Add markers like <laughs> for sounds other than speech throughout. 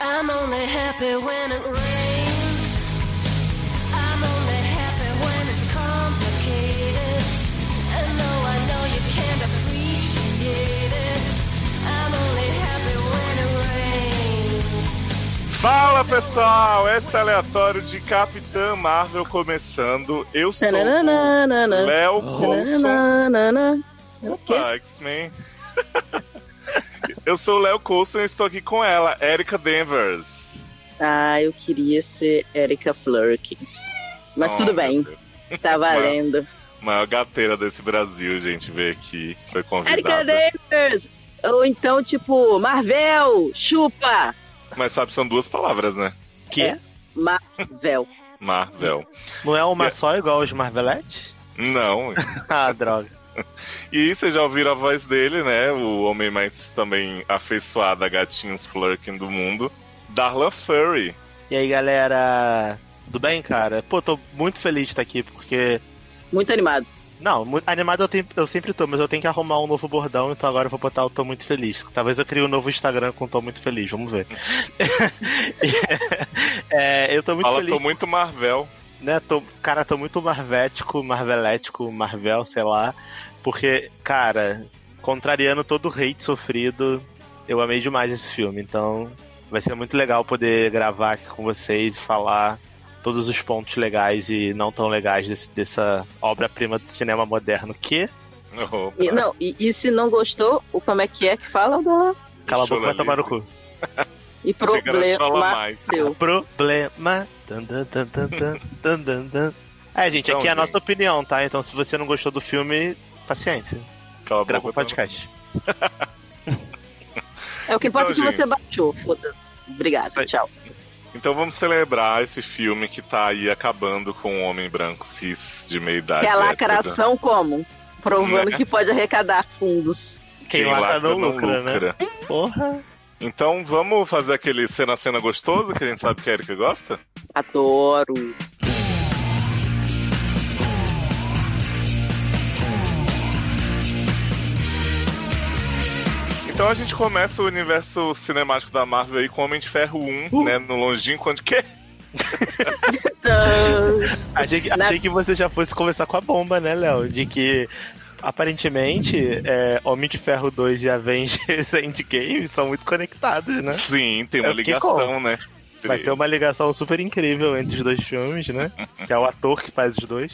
I'm only happy when it rains. I'm only happy when it's complicated. And though I know you can't appreciate it, I'm only happy when it rains. Fala pessoal, esse é aleatório de Capitã Marvel começando. Eu sou. Léo Coulson. Opa, X-Men. <laughs> Eu sou o Léo Coulson e estou aqui com ela, Erika Denvers. Ah, eu queria ser Erika Flurk. Mas Oh, tudo bem, Deus. tá valendo. Maior gateira desse Brasil, gente, veio aqui, foi Erika convidada. Davis! Ou então, tipo, Marvel, chupa! Mas sabe, são duas palavras, né? Que? É. Marvel. Marvel. Não é uma Yeah. só igual os Marvelettes? Não. <laughs> ah, droga. <laughs> E vocês já ouviram a voz dele, né? O homem mais também afeiçoado a gatinhos flirking do mundo. Darlan Furry. E aí, galera? Tudo bem, cara? Pô, tô muito feliz de estar aqui, porque. Muito animado. Não, animado eu, tenho- eu sempre tô, mas eu tenho que arrumar um novo bordão, então agora eu vou botar o Tô Muito Feliz. Talvez eu crie um novo Instagram com Tô Muito Feliz, vamos ver. <laughs> É, eu tô muito Fala, feliz. tô muito Marvel. né? Tô, cara, tô muito marvético, marvelético, Marvel, sei lá. Porque, cara, contrariando todo o hate sofrido, eu amei demais esse filme. Então, vai ser muito legal poder gravar aqui com vocês e falar todos os pontos legais e não tão legais desse- dessa obra-prima do cinema moderno que. E, não, e, e se não gostou, o como é que é que fala? Dona? Cala a boca, vai tomar no cu. <laughs> E problema seu. Problema. Dun, dun, dun, dun, dun, dun, dun, dun. É, gente, Então, aqui é a gente. nossa opinião, tá? Então, se você não gostou do filme, paciência. Cala a Grava um boca, podcast. É o que importa Então, é que você gente. baixou. Foda-se. Obrigado, tchau. Então vamos celebrar esse filme que tá aí acabando com o homem branco cis de meia idade. Que é a hétero. lacração como? Provando Né? que pode arrecadar fundos. Quem, lacra não lucra, né? Porra. Então vamos fazer aquele cena a cena gostoso que a gente sabe que a Erika gosta? Adoro. Então a gente começa o universo cinemático da Marvel aí com Homem de Ferro 1, Uh. né? No longínquo onde <laughs> que. Achei que, Na- achei que você já fosse conversar com a bomba, né, Léo? De que aparentemente é, Homem de Ferro 2 e Avengers <laughs> Endgame são muito conectados, né? Sim, tem uma Eu ligação, né? Vai ter uma ligação super incrível entre os dois filmes, né? <laughs> Que é o ator que faz os dois.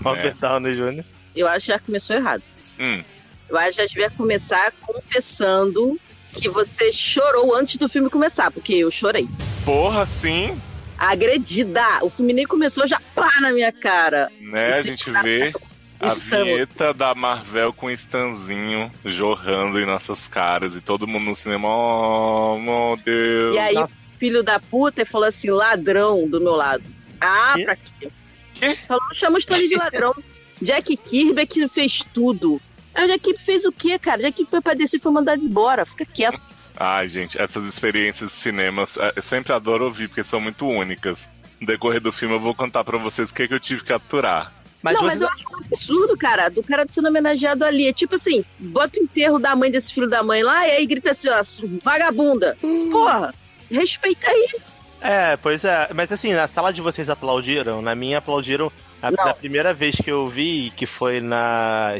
Robert Downey Jr. Eu acho que já começou errado. Hum, Eu acho que já devia começar confessando que você chorou antes do filme começar, porque eu chorei. porra, sim, Agredida! O filme nem começou, já pá na minha cara. né? A gente cara- vê a Stan- vinheta da Marvel com o Stanzinho jorrando em nossas caras e todo mundo no cinema, oh meu Deus. E aí, o filho da puta falou assim: ladrão do meu lado. Ah, Quê? pra quê? Quê? Falou, chama o Stanley de ladrão. <laughs> Jack Kirby é que fez tudo. Aí o Jack Kirby fez o quê, cara? Jack Kirby foi pra descer e foi mandado embora. Fica quieto. Ai, gente, essas experiências de cinemas, eh, eu sempre adoro ouvir, porque são muito únicas. No decorrer do filme eu vou contar pra vocês o que, que eu tive que aturar. Mas não, você- mas eu acho um absurdo, cara, do cara sendo homenageado ali. É tipo assim, bota o enterro da mãe desse filho da mãe lá e aí grita assim, ó, vagabunda. Porra, respeita aí. É, pois é. Mas assim, na sala de vocês aplaudiram, na minha aplaudiram. A, da primeira vez que eu vi, que foi na,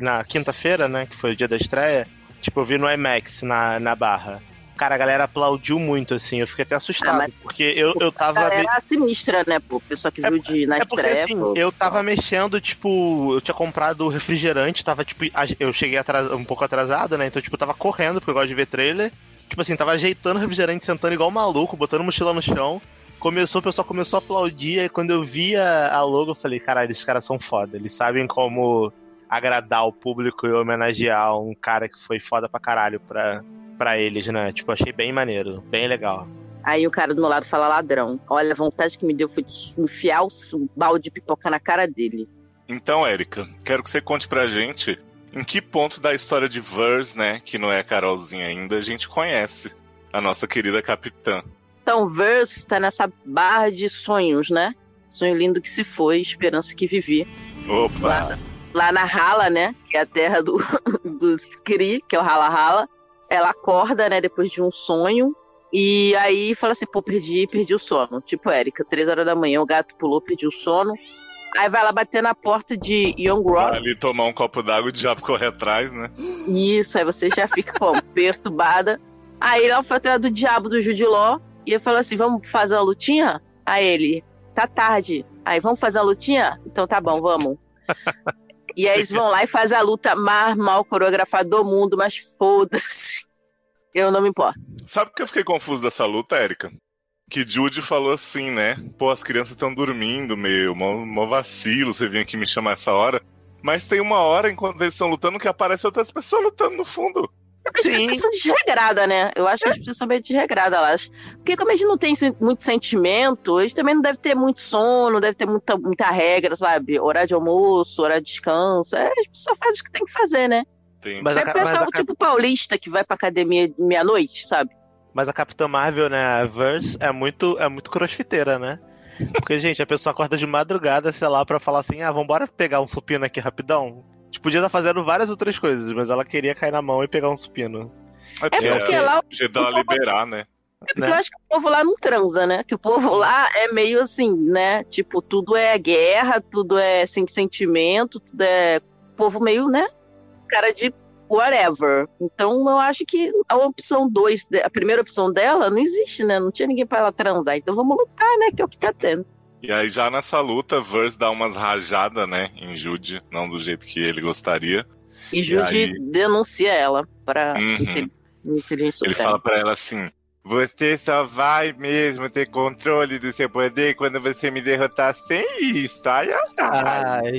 na quinta-feira, né? Que foi o dia da estreia. Tipo, eu vi no IMAX, na, na barra. Cara, a galera aplaudiu muito, assim. Eu fiquei até assustado. Ah, porque eu, eu A tava. me- galera sinistra, né, pô? Pessoa que É- viu de, na É porque estreia. assim, pô. eu tava mexendo, tipo, eu tinha comprado refrigerante, tava, tipo, eu cheguei atras- um pouco atrasado, né? Então, tipo, eu tava correndo, porque eu gosto de ver trailer. Tipo assim, tava ajeitando o refrigerante, sentando igual um maluco, botando mochila no chão. Começou, o pessoal começou a aplaudir, e quando eu via a logo, eu falei, caralho, esses caras são foda. Eles sabem como agradar o público e homenagear um cara que foi foda pra caralho pra, pra eles, né? Tipo, achei bem maneiro, bem legal. Aí o cara do meu lado fala ladrão. Olha, a vontade que me deu foi de enfiar o um balde de pipoca na cara dele. Então, Érica, quero que você conte pra gente em que ponto da história de Verse, né, que não é a Carolzinha ainda, a gente conhece a nossa querida capitã. Então, Verse tá nessa barra de sonhos, né? Sonho lindo que se foi, esperança que vivi. Opa! Lá, lá na Hala, né? Que é a terra do, <laughs> dos Kree, que é o Hala Hala. Ela acorda, né, depois de um sonho E aí fala assim, pô, perdi, perdi o sono. Tipo, Érica, três horas da manhã, o gato pulou, perdi o sono. Aí vai lá bater na porta de Young Vai Rock. ali tomar um copo d'água e o diabo corre atrás, né? Isso, aí você já fica como? <laughs> Perturbada. Aí ela foi atrás do diabo do Judiló e ele falou assim: vamos fazer uma lutinha? Aí ele, tá tarde. Aí, vamos fazer uma lutinha? Então tá bom, vamos. <laughs> E aí eles vão lá e fazem a luta mais mal coreografada do mundo, mas foda-se. Eu não me importo. Sabe por que eu fiquei confuso dessa luta, Érica? Que Jude falou assim, né? Pô, as crianças estão dormindo, meu, mó, mó vacilo, você vinha aqui me chamar essa hora. Mas tem uma hora, enquanto eles estão lutando, que aparecem outras pessoas lutando no fundo. As pessoas são desregradas, né? Eu acho que as pessoas são meio desregradas, acho. Porque como a gente não tem muito sentimento, a gente também não deve ter muito sono, deve ter muita, muita regra, sabe? Horário de almoço, horário de descanso. É, as pessoas fazem o que tem que fazer, né? Tem... Mas a, é mas, a, tipo paulista que vai pra academia meia-noite, sabe? mas a Capitã Marvel, né, a Verse, é muito, é muito crossfiteira, né? Porque, gente, a pessoa acorda de madrugada, sei lá, pra falar assim, ah, vambora pegar um supino aqui rapidão. Tipo, podia estar fazendo várias outras coisas, mas ela queria cair na mão e pegar um supino. É porque lá o dela liberar, né? É porque Né? eu acho que o povo lá não transa, né? Que o povo lá é meio assim, né? Tipo, tudo é guerra, tudo é sem sentimento, tudo é povo meio, né? Cara de whatever. Então eu acho que a opção 2, a primeira opção dela, não existe, né? Não tinha ninguém pra ela transar. Então vamos lutar, né? Que é o que tá tendo. E aí já nessa luta, Verse dá umas rajadas, né, em Jude, não do jeito que ele gostaria. E Judy aí? denuncia ela pra Uhum. inte- inteligência Ele fala pra ela assim: Você só vai mesmo ter controle do seu poder quando você me derrotar sem isso. Ai, ai, ai. Ah, é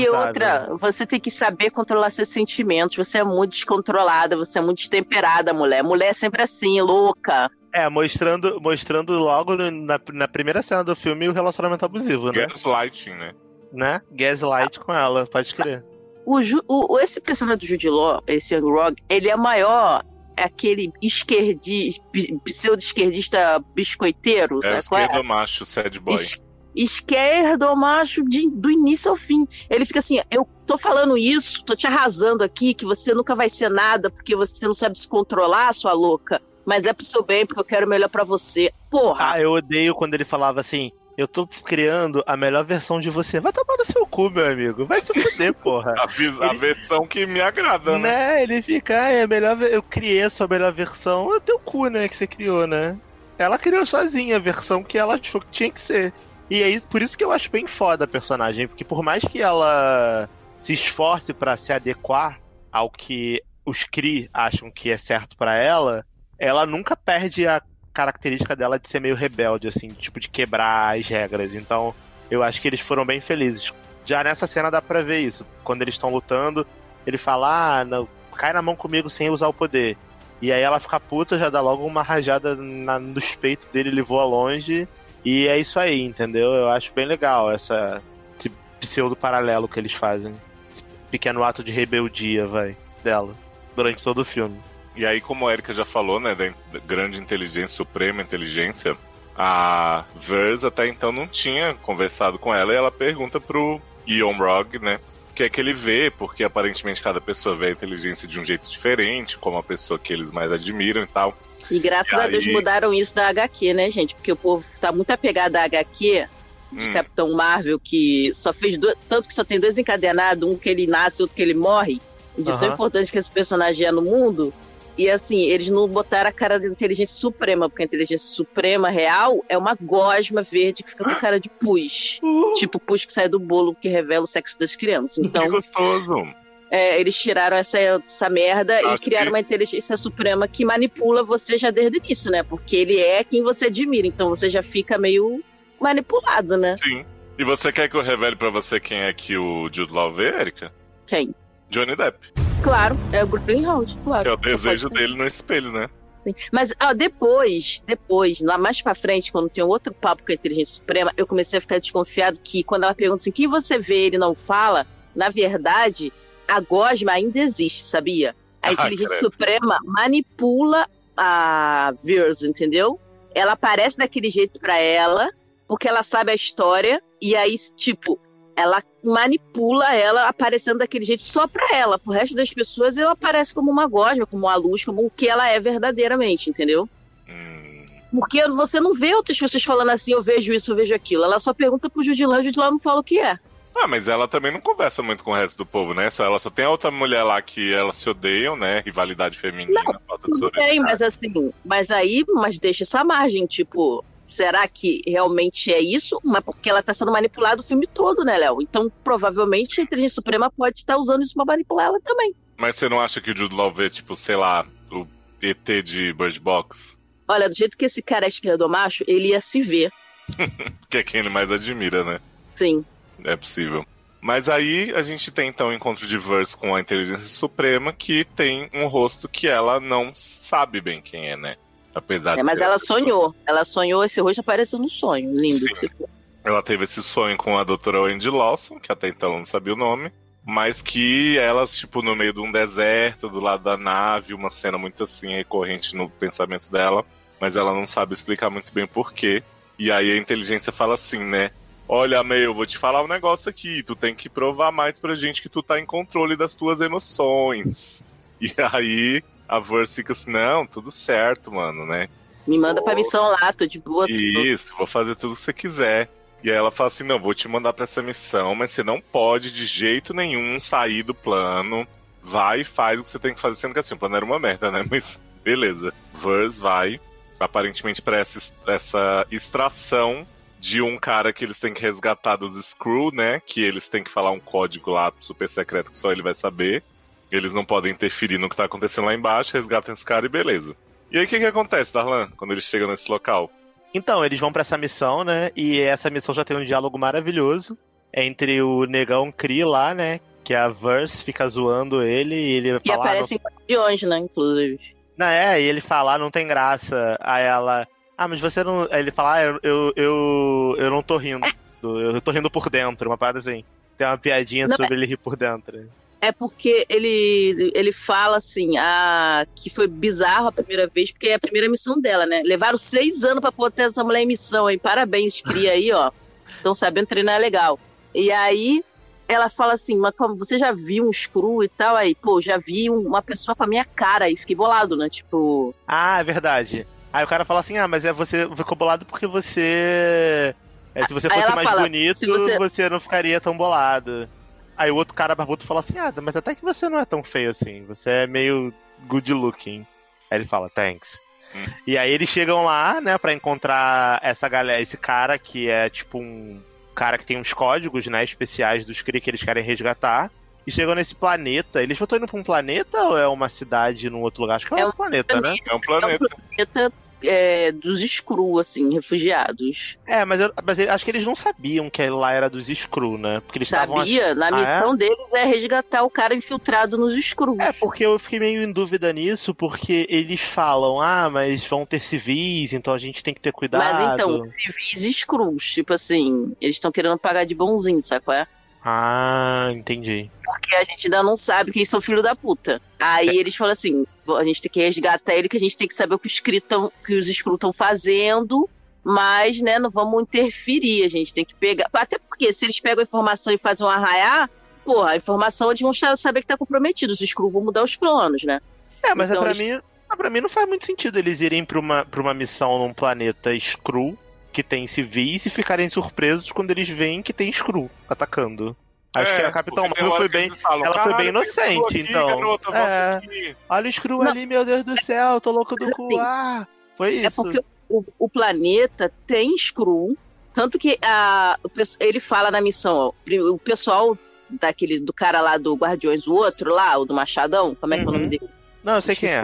E outra, você tem que saber controlar seus sentimentos. Você é muito descontrolada, você é muito destemperada, mulher. Mulher é sempre assim, louca. É, mostrando, mostrando logo na, na primeira cena do filme o relacionamento abusivo, né? Gaslighting, né? né? Gaslight com ela, pode crer. <laughs> O, Ju- o- esse personagem do Jude Law, esse Young Rock, ele é maior, é aquele esquerdi, pseudo-esquerdista biscoiteiro, É sabe qual é? esquerdo macho, sad boy. Es- esquerdo macho de- do início ao fim. Ele fica assim: eu tô falando isso, tô te arrasando aqui, que você nunca vai ser nada porque você não sabe se controlar, sua louca. Mas é pro seu bem, porque eu quero o melhor pra você. Porra! Ah, eu odeio quando ele falava assim. Eu tô criando a melhor versão de você. Vai tomar no seu cu, meu amigo. Vai se fuder, <laughs> porra. A, vis- a versão que me agrada, né? né? Ele fica, ah, é a melhor. Eu criei a sua melhor versão. É teu cu, né? Que você criou, né? Ela criou sozinha a versão que ela achou que tinha que ser. E aí, por isso que eu acho bem foda a personagem. Porque por mais que ela se esforce pra se adequar ao que os Kree acham que é certo pra ela, ela nunca perde a característica dela de ser meio rebelde, assim, tipo de quebrar as regras. Então, eu acho que eles foram bem felizes. Já nessa cena dá pra ver isso. Quando eles estão lutando, ele fala, ah, não, cai na mão comigo sem usar o poder. E aí ela fica puta, já dá logo uma rajada na, nos peitos dele, ele voa longe. E é isso aí, entendeu? Eu acho bem legal essa, esse pseudo paralelo que eles fazem. Esse pequeno ato de rebeldia, vai, dela, durante todo o filme. E aí, como a Erika já falou, né, da grande inteligência, suprema inteligência, a Verse até então não tinha conversado com ela e ela pergunta pro Ion Rog, né, o que é que ele vê, porque aparentemente cada pessoa vê a inteligência de um jeito diferente, como a pessoa que eles mais admiram e tal. E graças E a Deus aí? mudaram isso da HQ, né, gente? Porque o povo tá muito apegado à HQ de Hum. Capitão Marvel, que só fez dois, tanto que só tem dois encadenados, um que ele nasce, outro que ele morre, de tão Aham. importante que esse personagem é no mundo. E assim, eles não botaram a cara da inteligência suprema, porque a inteligência suprema real é uma gosma verde que fica com cara de pus. tipo pus que sai do bolo que revela o sexo das crianças. Que Então, gostoso! é, eles tiraram essa, essa merda e Acho criaram que- uma inteligência suprema que manipula você já desde o início, né? Porque ele é quem você admira, então você já fica meio manipulado, né? Sim. E você quer que eu revele pra você quem é que o Jude Law vê, Erika? Quem? Johnny Depp. Claro, é o Greenhouse, claro. Que é o desejo dele no espelho, né? Sim. Mas depois, depois, lá mais pra frente, quando tem outro papo com a inteligência suprema, eu comecei a ficar desconfiado que quando ela pergunta assim, quem você vê, ele não fala, na verdade, a gosma ainda existe, sabia? A <laughs> Ah, inteligência credo. suprema manipula a Verse, entendeu? Ela aparece daquele jeito pra ela, porque ela sabe a história, e aí, tipo, ela manipula ela aparecendo daquele jeito só pra ela. Pro resto das pessoas, ela aparece como uma gosma, como uma luz, como o que ela é verdadeiramente, entendeu? Hum, Porque você não vê outras pessoas falando assim, eu vejo isso, eu vejo aquilo. Ela só pergunta pro Judilã, o Judilã não fala o que é. Ah, mas ela também não conversa muito com o resto do povo, né? Só, ela só tem a outra mulher lá que elas se odeiam, né? Rivalidade feminina, falta de sororidade. mas assim, mas aí, mas deixa essa margem, tipo, será que realmente é isso? Mas porque ela tá sendo manipulada o filme todo, né, Léo? Então, provavelmente, a inteligência suprema pode estar usando isso pra manipular ela também. Mas você não acha que o Jude Law vê, tipo, sei lá, o ET de Bird Box? Olha, do jeito que esse cara é esquerdomacho, ele ia se ver, <laughs> Que é quem ele mais admira, né? sim. É possível. Mas aí a gente tem então o encontro de Verse com a inteligência suprema, que tem um rosto que ela não sabe bem quem é, né? Apesar É, mas ela uma pessoa- sonhou. Ela sonhou, esse rosto apareceu no sonho. Lindo Sim. Ela teve esse sonho com a doutora Wendy Lawson, que até então não sabia o nome, mas que elas, tipo, no meio de um deserto, do lado da nave, uma cena muito assim recorrente no pensamento dela, mas ela não sabe explicar muito bem porquê. E aí a inteligência fala assim, né? Olha, May, eu vou te falar um negócio aqui, tu tem que provar mais pra gente que tu tá em controle das tuas emoções. <laughs> E aí a Verse fica assim, não, tudo certo, mano, né? Me manda pra missão lá, tô de boa. Isso, vou fazer tudo que você quiser. E aí ela fala assim: não, vou te mandar pra essa missão, mas você não pode de jeito nenhum sair do plano. Vai e faz o que você tem que fazer, sendo que assim, o plano era uma merda, né? <laughs> Mas beleza. Verse vai, aparentemente, pra essa, essa extração de um cara que eles têm que resgatar dos Screw, né? Que eles têm que falar um código lá super secreto que só ele vai saber. Eles não podem interferir no que tá acontecendo lá embaixo, resgatam esse cara e beleza. E aí o que, que acontece, Darlan, quando eles chegam nesse local? Então, eles vão pra essa missão, né? E essa missão já tem um diálogo maravilhoso entre o negão Cree lá, né? Que a Verse fica zoando ele e ele E fala. "Ah, aparecem guardiões, né, inclusive. Não, é, e ele fala, "Ah, não tem graça. Aí ela. Ah, mas você não. Aí ele fala, ah, eu, eu, eu, eu não tô rindo. Eu tô rindo por dentro, uma parada assim. Tem uma piadinha Não, sobre ele rir por dentro. É porque ele, ele fala assim, ah, que foi bizarro a primeira vez, porque é a primeira missão dela, né? Levaram seis anos pra botar essa mulher em missão, hein? Parabéns, cria aí, ó. Estão sabendo treinar legal. E aí ela fala assim, mas como você já viu um screw e tal? Aí, pô, já vi um- uma pessoa com a minha cara e fiquei bolado, né? Tipo, Ah, é verdade. Aí o cara fala assim, ah, mas é você ficou bolado porque você. é, se você fosse mais fala, bonito, você... você- não ficaria tão bolado. Aí o outro cara barbudo fala assim, ah, mas até que você não é tão feio assim. Você é meio good looking. Aí ele fala, thanks. Hum. E aí eles chegam lá, né, pra encontrar essa galera, esse cara que é tipo um cara que tem uns códigos, né, especiais dos Kree que eles querem resgatar. E chegam nesse planeta. Eles estão indo pra um planeta ou é uma cidade num outro lugar? Acho que é, É um um planeta, né? É um planeta. planeta é, dos screw, assim, refugiados. É, mas, eu, mas eu acho que eles não sabiam que lá era dos Screw, né? Porque eles. Sabia? Na Ah, missão deles é resgatar o cara infiltrado nos screws. É, porque eu fiquei meio em dúvida nisso, porque eles falam, ah, mas vão ter civis, então a gente tem que ter cuidado. Mas então, civis screws, tipo assim, eles estão querendo pagar de bonzinho, sabe qual é? Ah, entendi. Porque a gente ainda não sabe quem são filho da puta. Aí eles falam assim: a gente tem que resgatar ele, que a gente tem que saber o que os que Screw estão fazendo, mas, né, não vamos interferir. A gente tem que pegar. Até porque se eles pegam a informação e fazem um arraiar, porra, a informação eles vão saber que tá comprometido. Os Screw vão mudar os planos, né? É, mas Então, é pra eles- mim. ah, Pra mim não faz muito sentido eles irem pra uma, pra uma missão num planeta Screw, que tem civis, e ficarem surpresos quando eles veem que tem Screw atacando. Acho É, que a Capitão porque tem Marvel foi bem. falam, ela foi bem "Caralho, tem Screw inocente, aqui, então." garota, É. Olha o Screw ali, meu Deus do céu, tô louco do cu. assim, Ah, foi isso. É porque o, o planeta tem Screw, tanto que a, ele fala na missão, ó, o pessoal daquele do cara lá do Guardiões, o outro lá, o do Machadão, como é que é o Uhum. nome dele? Não, eu sei quem é.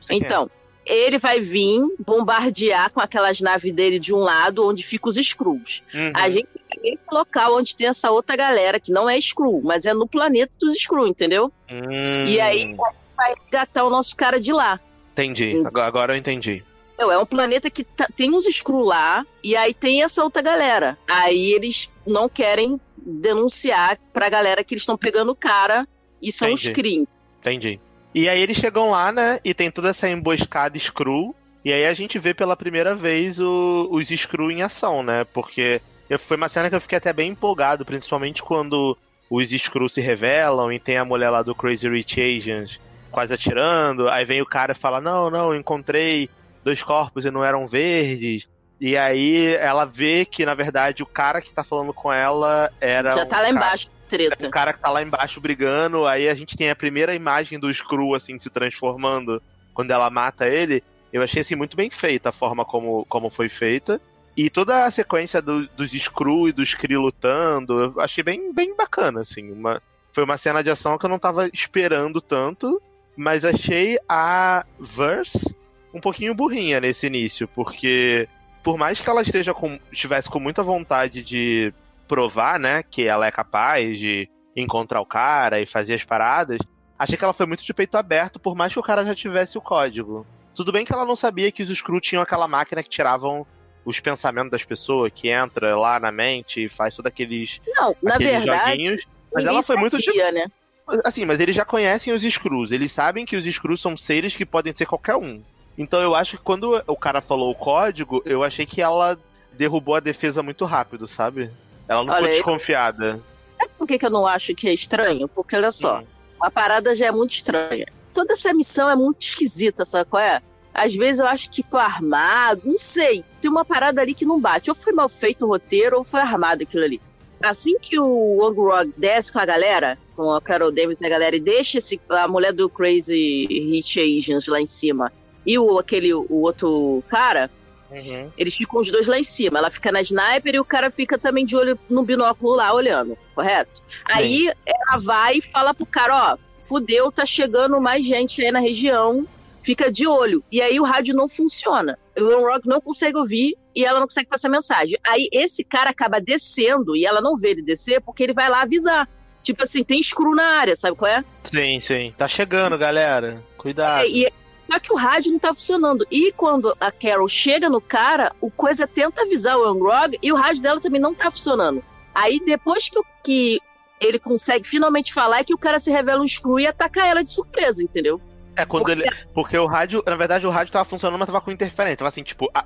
Sei quem é. Ele vai vir bombardear com aquelas naves dele de um lado, onde ficam os Screws. Uhum. A gente tem esse local onde tem essa outra galera, que não é Screw, mas é no planeta dos Screw, entendeu? Hum, E aí vai resgatar o nosso cara de lá. Entendi. Agora, agora eu entendi. É um planeta que tá- tem uns Skrull lá, e aí tem essa outra galera. Aí eles não querem denunciar pra galera que eles estão pegando o cara e são os Entendi. Kree. Entendi. E aí eles chegam lá, né? E tem toda essa emboscada Screw. E aí a gente vê pela primeira vez o- os Screw em ação, né? Porque eu- foi uma cena que eu fiquei até bem empolgado, principalmente quando os Screw se revelam e tem a mulher lá do Crazy Rich Asians quase atirando. Aí vem o cara e fala: Não, não, eu encontrei dois corpos e não eram verdes. E aí ela vê que, na verdade, o cara que tá falando com ela era. Já um tá lá cara- embaixo, treta. o cara que tá lá embaixo brigando, aí a gente tem a primeira imagem do Screw, assim, se transformando quando ela mata ele. Eu achei, assim, muito bem feita a forma como, como foi feita. E toda a sequência do- dos Screw e dos Kree lutando, eu achei bem, bem bacana, assim. Uma, foi uma cena de ação que eu não tava esperando tanto, mas achei a Verse um pouquinho burrinha nesse início, porque por mais que ela esteja com, estivesse com muita vontade de provar, né, que ela é capaz de encontrar o cara e fazer as paradas, achei que ela foi muito de peito aberto, por mais que o cara já tivesse o código. Tudo bem que ela não sabia que os Skrull tinham aquela máquina que tiravam os pensamentos das pessoas, que entra lá na mente e faz todos aqueles, Não, na aqueles verdade, joguinhos. Mas ela foi muito de sabia, né? Assim, mas eles já conhecem os Skrulls. Eles sabem que os Skrulls são seres que podem ser qualquer um. Então eu acho que quando o cara falou o código, eu achei que ela derrubou a defesa muito rápido, sabe? Ela não Olha ficou desconfiada. Por que, que eu não acho que é estranho? Porque, olha só, Hum. a parada já é muito estranha. Toda essa missão é muito esquisita, sabe qual é? Às vezes eu acho que foi armado, não sei. Tem uma parada ali que não bate. Ou foi mal feito o roteiro, ou foi armado aquilo ali. Assim que o Wong Rog desce com a galera, com a Carol Davis e a galera, e deixa esse, a mulher do Crazy Rich Asians lá em cima, e o, aquele, o outro cara, Uhum. eles ficam os dois lá em cima. Ela fica na sniper e o cara fica também de olho no binóculo lá, olhando, correto? Aí ela vai e fala pro cara, ó, fudeu, tá chegando mais gente aí na região, fica de olho. E aí o rádio não funciona. O Ron Rock não consegue ouvir e ela não consegue passar mensagem. Aí esse cara acaba descendo e ela não vê ele descer porque ele vai lá avisar. Tipo assim, tem escuro na área, sabe qual é? Sim, sim. Tá chegando, galera. Cuidado. É, e, só que o rádio não tá funcionando. E quando a Carol chega no cara, o coisa tenta avisar o Angrog e o rádio dela também não tá funcionando. Aí depois que, que ele consegue finalmente falar, é que o cara se revela um screw e ataca ela de surpresa, entendeu? É quando ele. Porque o rádio, na verdade, o rádio tava funcionando, mas tava com interferência. Tava assim, tipo. ah,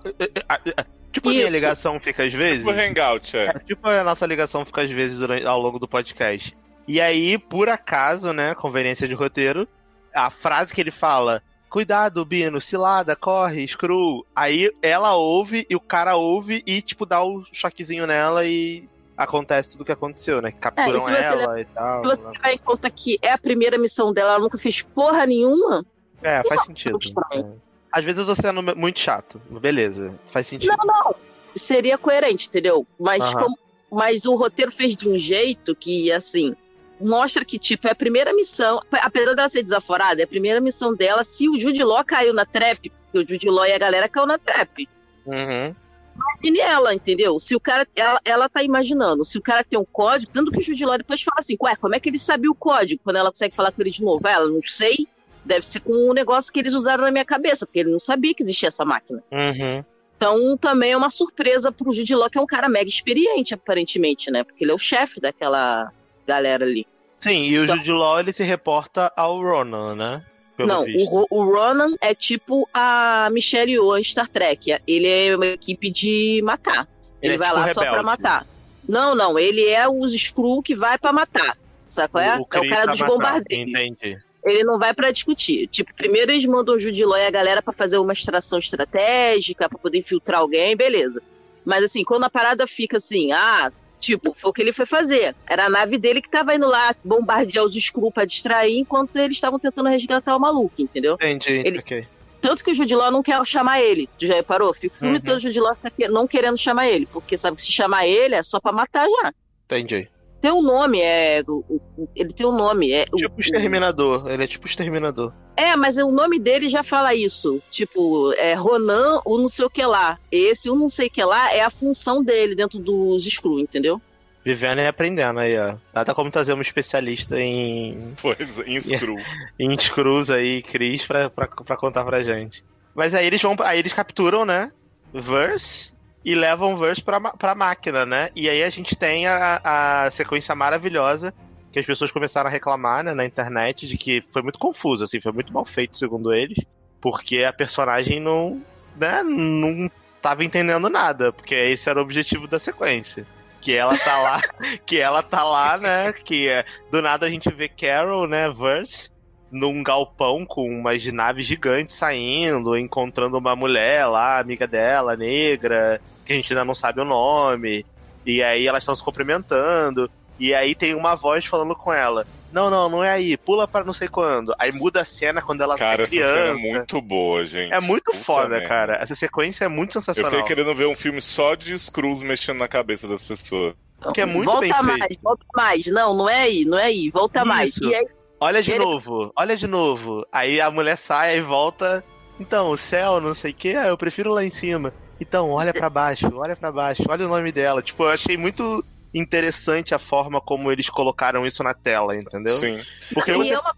ah, ah, tipo a minha ligação fica às vezes. Tipo Hangout, é. É, tipo a nossa ligação fica às vezes durante, ao longo do podcast. E aí, por acaso, né, conveniência de roteiro, a frase que ele fala, cuidado, Bino, cilada, corre, screw. Aí ela ouve e o cara ouve e, tipo, dá o choquezinho nela e acontece tudo o que aconteceu, né? Capturam É, e você ela e tal. Se você né? levar em conta que é a primeira missão dela, ela nunca fez porra nenhuma. É, faz sentido. estranho. É. Às vezes tô sendo muito chato. Beleza, faz sentido. Não, não. Seria coerente, entendeu? Mas, Aham. como- mas o roteiro fez de um jeito que, assim, mostra que, tipo, é a primeira missão. Apesar dela ser desaforada, é a primeira missão dela. Se o Jude Law caiu na trap, porque o Jude Law e a galera caiu na trap. Uhum. Imagine ela, entendeu? Se o cara. Ela, ela tá imaginando. Se o cara tem um código, tanto que o Jude Law depois fala assim, ué, como é que ele sabia o código? Quando ela consegue falar com ele de novo, ela não sei. Deve ser com um negócio que eles usaram na minha cabeça, porque ele não sabia que existia essa máquina. Uhum. Então também é uma surpresa pro Jude Law, que é um cara mega experiente, aparentemente, né? Porque ele é o chefe daquela galera ali. Sim, e o Então- Jude Law ele se reporta ao Ronan, né? Pelo não, o, o Ronan é tipo a Michelle Yeoh em Star Trek. Ele é uma equipe de matar. Ele Ele, é vai tipo lá só pra rebelde. matar. Não, não, ele é os Skrull que vai pra matar. Sabe qual é? é o cara dos matando, bombardeios. Entendi. Ele não vai pra discutir. Tipo, primeiro eles mandam o Judiló e a galera pra fazer uma extração estratégica, pra poder infiltrar alguém, beleza. Mas assim, quando a parada fica assim, ah, tipo, foi o que ele foi fazer. Era a nave dele que tava indo lá bombardear os Skrull pra distrair, enquanto eles estavam tentando resgatar o maluco, entendeu? Entendi. Ele- ok. Tanto que o Judiló não quer chamar ele. Tu já reparou? Fica o filme Uhum. todo o Judiló que- não querendo chamar ele, porque sabe que se chamar ele é só pra matar já. Entendi. Tem um nome, é. o- o- ele tem um nome. É, o- Tipo exterminador. Ele é tipo exterminador. É, mas o nome dele já fala isso. Tipo, é Ronan, o não sei o que lá. Esse, o não sei o que lá, é a função dele dentro dos Skrull, entendeu? Vivendo e aprendendo aí, ó. Nada como trazer um especialista em, Pois, em <laughs> Screw. em Screws aí, Cris, pra, pra, pra contar pra gente. Mas aí eles vão. Aí eles capturam, né? Verse e levam Verse pra, pra máquina, né? E aí a gente tem a, a sequência maravilhosa que as pessoas começaram a reclamar né, na internet de que foi muito confuso, assim, foi muito mal feito, segundo eles, porque a personagem não, né, não tava entendendo nada, porque esse era o objetivo da sequência. Que ela tá lá, <laughs> que ela tá lá, né? Que é, do nada a gente vê Carol, né, Verse, num galpão com umas naves gigantes saindo, encontrando uma mulher lá, amiga dela, negra, que a gente ainda não sabe o nome. E aí elas estão se cumprimentando. E aí tem uma voz falando com ela. Não, não, não é aí. Pula para não sei quando. Aí muda a cena quando ela Cara, tá essa criança. cena é muito boa, gente. É muito Puta foda, merda. cara. Essa sequência é muito Eu sensacional. fiquei querendo ver um filme só de Screws mexendo na cabeça das pessoas. Porque é muito volta bem feito. mais, volta mais. Não, não é aí, não é aí, volta mais. Isso. E aí, Olha de Ele- novo, olha de novo. Aí a mulher sai e volta. Então, o céu, não sei o que, eu prefiro lá em cima. Então, olha pra baixo, olha pra baixo, olha o nome dela. Tipo, eu achei muito interessante a forma como eles colocaram isso na tela, entendeu? Sim. Porque e você... é uma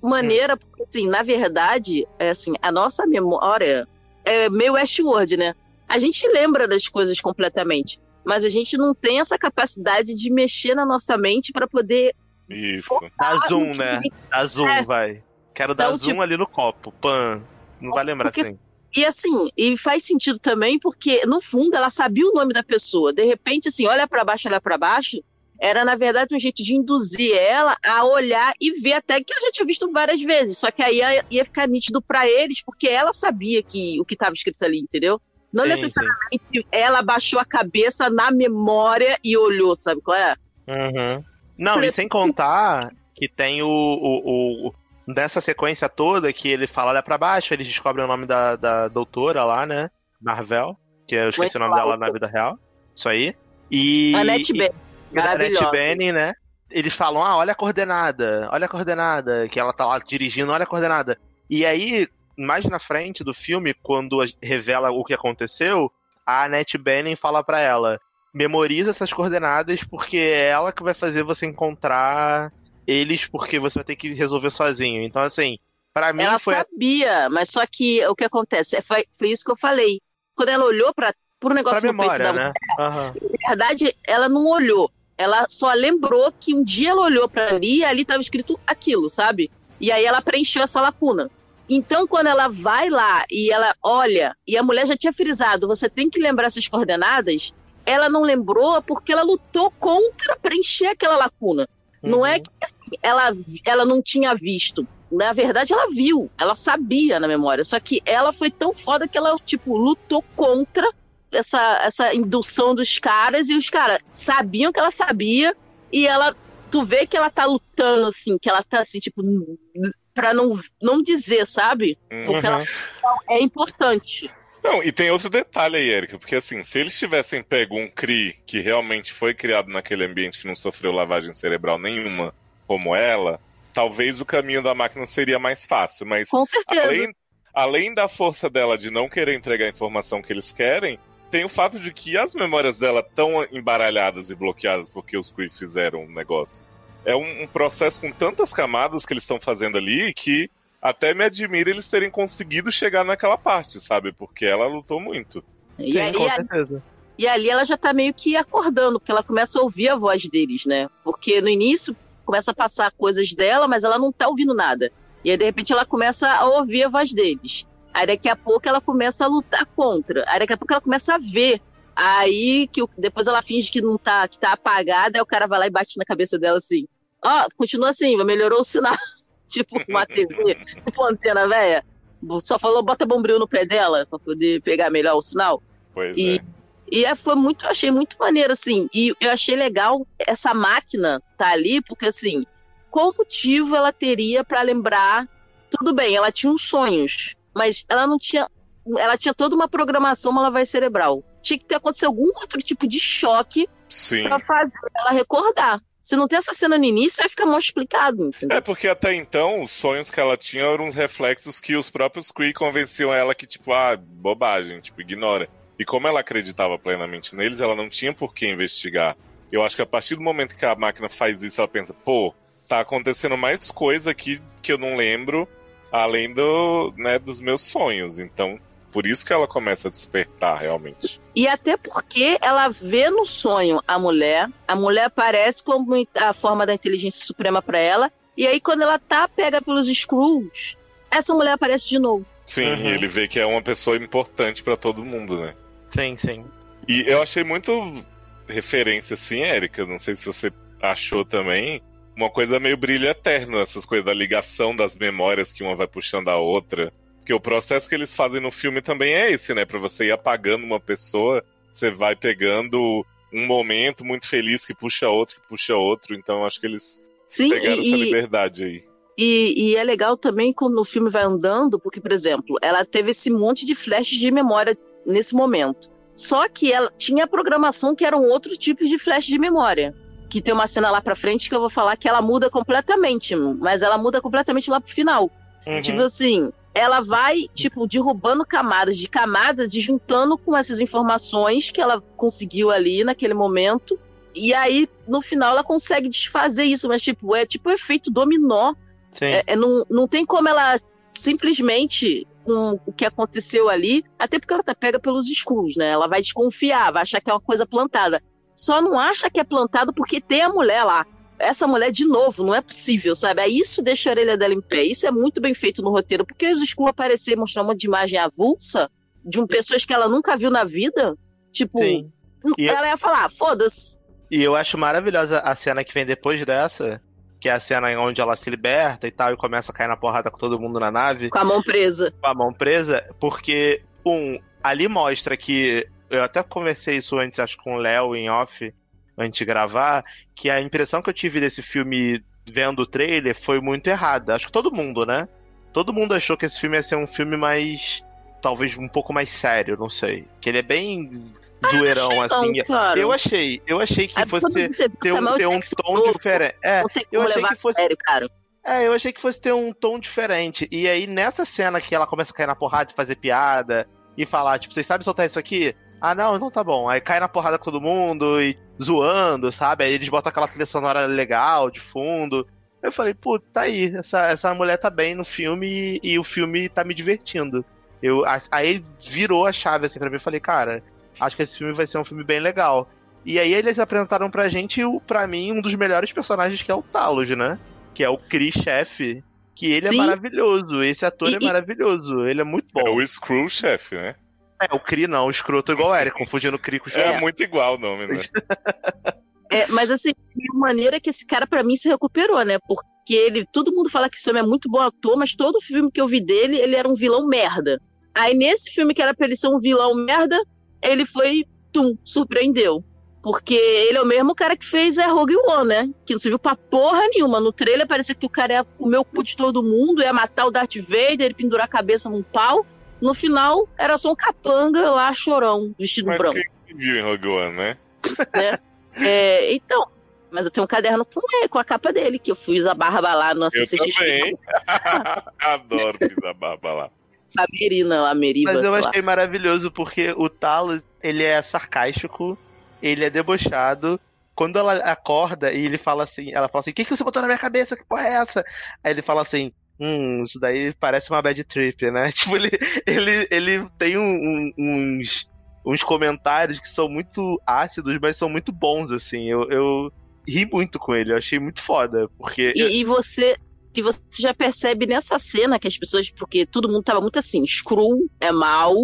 maneira, porque assim, na verdade, é assim, a nossa memória é meio Westworld, né? A gente lembra das coisas completamente, mas a gente não tem essa capacidade de mexer na nossa mente para poder Isso. dá zoom, né? Dá zoom, É. vai. Quero dar Então, zoom tipo- ali no copo, pan. Não vai lembrar Porque- assim. E assim, e faz sentido também porque no fundo ela sabia o nome da pessoa. De repente, assim, olha para baixo, olha para baixo, era na verdade um jeito de induzir ela a olhar e ver até que eu já tinha visto várias vezes. Só que aí ia, ia ficar nítido para eles porque ela sabia que o que estava escrito ali, entendeu? Não Sim, necessariamente ela baixou a cabeça na memória e olhou, sabe qual é? Uhum. Não, e sem contar que tem o, o, o- Nessa sequência toda que ele fala olha pra baixo, eles descobrem o nome da, da doutora lá, né? Marvel, que eu esqueci o nome dela na vida real. Isso aí. E. Annette Bening, maravilhosa. Annette Bening, né? Eles falam, ah, olha a coordenada, olha a coordenada, que ela tá lá dirigindo, olha a coordenada. E aí, mais na frente do filme, quando revela o que aconteceu, a Annette Bening fala pra ela, memoriza essas coordenadas porque é ela que vai fazer você encontrar eles porque você vai ter que resolver sozinho. Então, assim, pra mim Ela foi... sabia, mas só que o que acontece? É, Foi, foi isso que eu falei. Quando ela olhou para pro negócio Pra no peito memória, da né? Aham. Na verdade, ela não olhou. Ela só lembrou que um dia ela olhou para ali e ali estava escrito aquilo, sabe? E aí ela preencheu essa lacuna. Então, quando ela vai lá e ela olha, e a mulher já tinha frisado, você tem que lembrar essas coordenadas, ela não lembrou porque ela lutou contra preencher aquela lacuna. Não é Uhum. que assim, ela, ela não tinha visto. Na verdade, ela viu, ela sabia na memória. Só que ela foi tão foda que ela, tipo, lutou contra essa, essa indução dos caras. E os caras sabiam que ela sabia. E ela, tu vê que ela tá lutando, assim, que ela tá, assim, tipo, pra não, não dizer, sabe? Porque ela é importante. Não, e tem outro detalhe aí, Erika, porque assim, se eles tivessem pego um CRI que realmente foi criado naquele ambiente que não sofreu lavagem cerebral nenhuma, como ela, talvez o caminho da máquina seria mais fácil, mas Com certeza. além, além da força dela de não querer entregar a informação que eles querem, tem o fato de que as memórias dela estão embaralhadas e bloqueadas porque os CRI fizeram um negócio. É um, um processo com tantas camadas que eles estão fazendo ali que até me admira eles terem conseguido chegar naquela parte, sabe? Porque ela lutou muito. E, Sim, aí, com certeza. E ali ela já tá meio que acordando, porque ela começa a ouvir a voz deles, né? Porque no início começa a passar coisas dela, mas ela não tá ouvindo nada. E aí, de repente, ela começa a ouvir a voz deles. Aí daqui a pouco ela começa a lutar contra. Aí daqui a pouco ela começa a ver. Aí que o- depois ela finge que não tá, que tá apagada, aí o cara vai lá e bate na cabeça dela assim. Ó, continua assim, melhorou o sinal. <laughs> tipo uma TV, tipo uma antena velha. Só falou, bota bombril no pé dela pra poder pegar melhor o sinal. Pois E- é. E é, foi muito, eu achei muito maneiro, assim. E eu achei legal essa máquina tá ali, porque assim, qual motivo ela teria pra lembrar? Tudo bem, ela tinha uns sonhos, mas ela não tinha. Ela tinha toda uma programação uma lavagem cerebral. Tinha que ter acontecido algum outro tipo de choque Sim. pra fazer ela recordar. Se não tem essa cena no início, vai ficar mal explicado, entendeu? É porque até então os sonhos que ela tinha eram uns reflexos que os próprios Kree convenciam ela que, tipo, ah, bobagem, tipo, ignora. E como ela acreditava plenamente neles, ela não tinha por que investigar. Eu acho que a partir do momento que a máquina faz isso, ela pensa, pô, tá acontecendo mais coisa aqui que eu não lembro, além do, né, dos meus sonhos. Então, por isso que ela começa a despertar, realmente. E até porque ela vê no sonho a mulher, a mulher aparece como a forma da inteligência suprema pra ela, e aí quando ela tá pega pelos Skrulls, essa mulher aparece de novo. Sim, Uhum. e ele vê que é uma pessoa importante pra todo mundo, né? Sim, sim. E eu achei muito referência, assim, Érica, não sei se você achou também, uma coisa meio brilho eterno, essas coisas da ligação das memórias que uma vai puxando a outra. Porque o processo que eles fazem no filme também é esse, né? Pra você ir apagando uma pessoa, você vai pegando um momento muito feliz que puxa outro, que puxa outro. Então acho que eles Sim, pegaram e, essa liberdade aí. E, e é legal também quando o filme vai andando, porque, por exemplo, ela teve esse monte de flashes de memória nesse momento. Só que ela tinha a programação que eram outros tipos de flash de memória. Que tem uma cena lá pra frente que eu vou falar que ela muda completamente, mas ela muda completamente lá pro final. Uhum. Tipo assim, ela vai, tipo, derrubando camadas de camadas e juntando com essas informações que ela conseguiu ali naquele momento. E aí, no final, ela consegue desfazer isso, mas, tipo, é tipo um efeito dominó é, é, não, não tem como ela simplesmente, com o que aconteceu ali, até porque ela tá pega pelos escuros, né? Ela vai desconfiar, vai achar que é uma coisa plantada. Só não acha que é plantado porque tem a mulher lá. Essa mulher, de novo, não é possível, sabe? Aí isso deixa a orelha dela em pé. Isso é muito bem feito no roteiro, porque os escuros aparecer e mostrar uma de imagem avulsa de um, pessoas que ela nunca viu na vida, tipo, Sim. E eu- ela ia falar, "Ah, foda-se. E eu acho maravilhosa a cena que vem depois dessa, que é a cena onde ela se liberta e tal, e começa a cair na porrada com todo mundo na nave, Com a mão presa. com a mão presa, porque, um, ali mostra que. Eu até conversei isso antes, acho, com o Léo em off, antes de gravar, que a impressão que eu tive desse filme vendo o trailer foi muito errada. Acho que todo mundo, né? Todo mundo achou que esse filme ia ser um filme mais. talvez um pouco mais sério, não sei. Que ele é bem zoeirão, Achei não, assim. cara. Eu achei, eu achei que Aí, fosse ter, ter Samuel um, ter um tom novo, diferente. É, eu achei que fosse- sério, cara. é, eu achei que fosse ter um tom diferente. E aí, nessa cena que ela começa a cair na porrada e fazer piada e falar, tipo, vocês sabem soltar isso aqui? Ah, não, então tá bom. Aí cai na porrada com todo mundo e zoando, sabe? Aí eles botam aquela trilha sonora legal de fundo. Eu falei, pô, tá aí. Essa, essa mulher tá bem no filme e, e o filme tá me divertindo. Eu, aí virou a chave assim pra mim. Eu falei, cara, acho que esse filme vai ser um filme bem legal. E aí eles apresentaram pra gente, pra mim, um dos melhores personagens que é o Talos, né? Que é o Chris Chef. Que ele Sim. é maravilhoso. Esse ator E- é maravilhoso. Ele é muito É bom. o Screw Chef, né? É, o Cri não, o escroto igual o Eric, confundindo o Cri com o É, muito igual o nome, né? <laughs> É, mas assim, de maneira que esse cara, pra mim, se recuperou, né? Porque ele, todo mundo fala que esse homem é muito bom ator, mas todo filme que eu vi dele, ele era um vilão merda. Aí nesse filme que era pra ele ser um vilão merda, ele foi, tum, surpreendeu. Porque ele é o mesmo cara que fez é, Rogue One, né? Que não serviu pra porra nenhuma. No trailer parecia que o cara ia comer o cu de todo mundo, ia matar o Darth Vader, ele pendurar a cabeça num pau. No final, era só um capanga lá, chorão, vestido Mas branco. quem viu em Rogue One, né? É, então, mas eu tenho um caderno com, ele, com a capa dele, que eu fiz a barba lá no CCXP. <laughs> Adoro pisar barba lá. A Merina, a Meriva, Mas eu sei lá. achei maravilhoso porque o Talos, ele é sarcástico, ele é debochado. Quando ela acorda e ele fala assim, ela fala assim, o que, que você botou na minha cabeça? Que porra é essa? Aí ele fala assim, hum, isso daí parece uma bad trip, né? <laughs> Tipo, ele, ele, ele tem um- um- uns, uns comentários que são muito ácidos, mas são muito bons, assim. Eu, eu ri muito com ele, eu achei muito foda, porque... E, e você e você já percebe nessa cena que as pessoas, porque todo mundo tava muito assim, Screw é mal,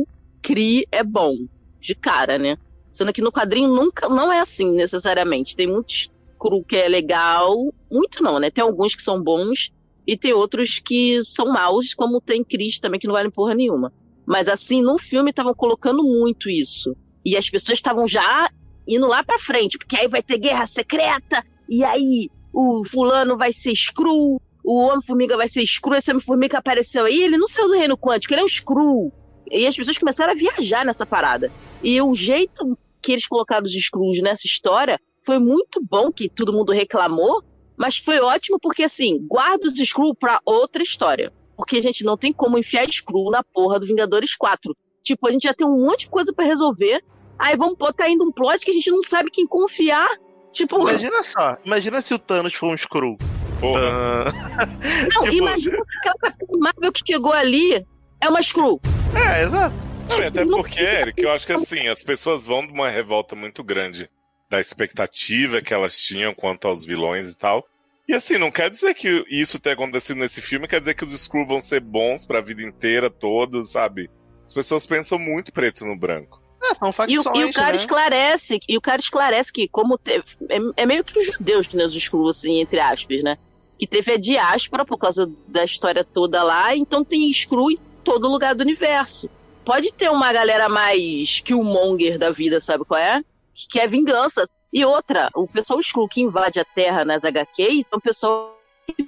Cree é bom, de cara, né? Sendo que no quadrinho nunca, não é assim necessariamente. Tem muitos Screw que é legal, muito não, né? Tem alguns que são bons e tem outros que são maus, como tem Chris também que não vale porra nenhuma. Mas assim, no filme estavam colocando muito isso. E as pessoas estavam já indo lá pra frente, porque aí vai ter guerra secreta, e aí o fulano vai ser Screw, o Homem-Formiga vai ser Screw, esse Homem-Formiga apareceu aí, ele não saiu do Reino Quântico, ele é um Screw. E as pessoas começaram a viajar nessa parada. E o jeito que eles colocaram os Screws nessa história foi muito bom, que todo mundo reclamou, mas foi ótimo porque, assim, guarda os Screw pra outra história. Porque a gente não tem como enfiar Screw na porra do Vingadores 4. Tipo, a gente já tem um monte de coisa pra resolver, aí vamos botar ainda um plot que a gente não sabe quem confiar. Tipo, Imagina só, imagina se o Thanos for um Skrull. Porra. Ah, <laughs> não, tipo- imagina se aquela Capitã Marvel que chegou ali é uma Screw. é, exato. Não, até porque, Eric, eu acho que assim, as pessoas vão de uma revolta muito grande da expectativa que elas tinham quanto aos vilões e tal. E assim, não quer dizer que isso tenha acontecido nesse filme, quer dizer que os Skrull vão ser bons pra vida inteira, todos, sabe? As pessoas pensam muito preto no branco. É, são E o, facções, e o cara né? esclarece, e o cara esclarece que como teve, é, é meio que os judeus, né, os Skrulls, assim, entre aspas, né? Que teve a diáspora por causa da história toda lá, então tem Skrull em todo lugar do universo. Pode ter uma galera mais Killmonger da vida, sabe qual é? Que quer vingança. E outra, o pessoal Skrull que invade a Terra nas HQs é um pessoal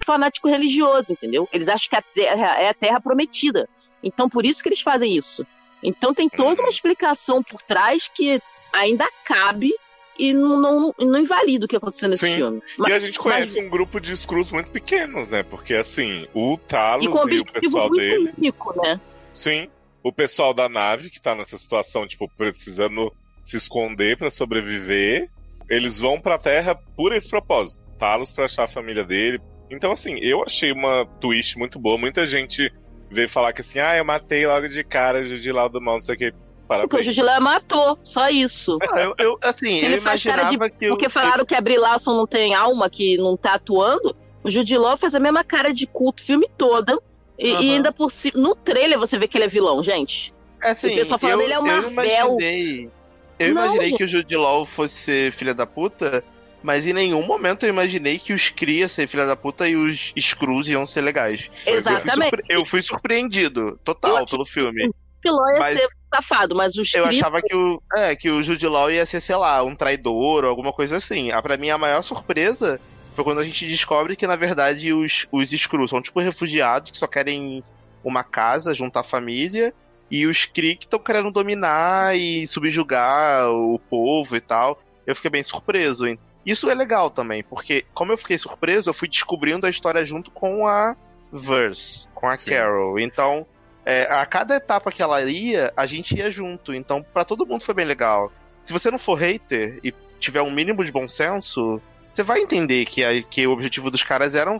fanático religioso, entendeu? Eles acham que a Terra é a Terra prometida. Então por isso que eles fazem isso. Então tem toda uma explicação por trás que ainda cabe e não, não, não invalida o que aconteceu nesse Sim. filme. E a gente conhece um grupo de Skrulls muito pequenos, né? Porque assim, o Talos e e o pessoal muito dele. único, né? Sim. O pessoal da nave, que tá nessa situação, tipo, precisando se esconder pra sobreviver, eles vão pra Terra por esse propósito. Talos pra achar a família dele. Então, assim, eu achei uma twist muito boa. Muita gente veio falar que assim, ah, eu matei logo de cara Judy lá do mal, não sei o que. Porque o. Judilé matou, só isso. Eu, eu- assim, Ele eu faz cara imaginava que o- Porque falaram que a Brie Larson não tem alma, que não tá atuando. O Jude Law faz a mesma cara de culto o filme todo. E, Aham. e ainda por cima. No trailer você vê que ele é vilão, gente. É assim, O pessoal falando, eu, ele é o eu Marvel. imaginei, eu Não, imaginei gente. que o Jude Law fosse filha da puta, mas em nenhum momento eu imaginei que os iam ser filha da puta e os Skrulls iam ser legais. Exatamente. Eu fui, eu fui surpreendido, total, Eu- pelo filme. O vilão ia Mas- ser safado, mas os Eu Kree- achava que o, é, que o Jude Law ia ser, sei lá, um traidor ou alguma coisa assim. Ah, pra mim, a maior surpresa foi quando a gente descobre que, na verdade, os, os Skrulls são tipo refugiados que só querem uma casa, juntar família, e os Kree que estão querendo dominar e subjugar o povo e tal. Eu fiquei bem surpreso? Isso é legal também, porque como eu fiquei surpreso, eu fui descobrindo a história junto com a Verse, com a Sim. Carol. Então, é, a cada etapa que ela ia, a gente ia junto. Então, pra todo mundo foi bem legal. Se você não for hater e tiver um mínimo de bom senso, você vai entender que, a- que o objetivo dos caras era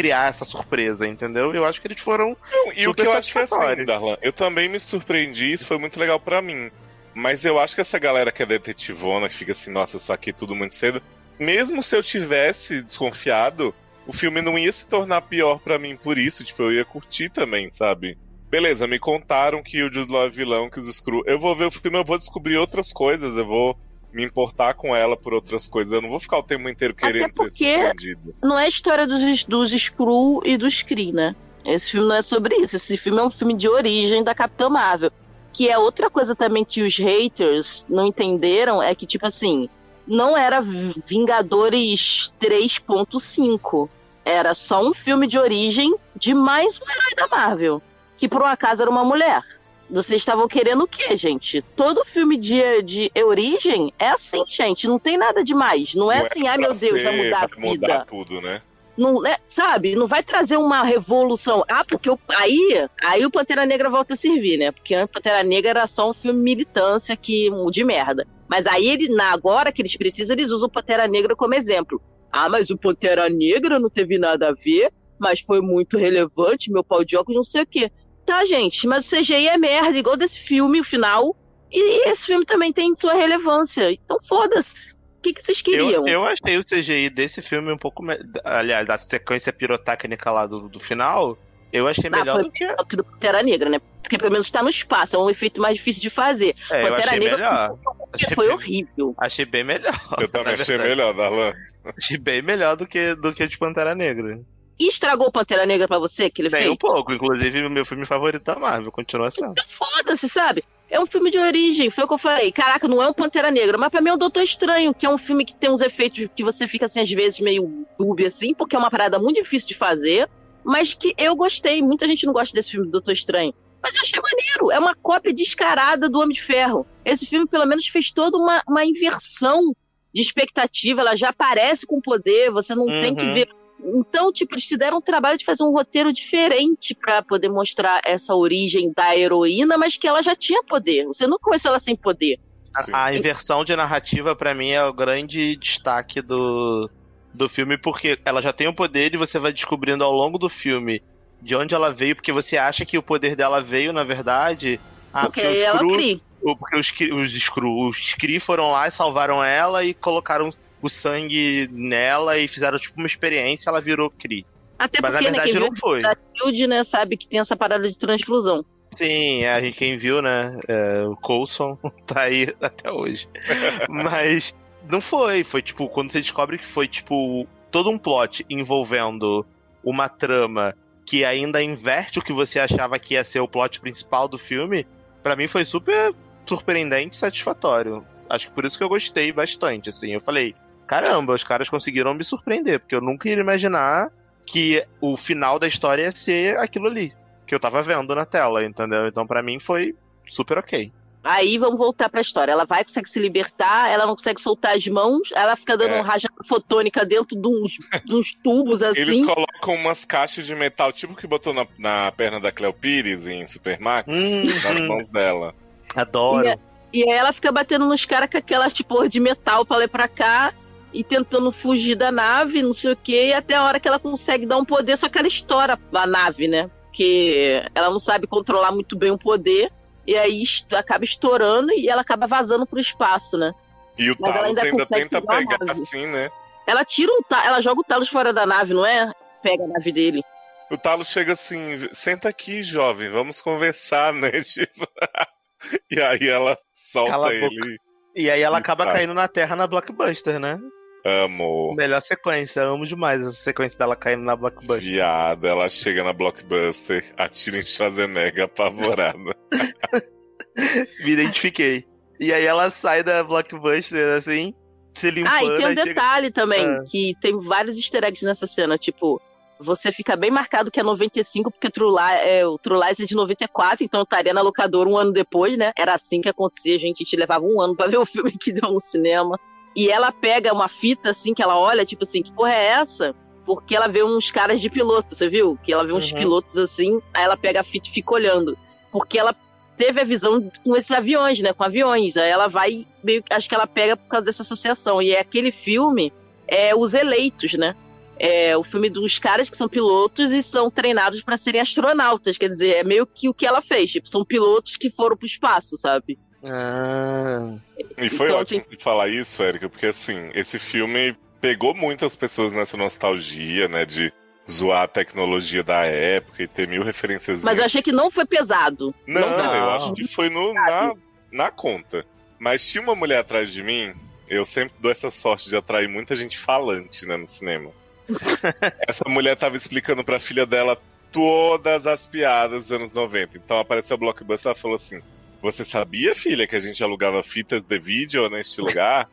criar essa surpresa, entendeu? Eu acho que eles foram. Não, e o que eu acho que é assim. Darlan, eu também me surpreendi, isso foi muito legal pra mim. Mas eu acho que essa galera que é detetivona, que fica assim, nossa, eu saquei tudo muito cedo, mesmo se eu tivesse desconfiado, o filme não ia se tornar pior pra mim por isso, tipo, eu ia curtir também, sabe? Beleza, me contaram que o Jude Law é vilão, que os Screw... Eu vou ver o filme, eu vou descobrir outras coisas, eu vou me importar com ela por outras coisas, eu não vou ficar o tempo inteiro Até querendo porque- ser surpreendido. não é a história dos, dos Skrull e dos Kree, né? Esse filme não é sobre isso. Esse filme é um filme de origem da Capitã Marvel. Que é outra coisa também que os haters não entenderam, é que, tipo assim, não era Vingadores 3.5. Era só um filme de origem de mais um herói da Marvel. Que por um acaso era uma mulher. Vocês estavam querendo o quê, gente? Todo filme de, de origem é assim, gente. Não tem nada demais. Não é Não assim, pra ai meu Deus, vai mudar a vai vida mudar tudo, né? não, né, sabe, não vai trazer uma revolução. Ah, porque o- aí, aí o Pantera Negra volta a servir, né? Porque o Pantera Negra era só um filme militância que de merda. Mas aí ele, na agora que eles precisam, eles usam o Pantera Negra como exemplo. Ah, mas o Pantera Negra não teve nada a ver, mas foi muito relevante, meu pau de óculos, não sei o quê. Tá, gente, mas o CGI é merda, igual desse filme, o final. E esse filme também tem sua relevância. Então foda-se. O que, que vocês queriam? Eu, eu achei o CGI desse filme um pouco. me- Aliás, da sequência pirotécnica lá do, do final, eu achei Ah, melhor foi do que. melhor que do Pantera Negra, né? Porque pelo menos tá no espaço, é um efeito mais difícil de fazer. É, eu Pantera achei Negra melhor. Achei foi bem- horrível. Achei bem melhor. Eu também <laughs> achei verdade. melhor, Darlan. Achei bem melhor do que, do que de Pantera Negra. Estragou o Pantera Negra pra você, aquele Bem um feito? pouco. Inclusive, o meu filme favorito da Marvel continua sendo. Então foda-se, sabe? É um filme de origem, foi o que eu falei. Caraca, não é um Pantera Negra, mas pra mim é o Doutor Estranho, que é um filme que tem uns efeitos que você fica, assim, às vezes meio dúbio, assim, porque é uma parada muito difícil de fazer, mas que eu gostei. Muita gente não gosta desse filme do Doutor Estranho. Mas eu achei maneiro. É uma cópia descarada do Homem de Ferro. Esse filme, pelo menos, fez toda uma, uma inversão de expectativa. Ela já aparece com poder, você não tem que Uhum. ver. Então, tipo, eles se deram o trabalho de fazer um roteiro diferente pra poder mostrar essa origem da heroína, mas que ela já tinha poder. Você não conheceu ela sem poder. A, a inversão de narrativa, pra mim, é o grande destaque do, do filme, porque ela já tem o poder e você vai descobrindo ao longo do filme de onde ela veio, porque você acha que o poder dela veio, na verdade. ah, porque os ela cria. porque os, os, os Skri foram lá e salvaram ela e colocaram o sangue nela e fizeram tipo uma experiência, ela virou Kree. Até Mas na porque, né, verdade quem viu não foi. da Shield, né, sabe que tem essa parada de transfusão. Sim, a gente, quem viu, né? é, o Coulson <laughs> tá aí até hoje. <laughs> Mas não foi. Foi tipo, quando você descobre que foi, tipo, todo um plot envolvendo uma trama que ainda inverte o que você achava que ia ser o plot principal do filme, pra mim foi super surpreendente e satisfatório. Acho que por isso que eu gostei bastante, assim. Eu falei, caramba, os caras conseguiram me surpreender, porque eu nunca ia imaginar que o final da história ia ser aquilo ali que eu tava vendo na tela, entendeu? Então pra mim foi super ok. Aí vamos voltar pra história. Ela vai, consegue se libertar, ela não consegue soltar as mãos, ela fica dando É. um rajada fotônica dentro de uns, de uns tubos Eles assim. colocam umas caixas de metal, tipo que botou na, na perna da Cleo Pires em Supermax, Hum, nas mãos dela. Adoro. E, e aí ela fica batendo nos caras com aquelas tipo de metal pra lá e pra cá. E tentando fugir da nave, não sei o quê, e até a hora que ela consegue dar um poder, só que ela estoura a nave, né? Porque ela não sabe controlar muito bem o poder, e aí est- acaba estourando e ela acaba vazando pro espaço, né? E o Mas ela Talos ainda ainda, tenta pegar a pegar nave. assim, né? Ela tira um ta... ela joga o Talos fora da nave, não é? Pega a nave dele. O Talos chega assim, senta aqui, jovem, vamos conversar, <laughs> né? Tipo... <laughs> e aí ela solta Cala ele. E aí ela acaba caindo na Terra na Blockbuster, né? Amo. Melhor sequência, amo demais essa sequência dela caindo na Blockbuster. Viado, ela chega na Blockbuster, atira em Schwarzenegger apavorada. <laughs> Me identifiquei. E aí ela sai da Blockbuster, assim, se limpando. Ah, e tem um aí chega- detalhe também, Ah. que tem vários easter eggs nessa cena, tipo, você fica bem marcado que é 95, porque True é, o True Lies é de 94, então estaria na locadora um ano depois, né? Era assim que acontecia, gente, a gente levava um ano pra ver o filme que deu no cinema. E ela pega uma fita, assim, que ela olha, tipo assim, que porra é essa? Porque ela vê uns caras de piloto, você viu? Que ela vê uns Uhum. pilotos assim, aí ela pega a fita e fica olhando. Porque ela teve a visão com esses aviões, né? Com aviões. Aí ela vai, meio acho que ela pega por causa dessa associação. E é aquele filme, é Os Eleitos, né? É o filme dos caras que são pilotos e são treinados para serem astronautas. Quer dizer, é meio que o que ela fez. Tipo, são pilotos que foram pro espaço, sabe? Ah, E foi Então, ótimo você falar isso, Érica, porque assim, esse filme pegou muitas pessoas nessa nostalgia, né? De zoar a tecnologia da época e ter mil referências. Mas eu achei que não foi pesado. Não, não eu acho que foi no, na, na conta. Mas tinha uma mulher atrás de mim, eu sempre dou essa sorte de atrair muita gente falante, né, no cinema. <laughs> essa mulher tava explicando pra filha dela todas as piadas dos anos 90. Então apareceu a Blockbuster e ela falou assim: Você sabia, filha, que a gente alugava fitas de vídeo neste lugar?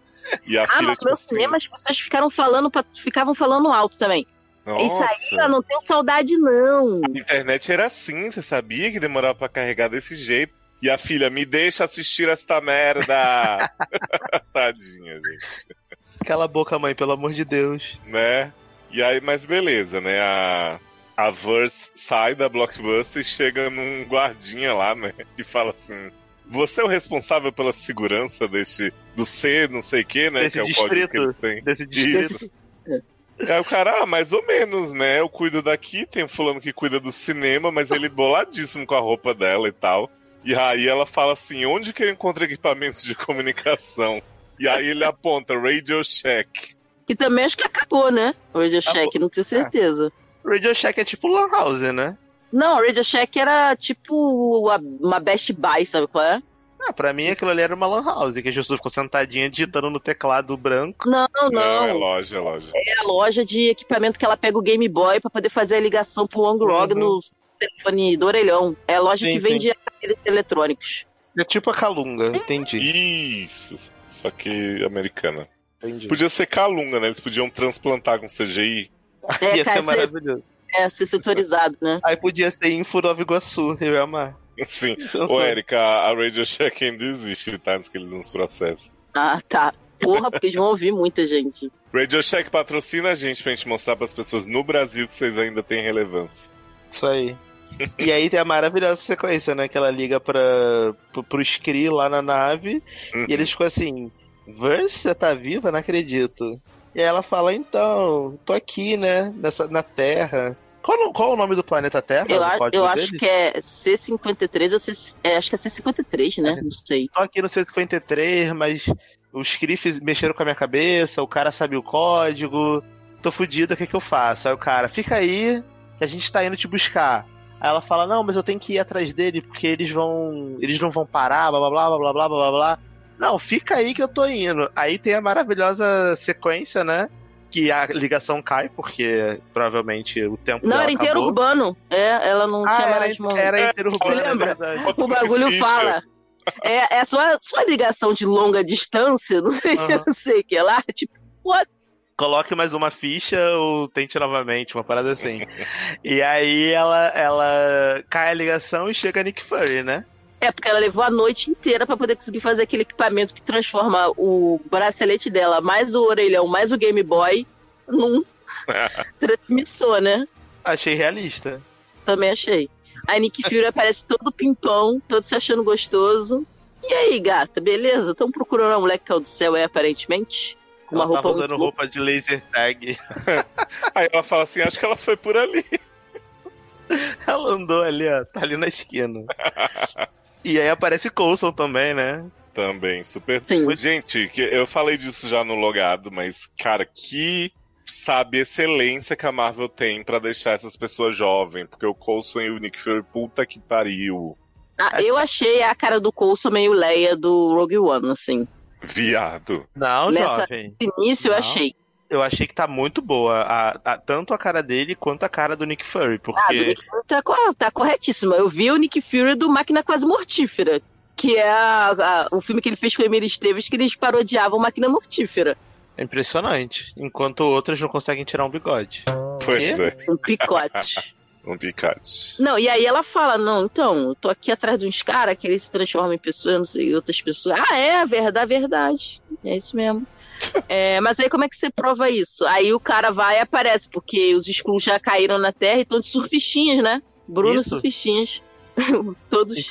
E a Ah, filha, mas tipo no assim, cinema as pessoas ficaram falando, pra- ficavam falando alto também. Isso aí, "Nossa, eu não tenho saudade, não. A internet era assim, você sabia que demorava pra carregar desse jeito? E a filha, me deixa assistir esta merda! <laughs> Tadinha, gente. cala a boca, mãe, pelo amor de Deus. Né? E aí, mas beleza, né? A, a Verse sai da Blockbuster e chega num guardinha lá, né? E fala assim: Você é o responsável pela segurança deste. do C, não sei o que, né? Desse que é o código que distrito. ele tem. Desse distrito. E aí o cara, ah, mais ou menos, né? Eu cuido daqui, tem um fulano que cuida do cinema, mas ele boladíssimo com a roupa dela e tal. E aí ela fala assim, onde que eu encontro equipamentos de comunicação? E aí ele aponta, Radio Shack. Que também acho que acabou, né? Radio Shack, não tenho certeza. Radio Shack é tipo Lan House, né? Não, o Radio Shack era tipo uma Best Buy, sabe qual é? Ah, pra mim aquilo ali era uma Lan House, que a pessoa ficou sentadinha digitando no teclado branco. Não, Não, não. é loja, é loja. É a loja de equipamento que ela pega o Game Boy pra poder fazer a ligação pro OneGrog Uhum. no telefone do orelhão. É a loja Sim, que vende aparelhos eletrônicos. É tipo a Calunga, entendi. Isso, só que americana. entendi. Podia ser Calunga, né? Eles podiam transplantar com CGI. <laughs> É, Ia cara, ser maravilhoso. é, ser setorizado, né? Aí podia ser em Nova Iguaçu, eu ia amar. Sim. Ô, Érica, a Radio Shack ainda existe, tá? Antes que eles nos processem. Ah, tá. Porra, porque eles vão ouvir muita gente. Radio Shack patrocina a gente pra gente mostrar pras pessoas no Brasil que vocês ainda têm relevância. Isso aí. E aí tem a maravilhosa sequência, né? Que ela liga pra, pro, pro Scree lá na nave Uhum. e eles ficam assim: Verse, você tá viva? Não acredito. E aí ela fala: então, tô aqui, né? Nessa, na Terra. Qual, qual o nome do planeta Terra? Eu, eu acho que é C53 ou C, é, acho que é C53, né? Não sei. Tô aqui no 153, mas os Criffs mexeram com a minha cabeça, o cara sabe o código. Tô fudido, o que que eu faço? Aí o cara, fica aí, que a gente tá indo te buscar. Aí ela fala, não, mas eu tenho que ir atrás dele, porque eles vão. Eles não vão parar, blá blá blá blá blá blá blá blá. Não, fica aí que eu tô indo. Aí tem a maravilhosa sequência, né? Que a ligação cai, porque provavelmente o tempo Não, era inteiro acabou. urbano. É, ela não Ah, tinha era, mais mão. era interurbano, Você é lembra? O bagulho fala. É, é sua, sua ligação de longa distância, <laughs> não sei, Aham. não sei o que lá. Tipo, what? coloque mais uma ficha ou tente novamente, uma parada assim. e aí ela, ela cai a ligação e chega a Nick Fury, né? É, porque ela levou a noite inteira pra poder conseguir fazer aquele equipamento que transforma o bracelete dela, mais o orelhão, mais o Game Boy, num <laughs> transmissor, né? Achei realista. Também achei. A Nick Fury aparece todo pimpão, todo se achando gostoso. E aí, gata, beleza? Estão procurando a mulher que caiu do céu, é, aparentemente? Uma ela roupa tava muito usando roupa de laser tag. <laughs> Aí ela fala assim: acho que ela foi por ali. <laughs> Ela andou ali, ó, tá ali na esquina. E aí aparece Coulson também, né? Também, super. Sim. Gente, que eu falei disso já no logado, mas, cara, que sabe excelência que a Marvel tem pra deixar essas pessoas jovens, porque o Coulson e o Nick Fury, puta que pariu. Ah, eu achei a cara do Coulson meio Leia do Rogue One, assim. Viado. Não, Nessa- jovem. No início eu Não. achei. Eu achei que tá muito boa, a- a- tanto a cara dele quanto a cara do Nick Fury, Ah, do porque Nick Fury tá, tá corretíssimo. Eu vi o Nick Fury do Máquina Quase Mortífera, que é a- a- o filme que ele fez com o Emílio Esteves, que eles parodiavam Máquina Mortífera. é impressionante. Enquanto outras não conseguem tirar um bigode. Pois é, Um picote. <laughs> um picate. não, e aí ela fala, não, então, eu tô aqui atrás de uns caras que eles se transformam em pessoas, eu não sei, outras pessoas. Ah, é, a verdade, a verdade. É isso mesmo. É, mas aí como é que você prova isso? Aí o cara vai e aparece, porque os Skrulls já caíram na Terra e estão de surfistinhas, né? Bruno Isso. surfistinhas. <laughs> Todos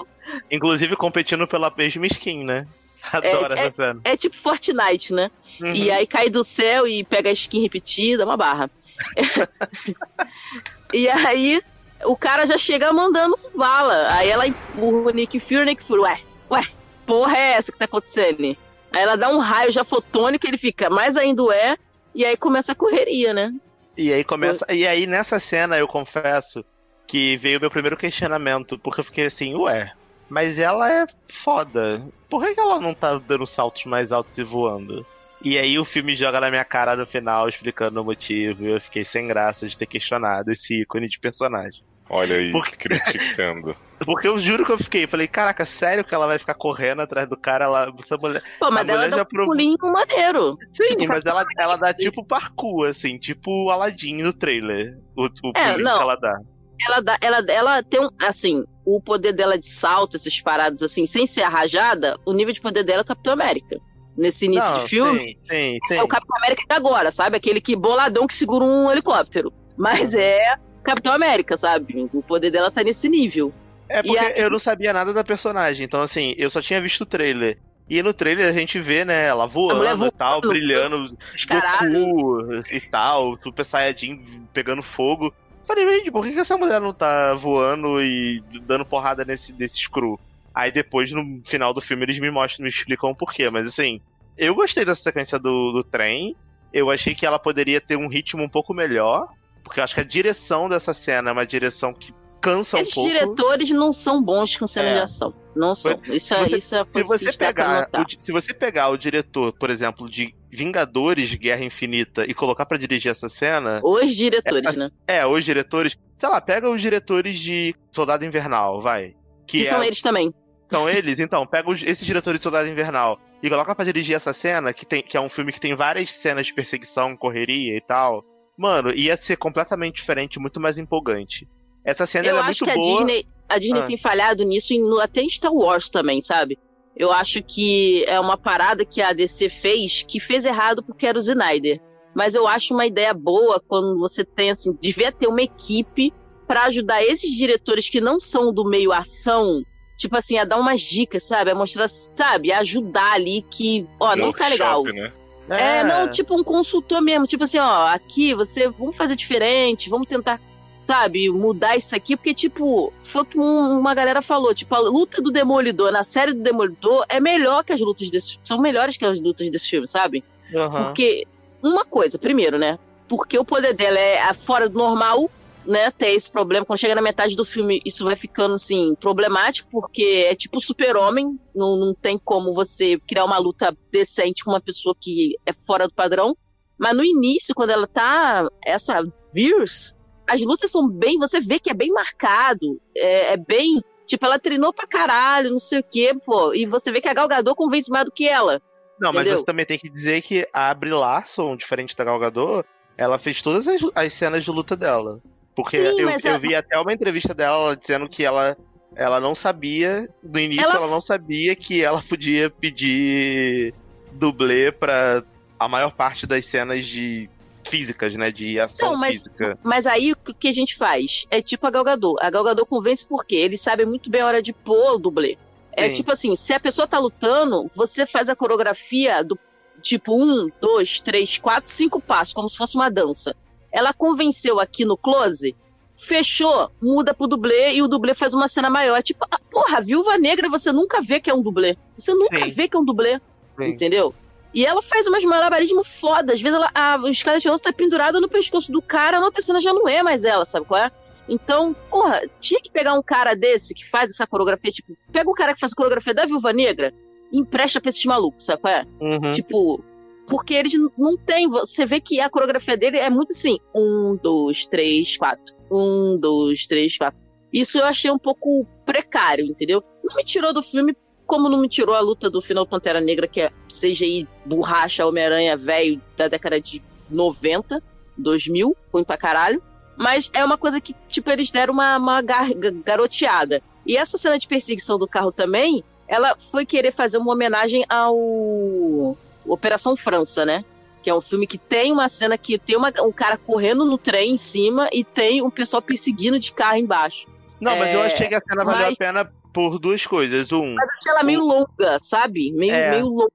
Inclusive competindo pela mesma skin, né? <laughs> Adoro É, essa cena. É tipo Fortnite, né? Uhum. E aí cai do céu e pega a skin repetida, uma barra. <laughs> e aí o cara já chega mandando bala. Aí ela empurra o Nick Fury, o Nick Fury, ué, ué, porra é essa que tá acontecendo? Aí ela dá um raio já fotônico, ele fica mais ainda é, e aí começa a correria, né? E aí começa. E aí nessa cena eu confesso que veio o meu primeiro questionamento, porque eu fiquei assim, ué, mas ela é foda. Por que ela não tá dando saltos mais altos e voando? E aí o filme joga na minha cara no final, explicando o motivo, eu fiquei sem graça de ter questionado esse ícone de personagem. Olha aí, Por quê? criticando. <laughs> Porque eu juro que eu fiquei, falei, caraca, sério que ela vai ficar correndo atrás do cara? Ela, essa mulher... Pô, mas A ela dá um pulinho maneiro. Sim, mas ela, ela dá tipo parkour, assim, tipo o Aladdin no trailer. O, o É, pulinho não. que ela dá. ela, dá, ela, ela tem um, assim, o poder dela de salto, essas paradas assim, sem ser arrajada, o nível de poder dela é o Capitão América. Nesse início Não, de filme, Sim, sim, sim. é o Capitão América de agora, sabe? Aquele que boladão que segura um helicóptero. Mas é Capitão América, sabe? O poder dela tá nesse nível. É porque E aí- eu não sabia nada da personagem, então assim, eu só tinha visto o trailer. E no trailer a gente vê, né, ela voando mulher e tal, voando, brilhando. Goku e tal, Super Saiyajin pegando fogo. Falei, gente, por que, que essa mulher não tá voando e dando porrada nesse, nesse screw? Aí depois, no final do filme, eles me mostram, me explicam o porquê. Mas assim, eu gostei dessa sequência do, do trem. Eu achei que ela poderia ter um ritmo um pouco melhor. Porque eu acho que a direção dessa cena é uma direção que cansa um Esses pouco. diretores não são bons com cena É. de ação. Não são. Isso é, você- isso é Se você, pegar, o se você pegar o diretor, por exemplo, de Vingadores Guerra Infinita e colocar pra dirigir essa cena, Os diretores, né? é, os diretores, sei lá, pega os diretores de Soldado Invernal, vai. Que, Que, são é- eles também. são eles, então, pega os- esses diretores de Soldado Invernal e coloca pra dirigir essa cena, que, tem, que é um filme que tem várias cenas de perseguição, correria e tal. Mano, ia ser completamente diferente, muito mais empolgante. Essa cena Eu ela é acho muito que a boa. Disney, a Disney Ah. tem falhado nisso em, no- até em Star Wars também, sabe? Eu acho que é uma parada que a DC fez que fez errado porque era o Snyder. Mas eu acho uma ideia boa quando você tem, assim, devia ter uma equipe pra ajudar esses diretores que não são do meio ação, tipo assim, a dar umas dicas, sabe? A mostrar, sabe? A ajudar ali que, ó, não tá legal. Né? É, não, tipo um consultor mesmo. Tipo assim, ó, aqui você, vamos fazer diferente, vamos tentar, sabe, mudar isso aqui. Porque, tipo, foi o que um- uma galera falou. Tipo, a luta do Demolidor na série do Demolidor é melhor que as lutas desse São melhores que as lutas desse filme, sabe? Aham. Porque, uma coisa, primeiro, né? Porque o poder dela é fora do normal. Né, ter esse problema. Quando chega na metade do filme, isso vai ficando, assim, problemático, porque é tipo super-homem, não, não tem como você criar uma luta decente com uma pessoa que é fora do padrão. Mas no início, quando ela tá, essa Veers, as lutas são bem, você vê que é bem marcado, é, é bem, tipo, ela treinou pra caralho, não sei o quê, pô, e você vê que a Gal Gadot convence mais do que ela. Não, mas Entendeu? você também tem que dizer que a Brie Larson, diferente da Gal Gadot, ela fez todas as, as cenas de luta dela. Porque Sim, eu, eu vi até uma entrevista dela ela dizendo que ela, ela não sabia, no início Ela- ela... não sabia que ela podia pedir dublê pra a maior parte das cenas de físicas, né, de ação Não, mas- física. Mas aí o que a gente faz? É tipo a Gal Gadot. A Gal Gadot convence porque eles sabem muito bem a hora de pôr o dublê. É Sim. tipo assim, se a pessoa tá lutando, você faz a coreografia do tipo um, dois, três, quatro, cinco passos, como se fosse uma dança. Ela convenceu aqui no close, fechou, muda pro dublê e o dublê faz uma cena maior. Tipo, ah, porra, a Viúva Negra você nunca vê que é um dublê. Você nunca Sim. vê que é um dublê. Sim. Entendeu? E ela faz umas malabarismos foda. Às vezes ela, a Scarlett Johansson tá pendurada no pescoço do cara, na outra cena já não é mais ela, sabe qual é? Então, porra, tinha que pegar um cara desse que faz essa coreografia, tipo, pega o cara que faz a coreografia da Viúva Negra e empresta pra esses malucos, sabe qual é? Uhum. Tipo, porque eles não têm. Você vê que a coreografia dele é muito assim: um, dois, três, quatro. Um, dois, três, quatro. Isso eu achei um pouco precário, entendeu? Não me tirou do filme, como não me tirou a luta do final Pantera Negra, que é CGI borracha Homem-Aranha velho da década de 90, 2000, ruim pra caralho. Mas é uma coisa que, tipo, eles deram uma, uma gar- ga- garoteada. E essa cena de perseguição do carro também, ela foi querer fazer uma homenagem ao Operação França, né? Que é um filme que tem uma cena que tem uma- um cara correndo no trem em cima e tem um pessoal perseguindo de carro embaixo. Não, mas eu É, achei que a cena valeu mas- a pena por duas coisas. Um, Mas eu achei ela meio longa, sabe? Meio, É. meio longa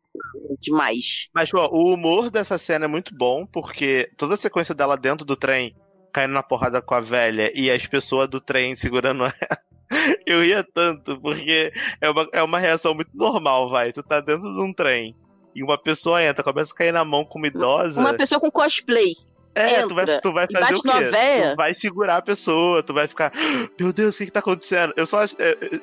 demais. Mas, pô, o humor dessa cena é muito bom, porque toda a sequência dela dentro do trem, caindo na porrada com a velha, e as pessoas do trem segurando <laughs> ela. Eu ria tanto, porque é uma, é uma reação muito normal, vai. Tu tá dentro de um trem, e uma pessoa entra, começa a cair na mão com uma idosa. Uma pessoa com cosplay. é, tu vai, entra tu vai fazer o quê? Tu vai segurar a pessoa, tu vai ficar, meu Deus, o que que tá acontecendo? Eu só, é,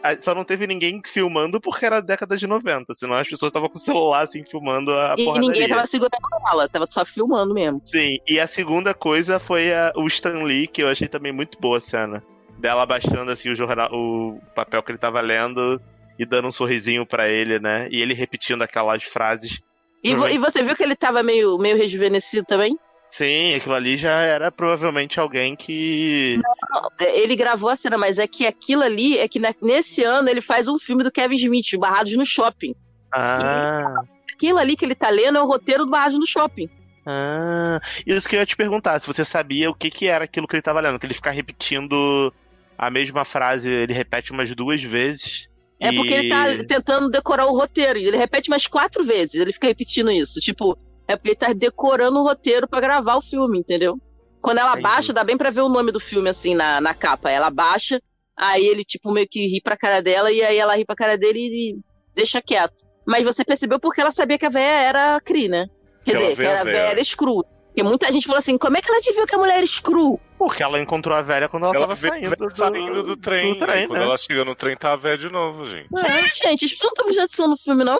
é, só não teve ninguém filmando porque era década de 90, senão as pessoas estavam com o celular, assim, filmando a E porradaria. ninguém tava segurando ela, tava só filmando mesmo. Sim, e a segunda coisa foi a- o Stan Lee, que eu achei também muito boa a cena. Dela abaixando assim o jornal, o papel que ele tava lendo e dando um sorrisinho pra ele, né? E ele repetindo aquelas frases. E, vo- e você viu que ele tava meio, meio rejuvenescido também? Sim, aquilo ali já era provavelmente alguém que. Não, Ele gravou a cena, mas é que aquilo ali, é que nesse ano ele faz um filme do Kevin Smith, Os Barrados no Shopping. Ah. Aquilo ali que ele tá lendo é o roteiro do Barrados no Shopping. Ah. Isso que eu ia te perguntar, se você sabia o que, que era aquilo que ele tava lendo, que ele fica repetindo a mesma frase, ele repete umas duas vezes. É porque ele tá tentando decorar o roteiro. e Ele repete mais quatro vezes. Ele fica repetindo isso. Tipo, é porque ele tá decorando o roteiro pra gravar o filme, entendeu? Quando ela Entendi. baixa, dá bem pra ver o nome do filme, assim, na, na capa. Ela baixa, aí ele, tipo, meio que ri pra cara dela, e aí ela ri pra cara dele e deixa quieto. Mas você percebeu porque ela sabia que a véia era Cri, né? Quer dizer, que era a véia. véia era screw. Porque muita gente falou assim, como é que ela adivinhou que a mulher era screw? Porque ela encontrou a velha quando ela, Ela tava saindo, do, saindo do trem. do trem, e quando né? ela chega no trem, tá a véia de novo, gente. É, gente, as pessoas não estão prestando atenção no filme, não.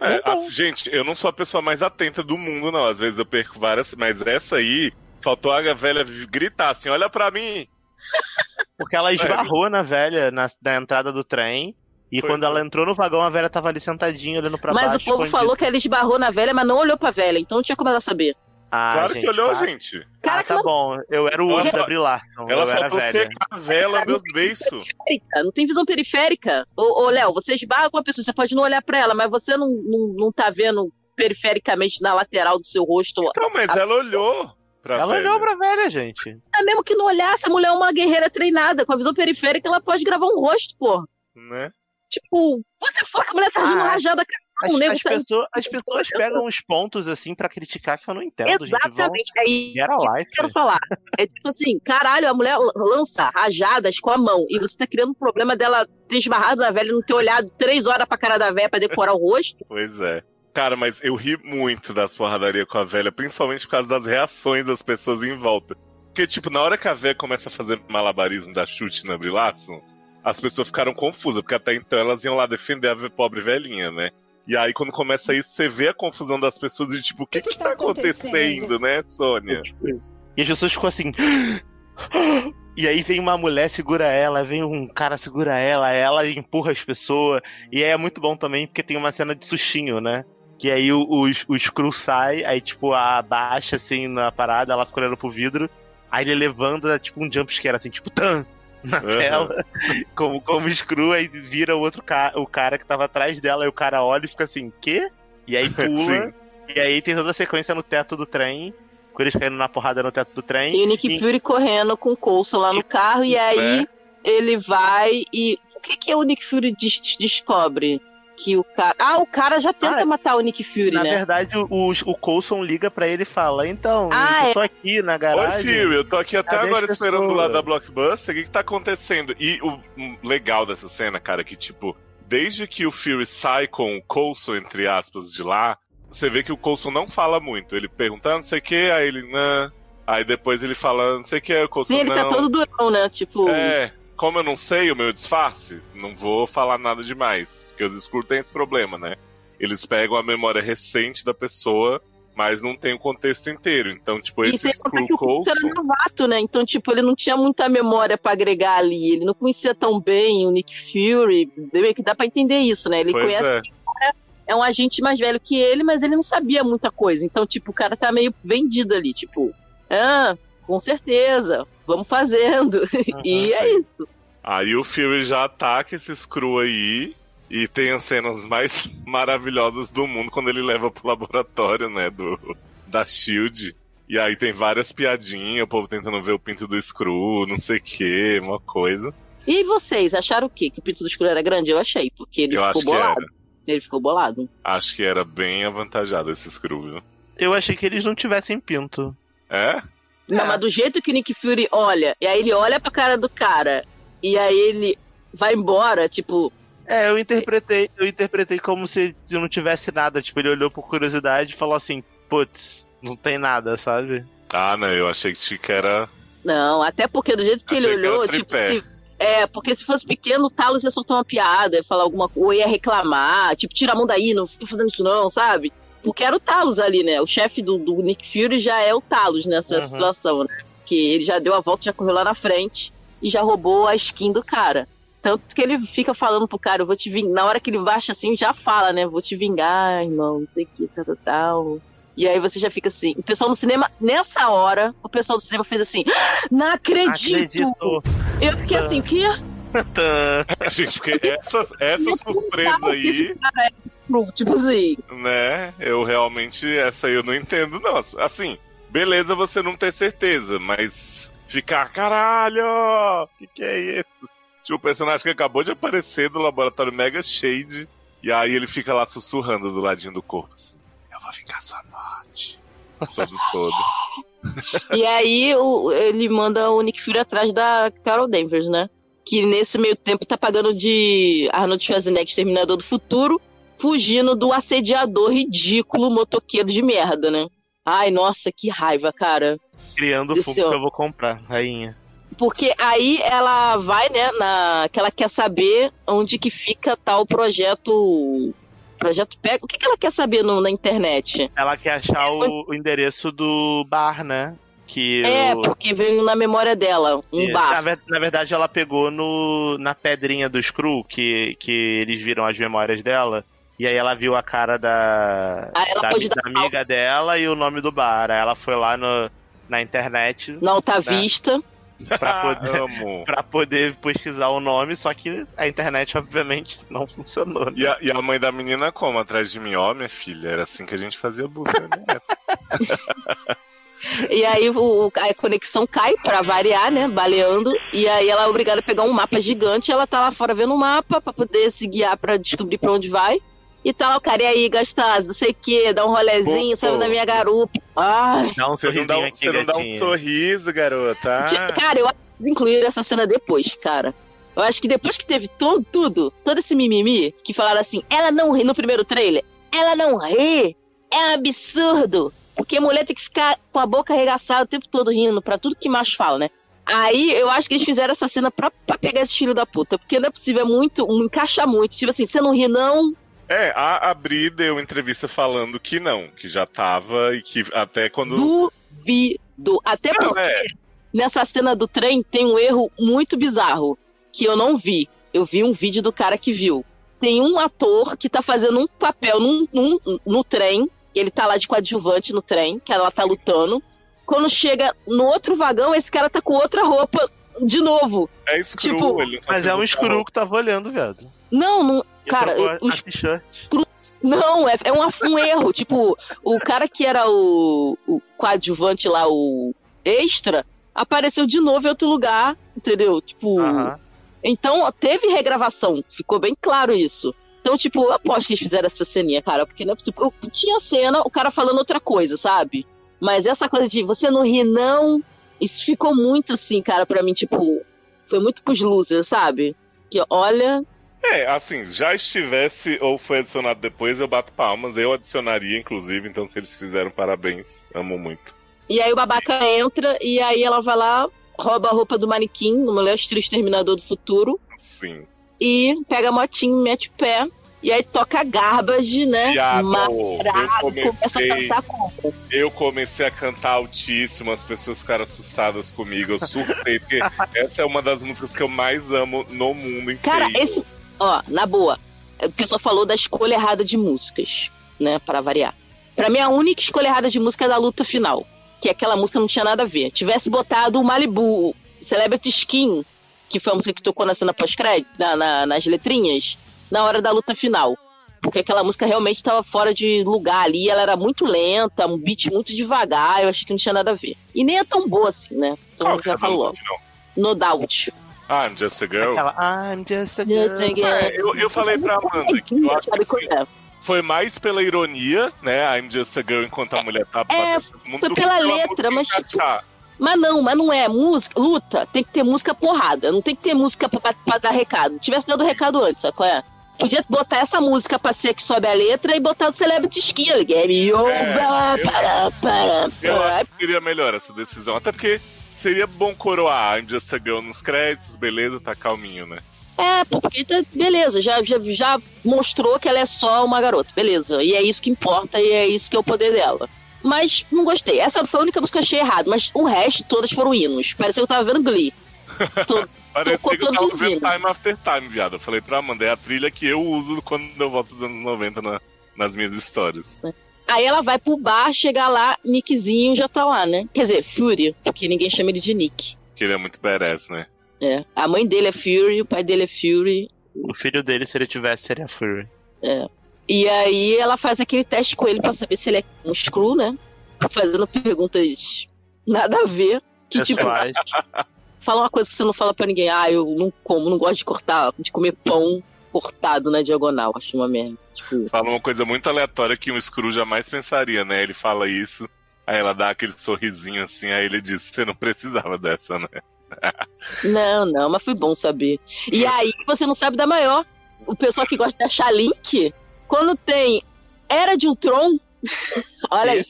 É, Então. assim, gente, eu não sou a pessoa mais atenta do mundo, não. Às vezes eu perco várias, mas essa aí, faltou a velha gritar assim: olha pra mim. <laughs> Porque ela esbarrou na velha na, na entrada do trem. E Pois quando é. ela entrou no vagão, a velha tava ali sentadinha, olhando pra mas baixo. o povo falou que ela esbarrou na velha, mas não olhou pra velha. Então não tinha como ela saber. Ah, claro gente, que olhou, tá. gente. Cara, ah, tá bom. Eu era o anjo da Larson. Ela eu era faltou velha. secar a vela, meus beiços. periférica, não tem visão periférica. Ô, ô Léo, você esbarra com a pessoa, você pode não olhar pra ela, mas você não, não, não tá vendo perifericamente na lateral do seu rosto. Então, mas ela olhou pra Ela velha. olhou pra velha, gente. É mesmo que não olhasse, a mulher é uma guerreira treinada. Com a visão periférica, ela pode gravar um rosto, pô. Né? Tipo, você que a mulher tá Ah, rajada, cara. As, nego as tá- pessoas, as pessoas pegam uns pontos assim pra criticar que eu não entendo. Gente. Vão... Exatamente. É isso que eu quero falar. É tipo assim, caralho, a mulher lança rajadas com a mão e você tá criando um problema dela ter esbarrado na velha e não ter olhado três horas pra cara da velha pra decorar o rosto. Pois é. Cara, mas eu ri muito das porradarias com a velha, principalmente por causa das reações das pessoas em volta. Porque, tipo, na hora que a véia começa a fazer malabarismo da chute na Brilaço, as pessoas ficaram confusas, porque até então elas iam lá defender a pobre velhinha, né? E aí, quando começa isso, você vê a confusão das pessoas e, tipo, o que que, tá acontecendo, né, Sônia? E as pessoas ficam assim. <gasps> E aí vem uma mulher, segura ela, vem um cara, segura ela, ela empurra as pessoas. E aí é muito bom também, porque tem uma cena de sustinho, né? Que aí o, o, o Screw sai, aí tipo, abaixa assim na parada, ela fica olhando pro vidro. Aí ele levanta, tipo um jumpscare, assim, tipo, tan! Na tela, como, como Screw, aí vira o outro cara, o cara que tava atrás dela, aí o cara olha e fica assim, quê? E aí <laughs> pula, e aí tem toda a sequência no teto do trem, com eles caindo na porrada no teto do trem. E o Nick E- Fury correndo com o Coulson lá no carro, e aí ele vai e. O que, que o Nick Fury des- descobre? Que o cara. Ah, o cara já tenta Ah, matar o Nick Fury, Na né? verdade, o, o, o Coulson liga pra ele e fala: Então, Ah, eu tô aqui na Oi, garagem. Fury, eu tô aqui até agora esperando do lado da Blockbuster. O que que tá acontecendo? E o legal dessa cena, cara, é que, tipo, desde que o Fury sai com o Coulson, entre aspas, de lá, você vê que o Coulson não fala muito. Ele pergunta, ah, não sei o que, aí ele, não. Aí depois ele fala, não sei o que, o Coulson Sim, ele não. tá todo durão, né? Tipo. É, como eu não sei o meu disfarce, não vou falar nada demais. Porque os Skrull têm esse problema, né? Eles pegam a memória recente da pessoa, mas não tem o contexto inteiro. Então, tipo, esse sem contar Skrull que o Coulson era novato, né? Então, tipo, ele não tinha muita memória pra agregar ali. Ele não conhecia tão bem o Nick Fury. Que dá pra entender isso, né? Ele Pois conhece é. é um agente mais velho que ele, mas ele não sabia muita coisa. Então, tipo, o cara tá meio vendido ali, tipo, ah, com certeza, vamos fazendo. e é isso. Aí o Fury já ataca esse Skrull aí e tem as cenas mais <laughs> maravilhosas do mundo quando ele leva pro laboratório, né, do, da SHIELD. E aí tem várias piadinhas, o povo tentando ver o pinto do Skrull, não sei o que, uma coisa. E vocês, acharam o quê? Que o pito do escuro era grande? Eu achei, porque ele Eu ficou bolado. Ele ficou bolado. Acho que era bem avantajado esse Skrull, viu? Eu achei que eles não tivessem pinto. É? Não, mas do jeito que o Nick Fury olha, e aí ele olha pra cara do cara, e aí ele vai embora, tipo, É, eu interpretei, eu interpretei como se não tivesse nada. Tipo, ele olhou por curiosidade e falou assim: putz, não tem nada, sabe? Ah, não, eu achei que que era. Não, até porque do jeito que Achei ele que olhou, tipo, tripé. se. É, porque se fosse pequeno, o Talos ia soltar uma piada, ia falar alguma coisa, ou ia reclamar, tipo, tira a mão daí, não tô fazendo isso não, sabe? Porque era o Talos ali, né? O chefe do, do Nick Fury já é o Talos nessa Uhum. situação, né? Que ele já deu a volta, já correu lá na frente e já roubou a skin do cara. Tanto que ele fica falando pro cara, eu vou te vingar. Na hora que ele baixa assim, já fala, né? Vou te vingar, irmão, não sei o que, tal, tal, tal. E aí você já fica assim. O pessoal no cinema, nessa hora, o pessoal do cinema fez assim: Não acredito! Acredito. Eu fiquei assim, o quê? <laughs> Tã. Gente, porque essa, essa surpresa aí, Tipo assim. né? Eu realmente. Essa aí eu não entendo, não. Assim, beleza você não ter certeza, mas ficar, caralho! Que que é isso? Tipo, o personagem que acabou de aparecer do laboratório Mega Shade. E aí ele fica lá sussurrando do ladinho do corpo, assim. Eu vou vingar sua morte. Todo todo. <laughs> E aí o- ele manda o Nick Fury atrás da Carol Danvers, né? Que nesse meio tempo tá pagando de Arnold Schwarzenegger, Exterminador do Futuro, fugindo do assediador ridículo motoqueiro de merda, né? Ai, nossa, que raiva, cara. Criando o Esse fumo ó. que eu vou comprar, rainha. Porque aí ela vai, né, na que ela quer saber onde que fica tal projeto projeto pega. O que que ela quer saber no- na internet? Ela quer achar o, o endereço do bar, né? Que É, o- porque veio na memória dela, um bar. Na, na verdade, ela pegou no, na pedrinha do Screw, que, que eles viram as memórias dela. E aí ela viu a cara da, Ah, da, da amiga dela e o nome do bar. Aí ela foi lá no, na internet Na Alta Vista. pra <laughs> poder, <laughs> pra poder pesquisar o nome, só que a internet, obviamente, não funcionou. né? E a, e a mãe da menina como? Atrás de mim, ó, minha filha. Era assim que a gente fazia busca, né? <laughs> E aí o, a conexão cai pra variar, né? Baleando. E aí ela é obrigada a pegar um mapa gigante. Ela tá lá fora vendo o mapa pra poder se guiar pra descobrir pra onde vai. E o cara, e aí, gostosa, não sei o que, dá um rolezinho, Pô, sabe, pô. na minha garupa. Ai. Dá um Você não dá, um, aqui, você não dá um sorriso, garota. Cara, eu acho que incluir essa cena depois, cara. Eu acho que depois que teve to- tudo, todo esse mimimi, que falaram assim, ela não ri no primeiro trailer, ela não ri, é um absurdo, Porque a mulher tem que ficar com a boca arregaçada o tempo todo rindo pra tudo que macho fala, né? Aí eu acho que eles fizeram essa cena pra, pra pegar esse filho da puta. Porque não é possível, é muito, um, encaixa muito. Tipo assim, você não ri, não. É, a, a Bri deu entrevista falando que não, que já tava e que até quando. Duvido. Até Não, porque é. nessa cena do trem tem um erro muito bizarro que eu não vi. Eu vi um vídeo do cara que viu. Tem um ator que tá fazendo um papel num, num- no trem. Ele tá lá de coadjuvante no trem, que ela tá lutando. Quando chega no outro vagão, esse cara tá com outra roupa de novo. É escuro, Tipo, ele não Mas é um escuro que tava olhando, viado. Não, não. Cara, trocou o a t-shirt. Não, é, é um, um erro. <laughs> Tipo, o cara que era o, o coadjuvante lá, o extra, apareceu de novo em outro lugar, entendeu? Tipo. Aham. Então, teve regravação, ficou bem claro isso. Então, tipo, eu aposto que eles fizeram essa ceninha, cara, porque não é possível. Eu- tinha cena, o cara falando outra coisa, sabe? Mas essa coisa de você não ri, não. Isso ficou muito assim, cara, pra mim, tipo. Foi muito pros losers, sabe? Que olha. É, assim, já estivesse ou foi adicionado depois, eu bato palmas. Eu adicionaria, inclusive, então se eles fizeram, parabéns. Amo muito. E aí o babaca entra e aí ela vai lá, rouba a roupa do manequim, no Mulher Estilo Exterminador do Futuro, Sim. e pega a motinho, mete o pé. E aí toca garbage, né? Viado, Marado, eu começa a comecei, cantar eu comecei a cantar altíssimo, as pessoas ficaram assustadas comigo. Eu surtei, porque <laughs> essa é uma das músicas que eu mais amo no mundo inteiro. Cara, esse. Ó, na boa. O pessoal falou da escolha errada de músicas, né? Pra variar. Pra mim, a única escolha errada de música é da luta final. Que aquela música não tinha nada a ver. Tivesse botado o Malibu, Celebrity Skin, que foi a música que tocou na cena pós-crédito, na- na- nas letrinhas, na hora da luta final. Porque aquela música realmente estava fora de lugar ali, ela era muito lenta, um beat muito devagar, eu achei que não tinha nada a ver. E nem é tão boa assim, né? Então Qual que já é falou. No Doubt. Ah, I'm Just a Girl? Aquela I'm just a Just girl. a girl. É, eu, eu falei pra Amanda que eu acho Sabe que assim, é? foi mais pela ironia, né? I'm Just a Girl enquanto a mulher tá É, mundo, foi pela letra, mas, tipo. Mas não, mas não é. Música, luta, tem que ter música porrada. Não tem que ter música pra, pra- pra dar recado. Tivesse dado recado antes, sabe qual é? Podia botar essa música pra ser que sobe a letra e botar o Celebrity Skill. Game over, eu- para, para, Eu para. acho que seria melhor essa decisão. Até porque seria bom coroar I'm Just a Girl nos créditos, beleza, tá calminho, né? É, porque tá- beleza, já, já, já mostrou que ela é só uma garota, beleza. E é isso que importa e é isso que é o poder dela. Mas não gostei. Essa foi a única música que eu achei errado, mas o resto todas foram hinos. Parecia que eu tava vendo Glee. Tô- <laughs> Parecia Tocou que eu tava vendo. Time After Time, viado. Eu falei pra Amanda, é a trilha que eu uso quando eu volto pros anos 90 na- nas minhas histórias. Aí ela vai pro bar, chegar lá, Nickzinho já tá lá, né? Quer dizer, Fury, porque ninguém chama ele de Nick. Que ele é muito badass, né? É. A mãe dele é Fury, o pai dele é Fury. O filho dele, se ele tivesse, seria Fury. E aí ela faz aquele teste com ele pra saber se ele é um screw, né? Fazendo perguntas nada a ver. Que tipo, fala uma coisa que você não fala pra ninguém. Ah, eu não como, não gosto de cortar, de comer pão cortado na diagonal. Acho uma merda. Tipo, Fala uma coisa muito aleatória que um Screw jamais pensaria, né? Ele fala isso, aí ela dá aquele sorrisinho assim, aí ele diz, você não precisava dessa, né? <laughs> não, não, mas foi bom saber. E aí você não sabe da maior. O pessoal que gosta de achar link, quando tem Era de Ultron, <laughs> olha aí,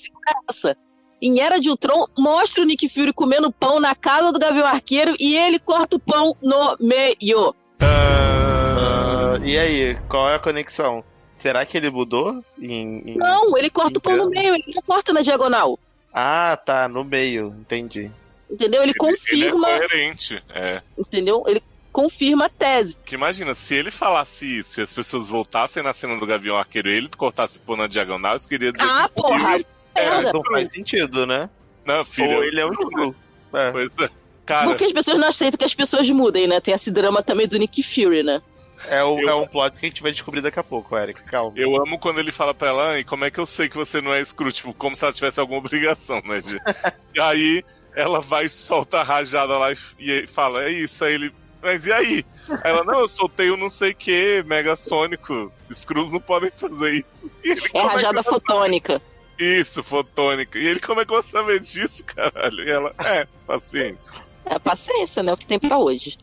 essa. Em Era de Ultron, mostra o Nick Fury comendo pão na casa do Gavião Arqueiro e ele corta o pão no meio. Ah, e aí, qual é a conexão? Será que ele mudou? Em, em- Não, ele corta o pão no meio, ele não corta na diagonal. Ah, tá, no meio, entendi. Entendeu? Ele Ele confirma, é coerente, é. entendeu? Ele confirma a tese. Que imagina, se ele falasse isso e as pessoas voltassem na cena do Gavião Arqueiro e ele cortasse pão na diagonal, isso queria dizer Ah, que porra! ele- Merda. Não faz sentido, né? Não, filho. Ou ele é um Screw. É. Pois é. Cara, Porque as pessoas não aceitam que as pessoas mudem, né? Tem esse drama também do Nick Fury, né? É, o- Eu- é um plot que a gente vai descobrir daqui a pouco, Eric. Calma. eu amo quando ele fala pra ela, e como é que eu sei que você não é Screw? Tipo, como se ela tivesse alguma <laughs> obrigação, né? De... e aí ela vai e solta a rajada lá e, e fala, é isso, aí ele. Mas e aí? Aí Ela, não, eu soltei o não sei o que, megasônico. Screws não podem fazer isso. Ele, É "Como que rajada vou fotônica. Isso, fotônica. E ele, como é que eu vou saber disso, caralho? E ela, é, paciência. É paciência, né? O que tem pra hoje.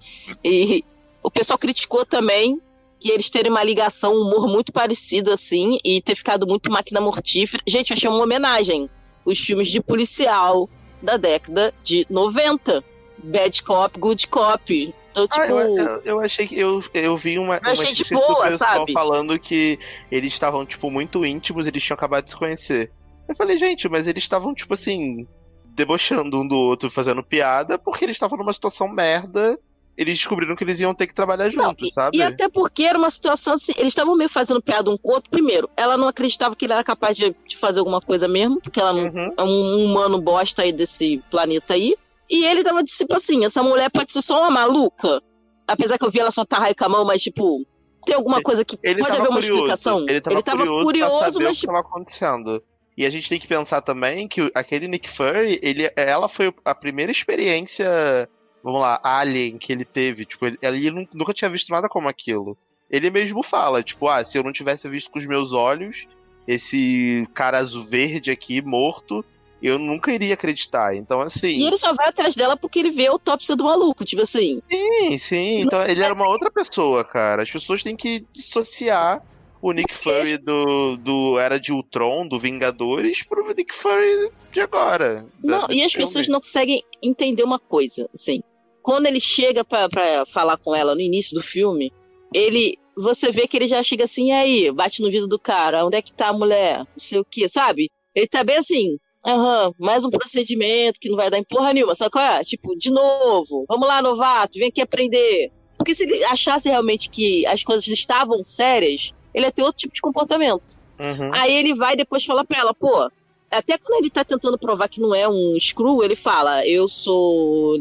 E o pessoal criticou também que eles terem uma ligação, um humor muito parecido assim, e ter ficado muito máquina mortífera. Gente, eu achei uma homenagem. os filmes de policial da década de 90. Bad Cop, Good Cop. Então, Ah, tipo. eu, eu- eu achei que eu, eu vi uma, uma achei de entrevista do boa, sabe? falando que eles estavam tipo muito íntimos, eles tinham acabado de se conhecer. Eu falei, gente, mas eles estavam tipo assim debochando um do outro, fazendo piada, porque eles estavam numa situação merda. Eles descobriram que eles iam ter que trabalhar Não, juntos, sabe? E até porque era uma situação assim, eles estavam meio fazendo piada um com o outro. Primeiro, ela não acreditava que ele era capaz de, de fazer alguma coisa mesmo, porque ela não Uhum. é um humano bosta aí desse planeta aí. E ele tava tipo assim, essa mulher pode ser só uma maluca. Apesar que eu vi ela só tarra com a mão, mas tipo, tem alguma coisa que Ele pode tava haver uma curioso. explicação. Ele tava, curioso, curioso, pra saber mas o que tipo, estava acontecendo. E a gente tem que pensar também que aquele Nick Fury, ele, ela foi a primeira experiência, vamos lá, alien que ele teve. Tipo, ele, ele nu- nunca tinha visto nada como aquilo. Ele mesmo fala, tipo, ah, se eu não tivesse visto com os meus olhos esse cara azul verde aqui, morto, eu nunca iria acreditar. Então, assim. E ele só vai atrás dela porque ele vê a autópsia do maluco. Tipo assim, Sim, sim. Então ele era uma outra pessoa, cara. As pessoas têm que dissociar o Nick Fury do, do Era de Ultron, do Vingadores, pro Nick Fury de agora. Não, da- e as pessoas não conseguem entender uma coisa, assim. Quando ele chega pra, pra falar com ela no início do filme, ele. Você vê que ele já chega assim, e aí, bate no vidro do cara, onde é que tá a mulher? Não sei o que, sabe? Ele tá bem assim, aham, mais um procedimento que não vai dar em porra nenhuma, sabe qual é? Tipo, de novo, vamos lá, novato, vem aqui aprender. Porque se ele achasse realmente que as coisas estavam sérias, ele ia ter outro tipo de comportamento. Uhum. Aí ele vai depois falar pra ela, pô, até quando ele tá tentando provar que não é um Screw, ele fala, eu sou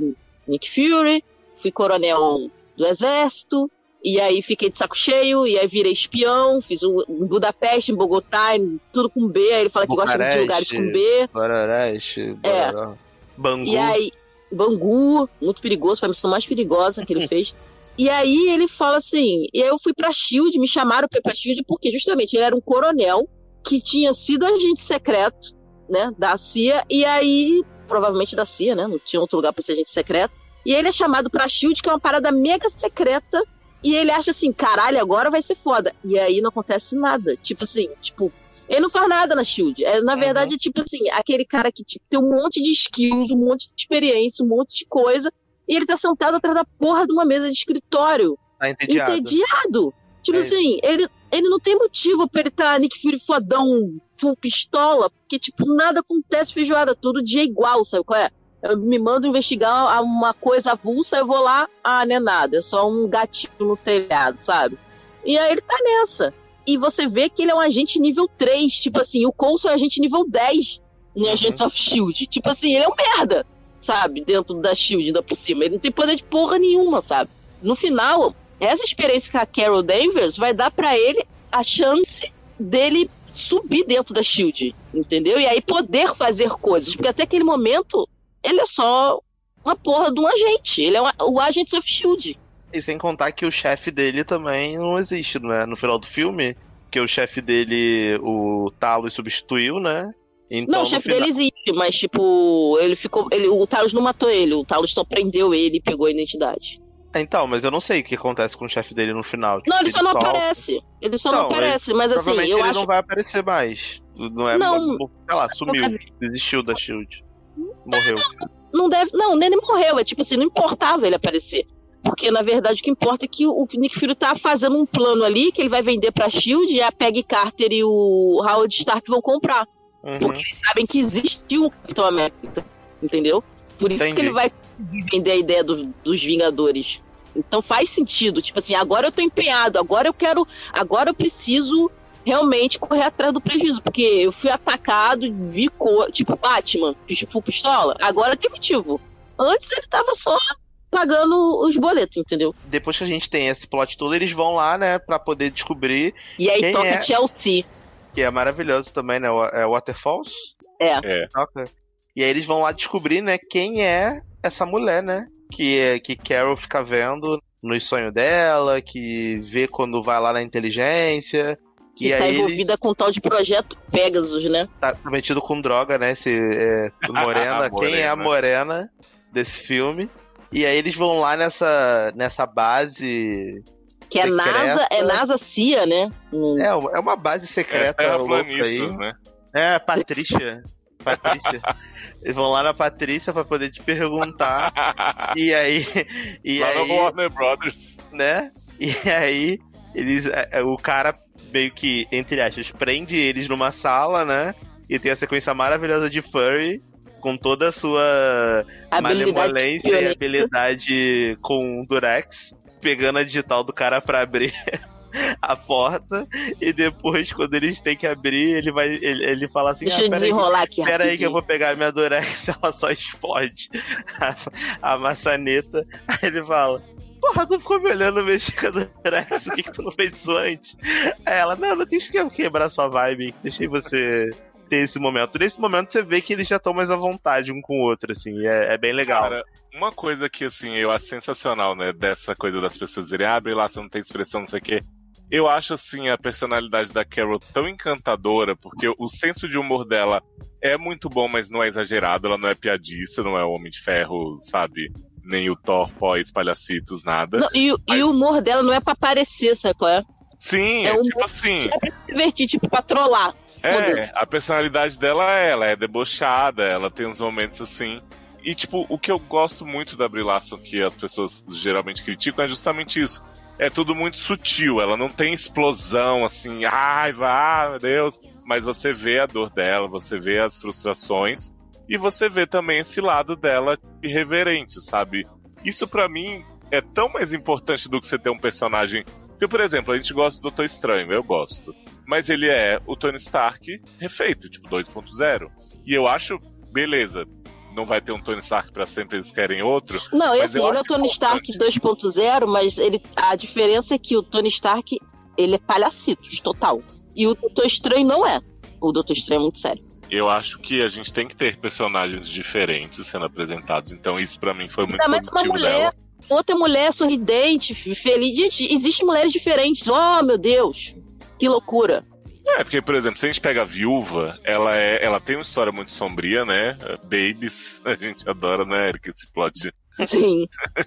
Nick Fury, fui coronel do exército, e aí fiquei de saco cheio, e aí virei espião, fiz um em Budapeste, em Bogotá, em tudo com B, aí ele fala que gosta muito de lugares com B, Bororeste, É. Bangu. e aí, Bangu, muito perigoso, foi a missão mais perigosa que ele <laughs> fez. E aí ele fala assim, e aí eu fui pra SHIELD, me chamaram pra ir pra SHIELD, porque justamente ele era um coronel que tinha sido agente secreto, né, da CIA, e aí, provavelmente da CIA, né, não tinha outro lugar pra ser agente secreto, e ele é chamado pra SHIELD, que é uma parada mega secreta, e ele acha assim, caralho, agora vai ser foda. E aí não acontece nada, tipo assim, tipo, ele não faz nada na SHIELD. É, na Uhum. verdade, é tipo assim, aquele cara que tipo, tem um monte de skills, um monte de experiência, um monte de coisa, e ele tá sentado atrás da porra de uma mesa de escritório, Tá entediado. entediado. Tipo É. assim, ele, ele não tem motivo pra ele estar Nick Fury fodão, full pistola, porque, tipo, nada acontece feijoada, todo dia é igual, sabe qual é? Eu me mando investigar uma coisa avulsa, eu vou lá, ah, não é nada, é só um gatinho no telhado, sabe? E aí ele tá nessa. E você vê que ele é um agente nível 3, tipo assim, o Coulson é um agente nível 10 em Uhum. Agents of S.H.I.E.L.D. Tipo assim, ele é um merda, sabe? Dentro da S.H.I.E.L.D. ainda por cima. Ele não tem poder de porra nenhuma, sabe? No final, essa experiência com a Carol Danvers vai dar pra ele a chance dele subir dentro da Shield, entendeu? E aí poder fazer coisas, porque até aquele momento ele é só uma porra de um agente, ele é um- o Agents of Shield. E sem contar que o chefe dele também não existe, não é? No final do filme, que o chefe dele, o Talos, substituiu, né? Então, não, o chefe final- dele existe, mas tipo, ele ficou, ele, o Talos não matou ele, o Talos só prendeu ele e pegou a identidade. Então, mas eu não sei o que acontece com o chefe dele no final. Tipo, Não, ele só não solta. aparece. Ele só não Não, aparece, mas assim, eu ele acho não vai aparecer mais. Não é? Não. Sei lá, sumiu. Desistiu da Shield. Morreu. não deve. Não, nem ele morreu. É tipo assim, não importava ele aparecer. Porque, na verdade, o que importa é que o o Nick Fury tá fazendo um plano ali que ele vai vender pra Shield e a Peggy Carter e o Howard Stark vão comprar. Uhum. Porque eles sabem que existe um Capitão América. Entendeu? Por isso que Entendi. ele vai vender a ideia do- dos Vingadores. Então faz sentido. Tipo assim, agora eu tô empenhado, agora eu quero. Agora eu preciso realmente correr atrás do prejuízo. Porque eu fui atacado, vi cor. Tipo, Batman, full pistola. Agora tem motivo. Antes ele tava só pagando os boletos, entendeu? Depois que a gente tem esse plot todo, eles vão lá, né, pra poder descobrir, E aí toca é? Chelsea. Que é maravilhoso também, né? É Waterfalls? É. É. E aí eles vão lá descobrir, né, quem é essa mulher, né? Que, é, que Carol fica vendo nos sonhos dela, que vê quando vai lá na inteligência. Que E tá aí ele- envolvida com tal de projeto Pegasus, né? tá prometido com droga, né? Esse é, <laughs> Morena. A Quem é a Morena desse filme? E aí eles vão lá nessa, nessa base. Que é Secreta. NASA, é NASA CIA, né? Hum. É, é uma base É secreta louca aí. né? É, Patrícia. <laughs> Patrícia. Eles vão lá na Patrícia pra poder te perguntar. <laughs> e aí. E Lá aí no Warner Brothers. né? E aí, eles. é, é, O cara meio que, entre aspas, prende eles numa sala, né? E tem a sequência maravilhosa de Furry, com toda a sua Habilidade malemolência e habilidade com o Durex, pegando a digital do cara pra abrir <laughs> a porta. E depois, quando eles têm que abrir, ele vai. Ele, ele fala assim: Deixa ah, eu desenrolar aqui Pera aí que eu vou pegar minha Durex, <laughs> ela só explode a, a maçaneta. Aí ele fala: Porra, tu ficou me olhando mexer com a Durex, o que, que tu não fez isso antes? Aí ela: Não, não quis que- quebrar sua vibe, deixei você ter esse momento. Nesse momento você vê que eles já estão mais à vontade um com o outro, assim, é, é bem legal. Cara, uma coisa que, assim, eu acho sensacional, né? Dessa coisa das pessoas dizerem, abre lá, você não tem expressão, não sei o quê. Eu acho, assim, a personalidade da Carol tão encantadora, porque o senso de humor dela é muito bom, mas não é exagerado, ela não é piadista, não é o Homem de Ferro, sabe? Nem o Thor pós-palhacitos, nada. Não, e, o- e o humor dela não é pra aparecer, sabe qual é? Sim, É é, um tipo humor assim. É pra se divertir, tipo, pra trollar. É, a personalidade dela é, ela é debochada, ela tem uns momentos assim. E, tipo, o que eu gosto muito da Brie Larson, que as pessoas geralmente criticam, é justamente isso. É tudo muito sutil, ela não tem explosão, assim, ai, vá, meu Deus. Mas você vê a dor dela, você vê as frustrações, e você vê também esse lado dela irreverente, sabe? Isso pra mim é tão mais importante do que você ter um personagem. Porque, por exemplo, a gente gosta do Doutor Estranho, eu gosto mas ele é o Tony Stark refeito, tipo 2.0. E eu acho, beleza, não vai ter um Tony Stark pra sempre, eles querem outro. Não, Mas assim, ele é o Tony Stark importante. 2.0, mas ele, a diferença é que o Tony Stark, ele é palhacitos, total. E o Doutor Estranho não é. O Doutor Estranho é muito sério. Eu acho que a gente tem que ter personagens diferentes sendo apresentados, então isso pra mim foi muito Ainda mais uma mulher, dela. outra mulher sorridente, feliz. Gente, existem mulheres diferentes. Oh, meu Deus. Que loucura. É, porque, por exemplo, se a gente pega a viúva, ela é, ela tem uma história muito sombria, né? Babies, <laughs> a gente adora, né, Eric, esse plot. Sim. <laughs>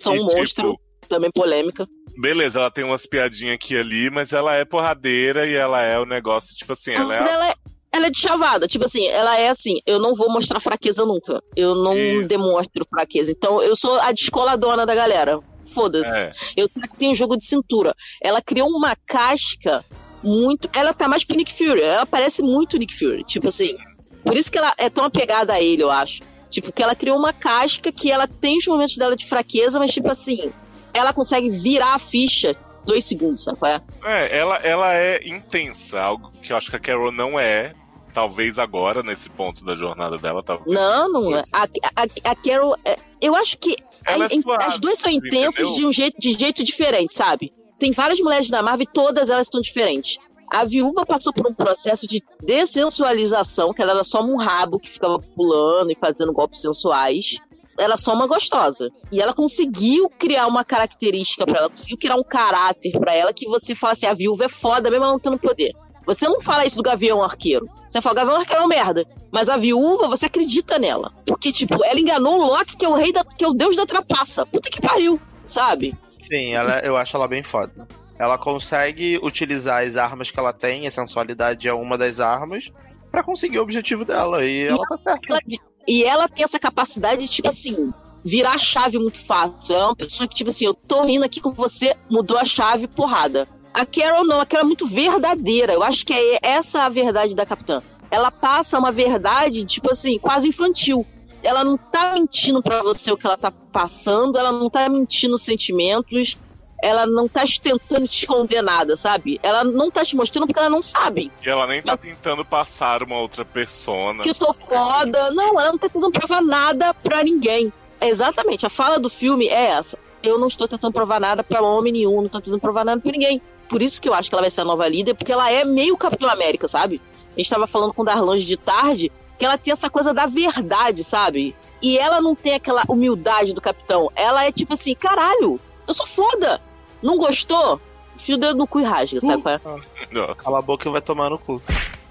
E, um tipo, monstro, também polêmica. Beleza, ela tem umas piadinhas aqui e ali, mas ela é porradeira e ela é o negócio, tipo assim, ela é Mas ela é, ela é de chavada. Tipo assim, ela é assim, eu não vou mostrar fraqueza nunca. Eu não Isso. demonstro fraqueza. Então, eu sou a descoladona da galera. Foda-se. É. Eu tenho jogo de cintura. Ela criou uma casca muito. Ela tá mais pro Nick Fury. Ela parece muito Nick Fury. Tipo assim. Por isso que ela é tão apegada a ele, eu acho. Tipo, que ela criou uma casca que ela tem os momentos dela de fraqueza, mas tipo assim. Ela consegue virar a ficha dois segundos, sabe qual é? É, ela, ela é intensa, algo que eu acho que a Carol não é. Talvez agora, nesse ponto da jornada dela, talvez. Não, não é. A, a, a Carol. é- eu acho que é suave, as duas são intensas entendeu? de um jeito, de jeito diferente, sabe? Tem várias mulheres da Marvel e todas elas estão diferentes. A viúva passou por um processo de dessensualização, que ela era só um rabo que ficava pulando e fazendo golpes sensuais. Ela é só uma gostosa. E ela conseguiu criar uma característica pra ela, conseguiu criar um caráter pra ela que você fala assim: a viúva é foda mesmo ela não tendo poder. Você não fala isso do Gavião Arqueiro. Você fala, o Gavião Arqueiro é uma merda. Mas a viúva, você acredita nela. Porque, tipo, ela enganou o Loki, que é o rei da. que é o deus da trapaça. Puta que pariu, sabe? Sim, ela, eu acho ela bem foda. Ela consegue utilizar as armas que ela tem, a sensualidade é uma das armas, pra conseguir o objetivo dela. E ela tá certa. Ela- e ela tem essa capacidade de, tipo assim, virar a chave muito fácil. Ela é uma pessoa que, tipo assim, eu tô rindo aqui com você, mudou a chave, porrada. A Carol não, a Carol é muito verdadeira. Eu acho que é essa a verdade da Capitã. Ela passa uma verdade, tipo assim, quase infantil. Ela não tá mentindo pra você o que ela tá passando, ela não tá mentindo sentimentos, ela não tá tentando te esconder nada, sabe? Ela não tá te mostrando porque ela não sabe. E ela nem tá tentando passar uma outra persona. que eu sou foda. Não, ela não tá tentando provar nada pra ninguém. Exatamente, a fala do filme é essa. Eu não estou tentando provar nada pra homem nenhum, não tô tentando provar nada pra ninguém. Por isso que eu acho que ela vai ser a nova líder, porque ela é meio Capitão América, sabe? A gente tava falando com o Darlange de tarde, que ela tem essa coisa da verdade, sabe? E ela não tem aquela humildade do capitão. Ela é tipo assim, caralho, eu sou foda. Não gostou? Fio o dedo no cu e rasga, sabe qual é? <laughs> Nossa. Cala a boca e vai tomar no cu.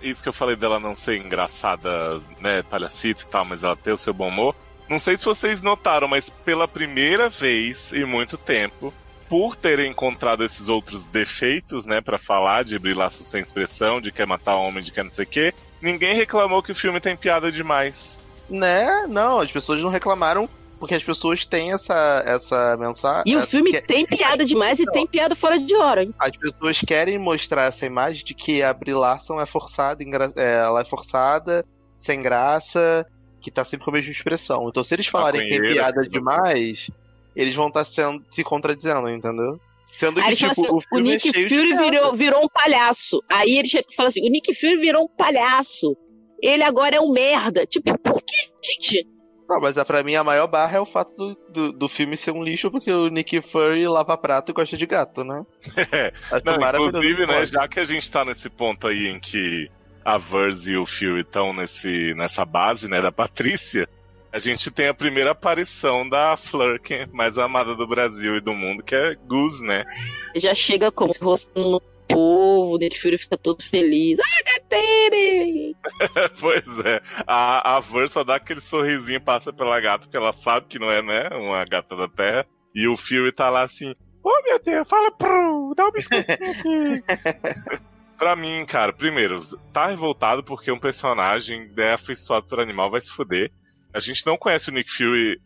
Isso que eu falei dela não ser engraçada, né, palhacita e tal, mas ela ter o seu bom humor. Não sei se vocês notaram, mas pela primeira vez em muito tempo, por terem encontrado esses outros defeitos, né, para falar de brilhaço sem expressão, de quer matar homem, de quer não sei o quê, ninguém reclamou que o filme tem piada demais. Né? Não, as pessoas não reclamaram porque as pessoas têm essa, essa mensagem. E o filme que- tem piada demais e tem piada fora de hora, hein? As pessoas querem mostrar essa imagem de que a Brie Larson é forçada, engra- é, ela é forçada, sem graça, que tá sempre com a mesma expressão. Então, se eles falarem que tem piada demais, eles vão estar sendo se contradizendo, entendeu? Sendo que, tipo, assim, o, filme é Nick de Fury virou, virou um palhaço. Aí eles falam assim, o Nick Fury virou um palhaço. Ele agora é um merda. Tipo, por que, gente? Não, mas é, pra mim a maior barra é o fato do, do, do filme ser um lixo, porque o Nick Fury lava prato e gosta de gato, né? <laughs> Acho Não, maravilhoso. inclusive, né, já que a gente tá nesse ponto aí em que a Verse e o Fury estão nesse, nessa base, né, da Patrícia, a gente tem a primeira aparição da Flurkin, mais amada do Brasil e do mundo, que é Goose, né? Já chega como se fosse no povo, o Fury fica todo feliz. Ah, gatere! <laughs> pois é. A, a Verse só dá aquele sorrisinho e passa pela gata, porque ela sabe que não é, né, uma gata da terra. E o Fury tá lá assim, ô meu Deus, fala pro, dá um biscoitinho aqui. <laughs> pra mim, cara, primeiro, tá revoltado porque um personagem é afeiçoado por animal, vai se fuder. A gente não conhece o Nick Fury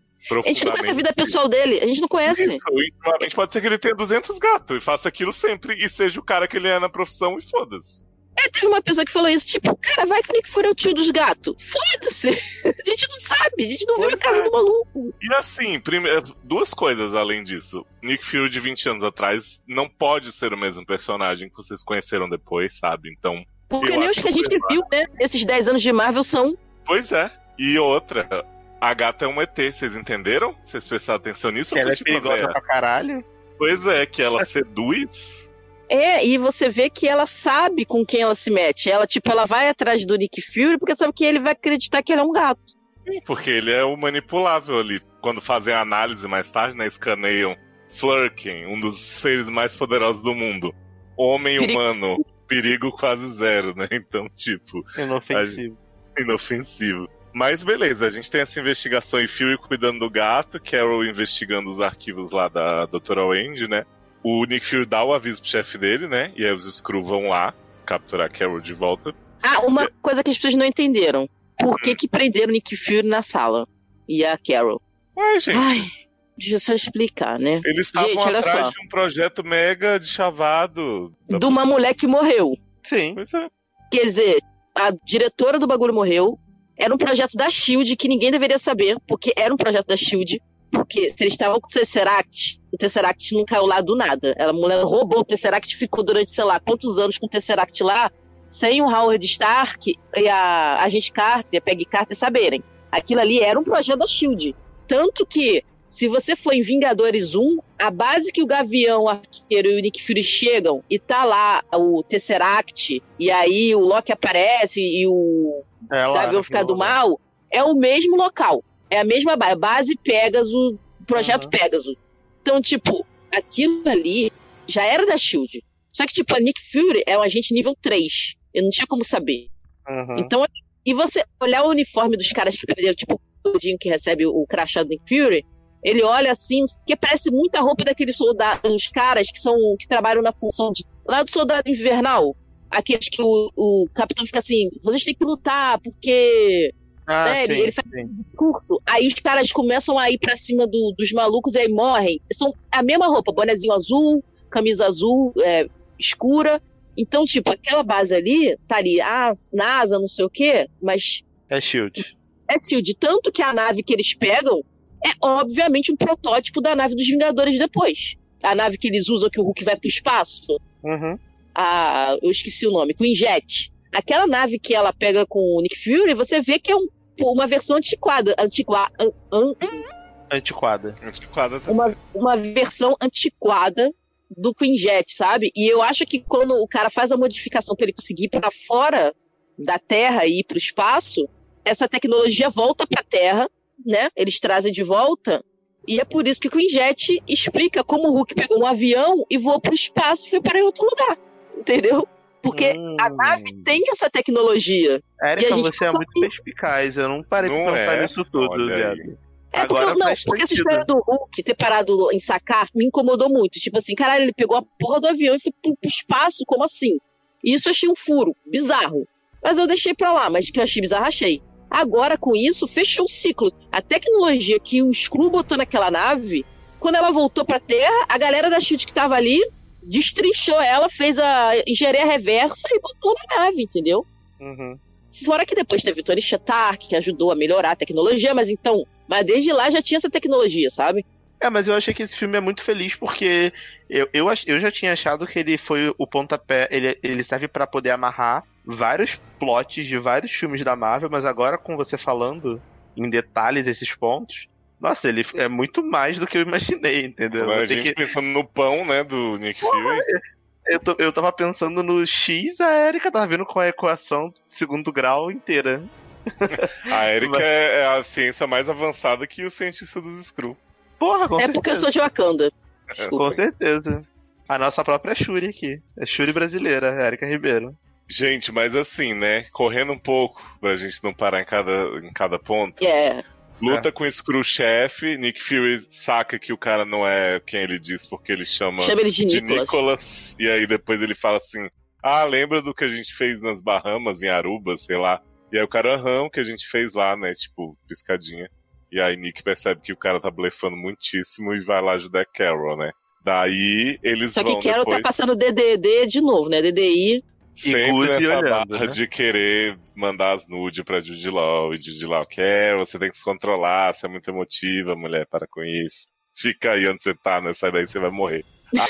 A gente não conhece a vida pessoal dele, a gente não conhece. Isso, intimamente pode ser que ele tenha 200 gatos e faça aquilo sempre e seja o cara que ele é na profissão e foda-se. É, teve uma pessoa que falou isso, tipo, cara, vai que o Nick Fury é o tio dos gatos. Foda-se! <laughs> A gente não sabe, a gente não viu a Pois casa é. do maluco. E assim, prime- duas coisas além disso. Nick Fury de 20 anos atrás não pode ser o mesmo personagem que vocês conheceram depois, sabe? Então, Porque nem os que a gente viu, né? Esses 10 anos de Marvel são. pois é. E outra, a gata é um ET, vocês entenderam? Vocês prestaram atenção nisso? Ela é tipo perigosa véia? pra caralho. Pois é, que ela seduz. É, e você vê que ela sabe com quem ela se mete. Ela, tipo, ela vai atrás do Nick Fury porque sabe que ele vai acreditar que ele é um gato. Porque ele é o manipulável ali. Quando fazem a análise mais tarde, né? Escaneiam Flurkin, um dos seres mais poderosos do mundo. Homem Perigo. humano, perigo quase zero, né? <laughs> Então, tipo, Inofensivo. inofensivo. Mas beleza, a gente tem essa investigação e Fury cuidando do gato, Carol investigando os arquivos lá da Doutora Wendy, né? O Nick Fury dá o aviso pro chefe dele, né? E aí os Screw vão lá capturar Carol de volta. Ah, uma coisa que as pessoas não entenderam. Por que que prenderam o Nick Fury na sala? E a Carol? Ué, gente, Ai, deixa eu só explicar, né? eles estavam gente, olha atrás só. de um projeto mega de chavado. De uma mulher que morreu. Sim. Pois é. Quer dizer, a diretora do bagulho morreu. Era um projeto da Shield que ninguém deveria saber, porque era um projeto da Shield. Porque se eles estavam com o Tesseract, o Tesseract não caiu lá do nada. Ela, a mulher roubou o Tesseract, ficou durante, sei lá, quantos anos com o Tesseract lá, sem o Howard Stark e a Agente Carter, a Peggy Carter saberem. Aquilo ali era um projeto da Shield. Tanto que, se você for em Vingadores 1, a base que o Gavião, o Arqueiro e o Nick Fury chegam e tá lá o Tesseract, e aí o Loki aparece e o É lá, Gavião ficar do mal, é o mesmo local. É a mesma base. Base Pegasus, projeto Uhum. Pegasus. Então, tipo, aquilo ali já era da Shield. Só que, tipo, a Nick Fury é um agente nível 3. Eu não tinha como saber. Uhum. Então, e você olhar o uniforme dos caras que perderam, tipo, o Odin que recebe o crachá do Nick Fury, ele olha assim, que parece muita roupa daqueles soldados, os caras que são que trabalham na função de lá do soldado invernal. Aqueles que o, o capitão fica assim, vocês têm que lutar, porque Ah, né, ele- sim, ele faz- sim. curso. Aí os caras começam a ir pra cima do- dos malucos e aí morrem. São a mesma roupa, bonezinho azul, camisa azul é, escura. Então, tipo, aquela base ali, tá ali, ah, NASA, não sei o quê, mas É Shield. é Shield. Tanto que a nave que eles pegam é, obviamente, um protótipo da nave dos Vingadores depois. A nave que eles usam, que o Hulk vai pro espaço. Uhum. A, eu esqueci o nome, com o Injet. Aquela nave que ela pega com o Nick Fury, você vê que é um- uma versão antiquada. Antiqua, an- an- Antiquada. Antiquada tá uma, uma versão antiquada do Quinjet, sabe? E eu acho que quando o cara faz a modificação para ele conseguir ir para fora da Terra e ir para o espaço, essa tecnologia volta para a Terra, né? Eles trazem de volta. E é por isso que o Quinjet explica como o Hulk pegou um avião e voou para o espaço e foi para outro lugar. Entendeu? Porque Hum. a nave tem essa tecnologia. E Érica, a gente você é muito perspicaz. Eu não parei Não pra pensar é, nisso tudo, viado. É porque, Agora eu- não, porque essa história do Hulk ter parado em sacar me incomodou muito. Tipo assim, caralho, ele pegou a porra do avião e foi pro, pro espaço, como assim? E isso eu achei um furo, bizarro. Mas eu deixei pra lá, mas que eu achei bizarro, achei. Agora, com isso, fechou o ciclo. A tecnologia que o Skrull botou naquela nave, quando ela voltou pra Terra, a galera da SHIELD que tava ali destrinchou ela, fez a engenharia reversa e botou na nave, entendeu? Uhum. Fora que depois teve Tony Stark, que ajudou a melhorar a tecnologia, mas então, mas desde lá já tinha essa tecnologia, sabe? É, mas eu achei que esse filme é muito feliz porque eu, eu, eu já tinha achado que ele foi o pontapé. Ele, ele serve pra poder amarrar vários plots de vários filmes da Marvel, mas agora com você falando em detalhes esses pontos. Nossa, ele é muito mais do que eu imaginei, entendeu? Agora a gente que- pensando no pão, né, do Nick Fury. eu, tô- eu tava pensando no X, a Erika tava vindo com a equação de segundo grau inteira. <laughs> A Erika Mas- é é a ciência mais avançada que o cientista dos Skrull. Porra, com é certeza. porque eu sou de Wakanda. Com certeza. A nossa própria Shuri aqui. É Shuri brasileira, Erika Ribeiro. Gente, mas assim, né, correndo um pouco, pra gente não parar em cada, em cada ponto. É. Luta com o Skrull-chefe, Nick Fury saca que o cara não é quem ele diz, porque ele chama Chama ele de de Nicholas. Nicholas. E aí depois ele fala assim: Ah, lembra do que a gente fez nas Bahamas, em Aruba, sei lá. E aí o cara, aham, o que a gente fez lá, né? Tipo, piscadinha. E aí Nick percebe que o cara tá blefando muitíssimo e vai lá ajudar a Carol, né? Daí eles Só que Carol depois tá passando DDD de novo, né? DDI. Sempre Guzi nessa olhando, barra né? de querer mandar as nudes pra Judy Law. E Judy Law quer, você tem que se controlar, você é muito emotiva, mulher, para com isso. Fica aí onde você tá, né? Sai daí, você vai morrer.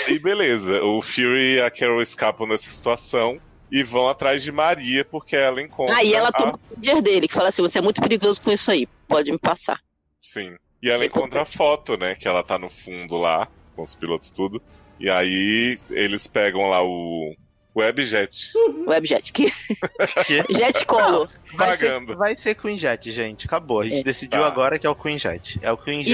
Aí, beleza. O Fury e a Carol escapam dessa situação e vão atrás de Maria, porque ela encontra. Aí ela a- toma o poder dele, que fala assim: você é muito perigoso com isso aí, pode me passar. Sim. E ela encontra a foto, né? Que ela tá no fundo lá, com os pilotos tudo. E aí eles pegam lá o Webjet. Webjet. Que... <laughs> Jet Color. Vai ser, Pagando. vai ser Queen Jet, gente. Acabou. A gente É. decidiu Tá. agora que é o Queen Jet. É o Queen E,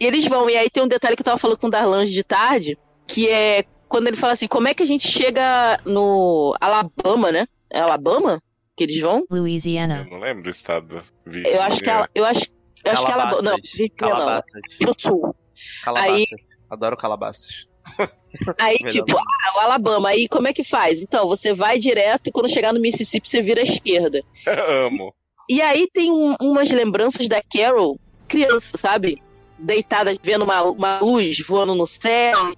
e eles vão, e aí tem um detalhe que eu tava falando com o Darlange de tarde, que é quando ele fala assim: como é que a gente chega no Alabama, né? É Alabama que eles vão? Louisiana. Eu não lembro do estado. Eu acho que ela, eu acho, eu acho que não, Calabasas. Virgínia não, Calabasas. pro sul. Calabasas. Aí- Adoro calabasas. <laughs> Aí, Melhor tipo, ah, o Alabama, aí como é que faz? Então, você vai direto e quando chegar no Mississippi, você vira à esquerda. <laughs> Amo. E aí tem um- umas lembranças da Carol, criança, sabe? Deitada, vendo uma, uma luz voando no céu.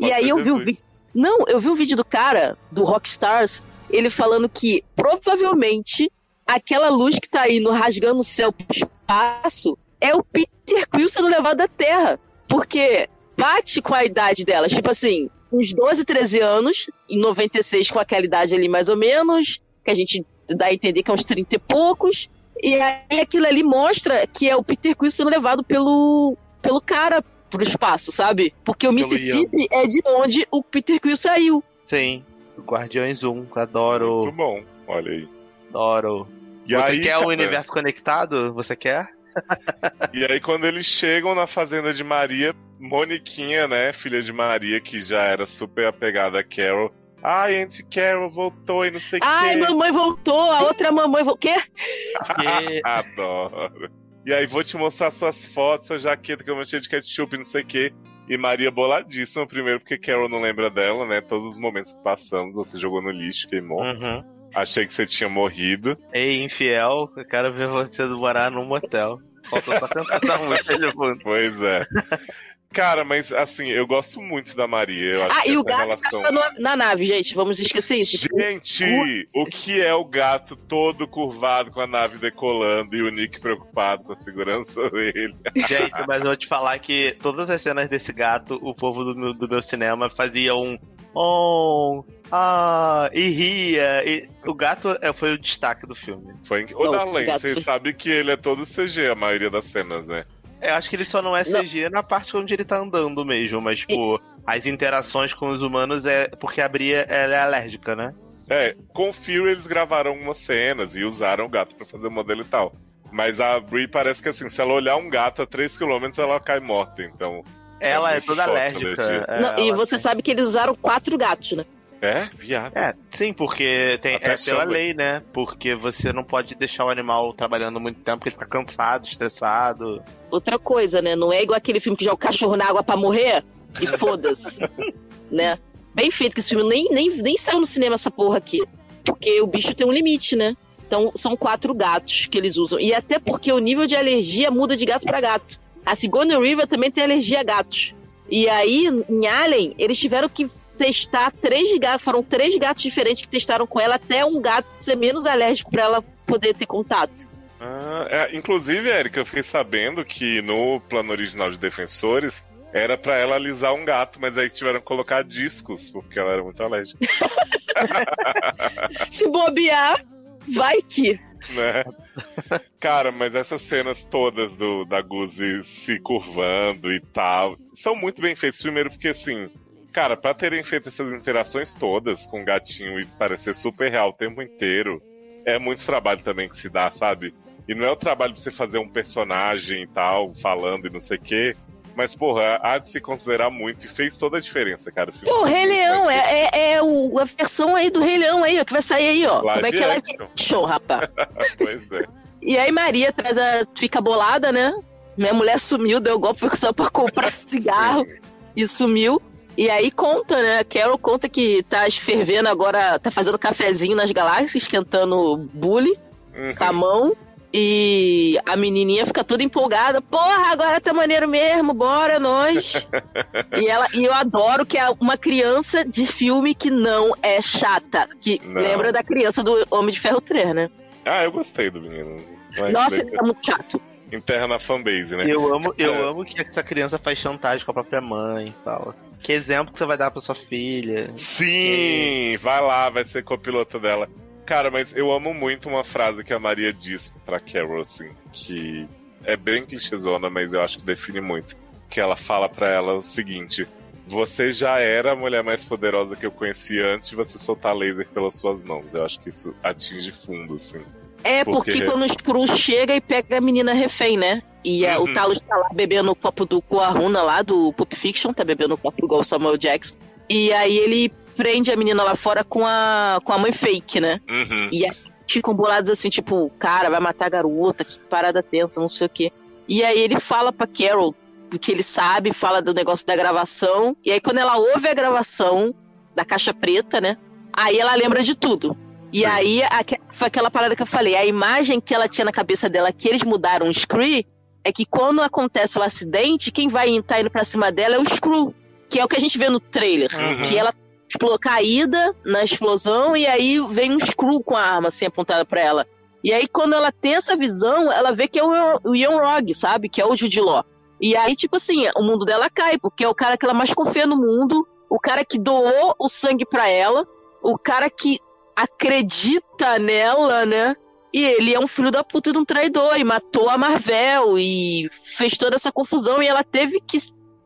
E aí eu vi o vídeo. Não, eu vi o vídeo do cara, do Rockstars, ele falando que provavelmente aquela luz que tá indo rasgando o céu pro espaço é o Peter Quill sendo levado da Terra. Porque bate com a idade dela. Tipo assim, uns 12, 13 anos, em 96 com aquela idade ali mais ou menos, que a gente dá a entender que é uns 30 e poucos. E aí aquilo ali mostra que é o Peter Quill sendo levado pelo, pelo cara pro espaço, sabe? Porque o Mississippi é de onde o Peter Quill saiu. Sim. Guardiões 1. Adoro. Muito bom. Olha aí. Adoro. E Você aí, quer o universo conectado? Você quer? E aí, quando eles chegam na fazenda de Maria, Moniquinha, né, filha de Maria, que já era super apegada a Carol. Ai, Auntie Carol voltou e não sei o Ai, quê. mamãe voltou, a outra mamãe voltou. Quê? <laughs> Adoro. E aí, vou te mostrar suas fotos, sua jaqueta que eu mexi de ketchup e não sei o quê. E Maria boladíssima, primeiro porque Carol não lembra dela, né? Todos os momentos que passamos, você jogou no lixo, queimou. Uhum. Achei que você tinha morrido. Ei, infiel, eu quero ver você morar num motel. Falta só tentar dar muito junto. Pois é. Cara, mas assim, eu gosto muito da Maria. Eu acho Ah, e o gato relação... tava na nave, gente. Vamos esquecer isso. Gente, o que é o gato todo curvado com a nave decolando e o Nick preocupado com a segurança <laughs> dele? Gente, mas eu vou te falar que todas as cenas desse gato, o povo do meu, do meu cinema fazia um. Oh, ah, e ria. E o gato é, foi o destaque do filme. Foi. Ô, Não, Darlene, você sabe que ele é todo CG, a maioria das cenas, né? Eu acho que ele só não é CG na parte onde ele tá andando mesmo, mas, tipo, as interações com os humanos é porque a Bria ela é alérgica, né? É, com o Fury eles gravaram algumas cenas e usaram o gato pra fazer o modelo e tal. Mas a Brie parece que assim, se ela olhar um gato a 3km, ela cai morta, então. Ela é muito toda forte, alérgica. É, Não, e ela você tem- sabe que eles usaram quatro gatos, né? É, viado. É, sim, porque tem, Até é pela lei, né? Porque você não pode deixar o animal trabalhando muito tempo, porque ele fica cansado, estressado. Outra coisa, né? Não é igual aquele filme que joga o cachorro na água pra morrer e <laughs> foda-se. né? Bem feito que esse filme nem, nem, nem saiu no cinema essa porra aqui. Porque o bicho tem um limite, né? Então são quatro gatos que eles usam. E até porque o nível de alergia muda de gato pra gato. A Sigourney River também tem alergia a gatos. E aí, em Alien, eles tiveram que testar três gatos. Foram três gatos diferentes que testaram com ela até um gato ser menos alérgico pra ela poder ter contato. Ah, é, inclusive, Erika, eu fiquei sabendo que no plano original de Defensores era pra ela alisar um gato, mas aí tiveram que colocar discos, porque ela era muito alérgica, <laughs> Se bobear, vai que. né? Cara, mas essas cenas todas do da Guzi se curvando e tal, são muito bem feitas. Primeiro porque, assim, cara, pra terem feito essas interações todas com o gatinho e parecer super real o tempo inteiro, é muito trabalho também que se dá, sabe? E não é o trabalho pra você fazer um personagem e tal, falando e não sei o quê. Mas, porra, há de se considerar muito e fez toda a diferença, cara. O filme Pô, o Rei Leão, é, é, é o- a versão aí do Rei Leão aí, ó, que vai sair aí, ó. Live Como é que é live action. action, rapaz? <laughs> Pois é. E aí Maria traz a. fica bolada, né? Minha mulher sumiu, deu golpe, foi só pra comprar <laughs> cigarro e sumiu. E aí conta, né? A Carol conta que tá fervendo agora, tá fazendo cafezinho nas galáxias, esquentando bully Uhum. com a mão. E a menininha fica toda empolgada. Porra, agora tá maneiro mesmo, bora nós. <laughs> e, ela, e eu adoro que é uma criança de filme que não é chata. Que Não. lembra da criança do Homem de Ferro 3, né? Ah, eu gostei do menino. Mas Nossa, ele tá muito chato. enterra na fanbase, né? Eu amo, eu É. amo que essa criança faz chantagem com a própria mãe e tal. Que exemplo que você vai dar pra sua filha? Sim, vai lá, vai ser copilota dela. Cara, mas eu amo muito uma frase que a Maria diz pra Carol, assim, que é bem clichêzona, mas eu acho que define muito. Que ela fala pra ela o seguinte: Você já era a mulher mais poderosa que eu conheci antes de você soltar laser pelas suas mãos. Eu acho que isso atinge fundo, assim. É, Por porque quê? quando o Screw chega e pega a menina refém, né? E é, Uhum. o Talos tá lá bebendo o copo do Coarruna lá, do Pulp Fiction, tá bebendo o copo igual o Samuel Jackson. E aí ele prende a menina lá fora com a, com a mãe fake, né? Uhum. E aí ficam bolados assim, tipo, cara, vai matar a garota, que parada tensa, não sei o quê. E aí ele fala pra Carol o que ele sabe, fala do negócio da gravação. E aí quando ela ouve a gravação da caixa preta, né? Aí ela lembra de tudo. E aí foi aquela parada que eu falei, a imagem que ela tinha na cabeça dela que eles mudaram o Screw é que quando acontece o acidente, quem vai estar indo pra cima dela é o Screw, que é o que a gente vê no trailer. Uhum. Que ela explodiu caída na explosão e aí vem um Screw com a arma assim apontada pra ela. E aí quando ela tem essa visão, ela vê que é o, Ian Rog, sabe? Que é o Jude Law. E aí, tipo assim, o mundo dela cai, porque é o cara que ela mais confia no mundo, o cara que doou o sangue pra ela, o cara que acredita nela, né? E ele é um filho da puta de um traidor e matou a Marvel e fez toda essa confusão e ela teve que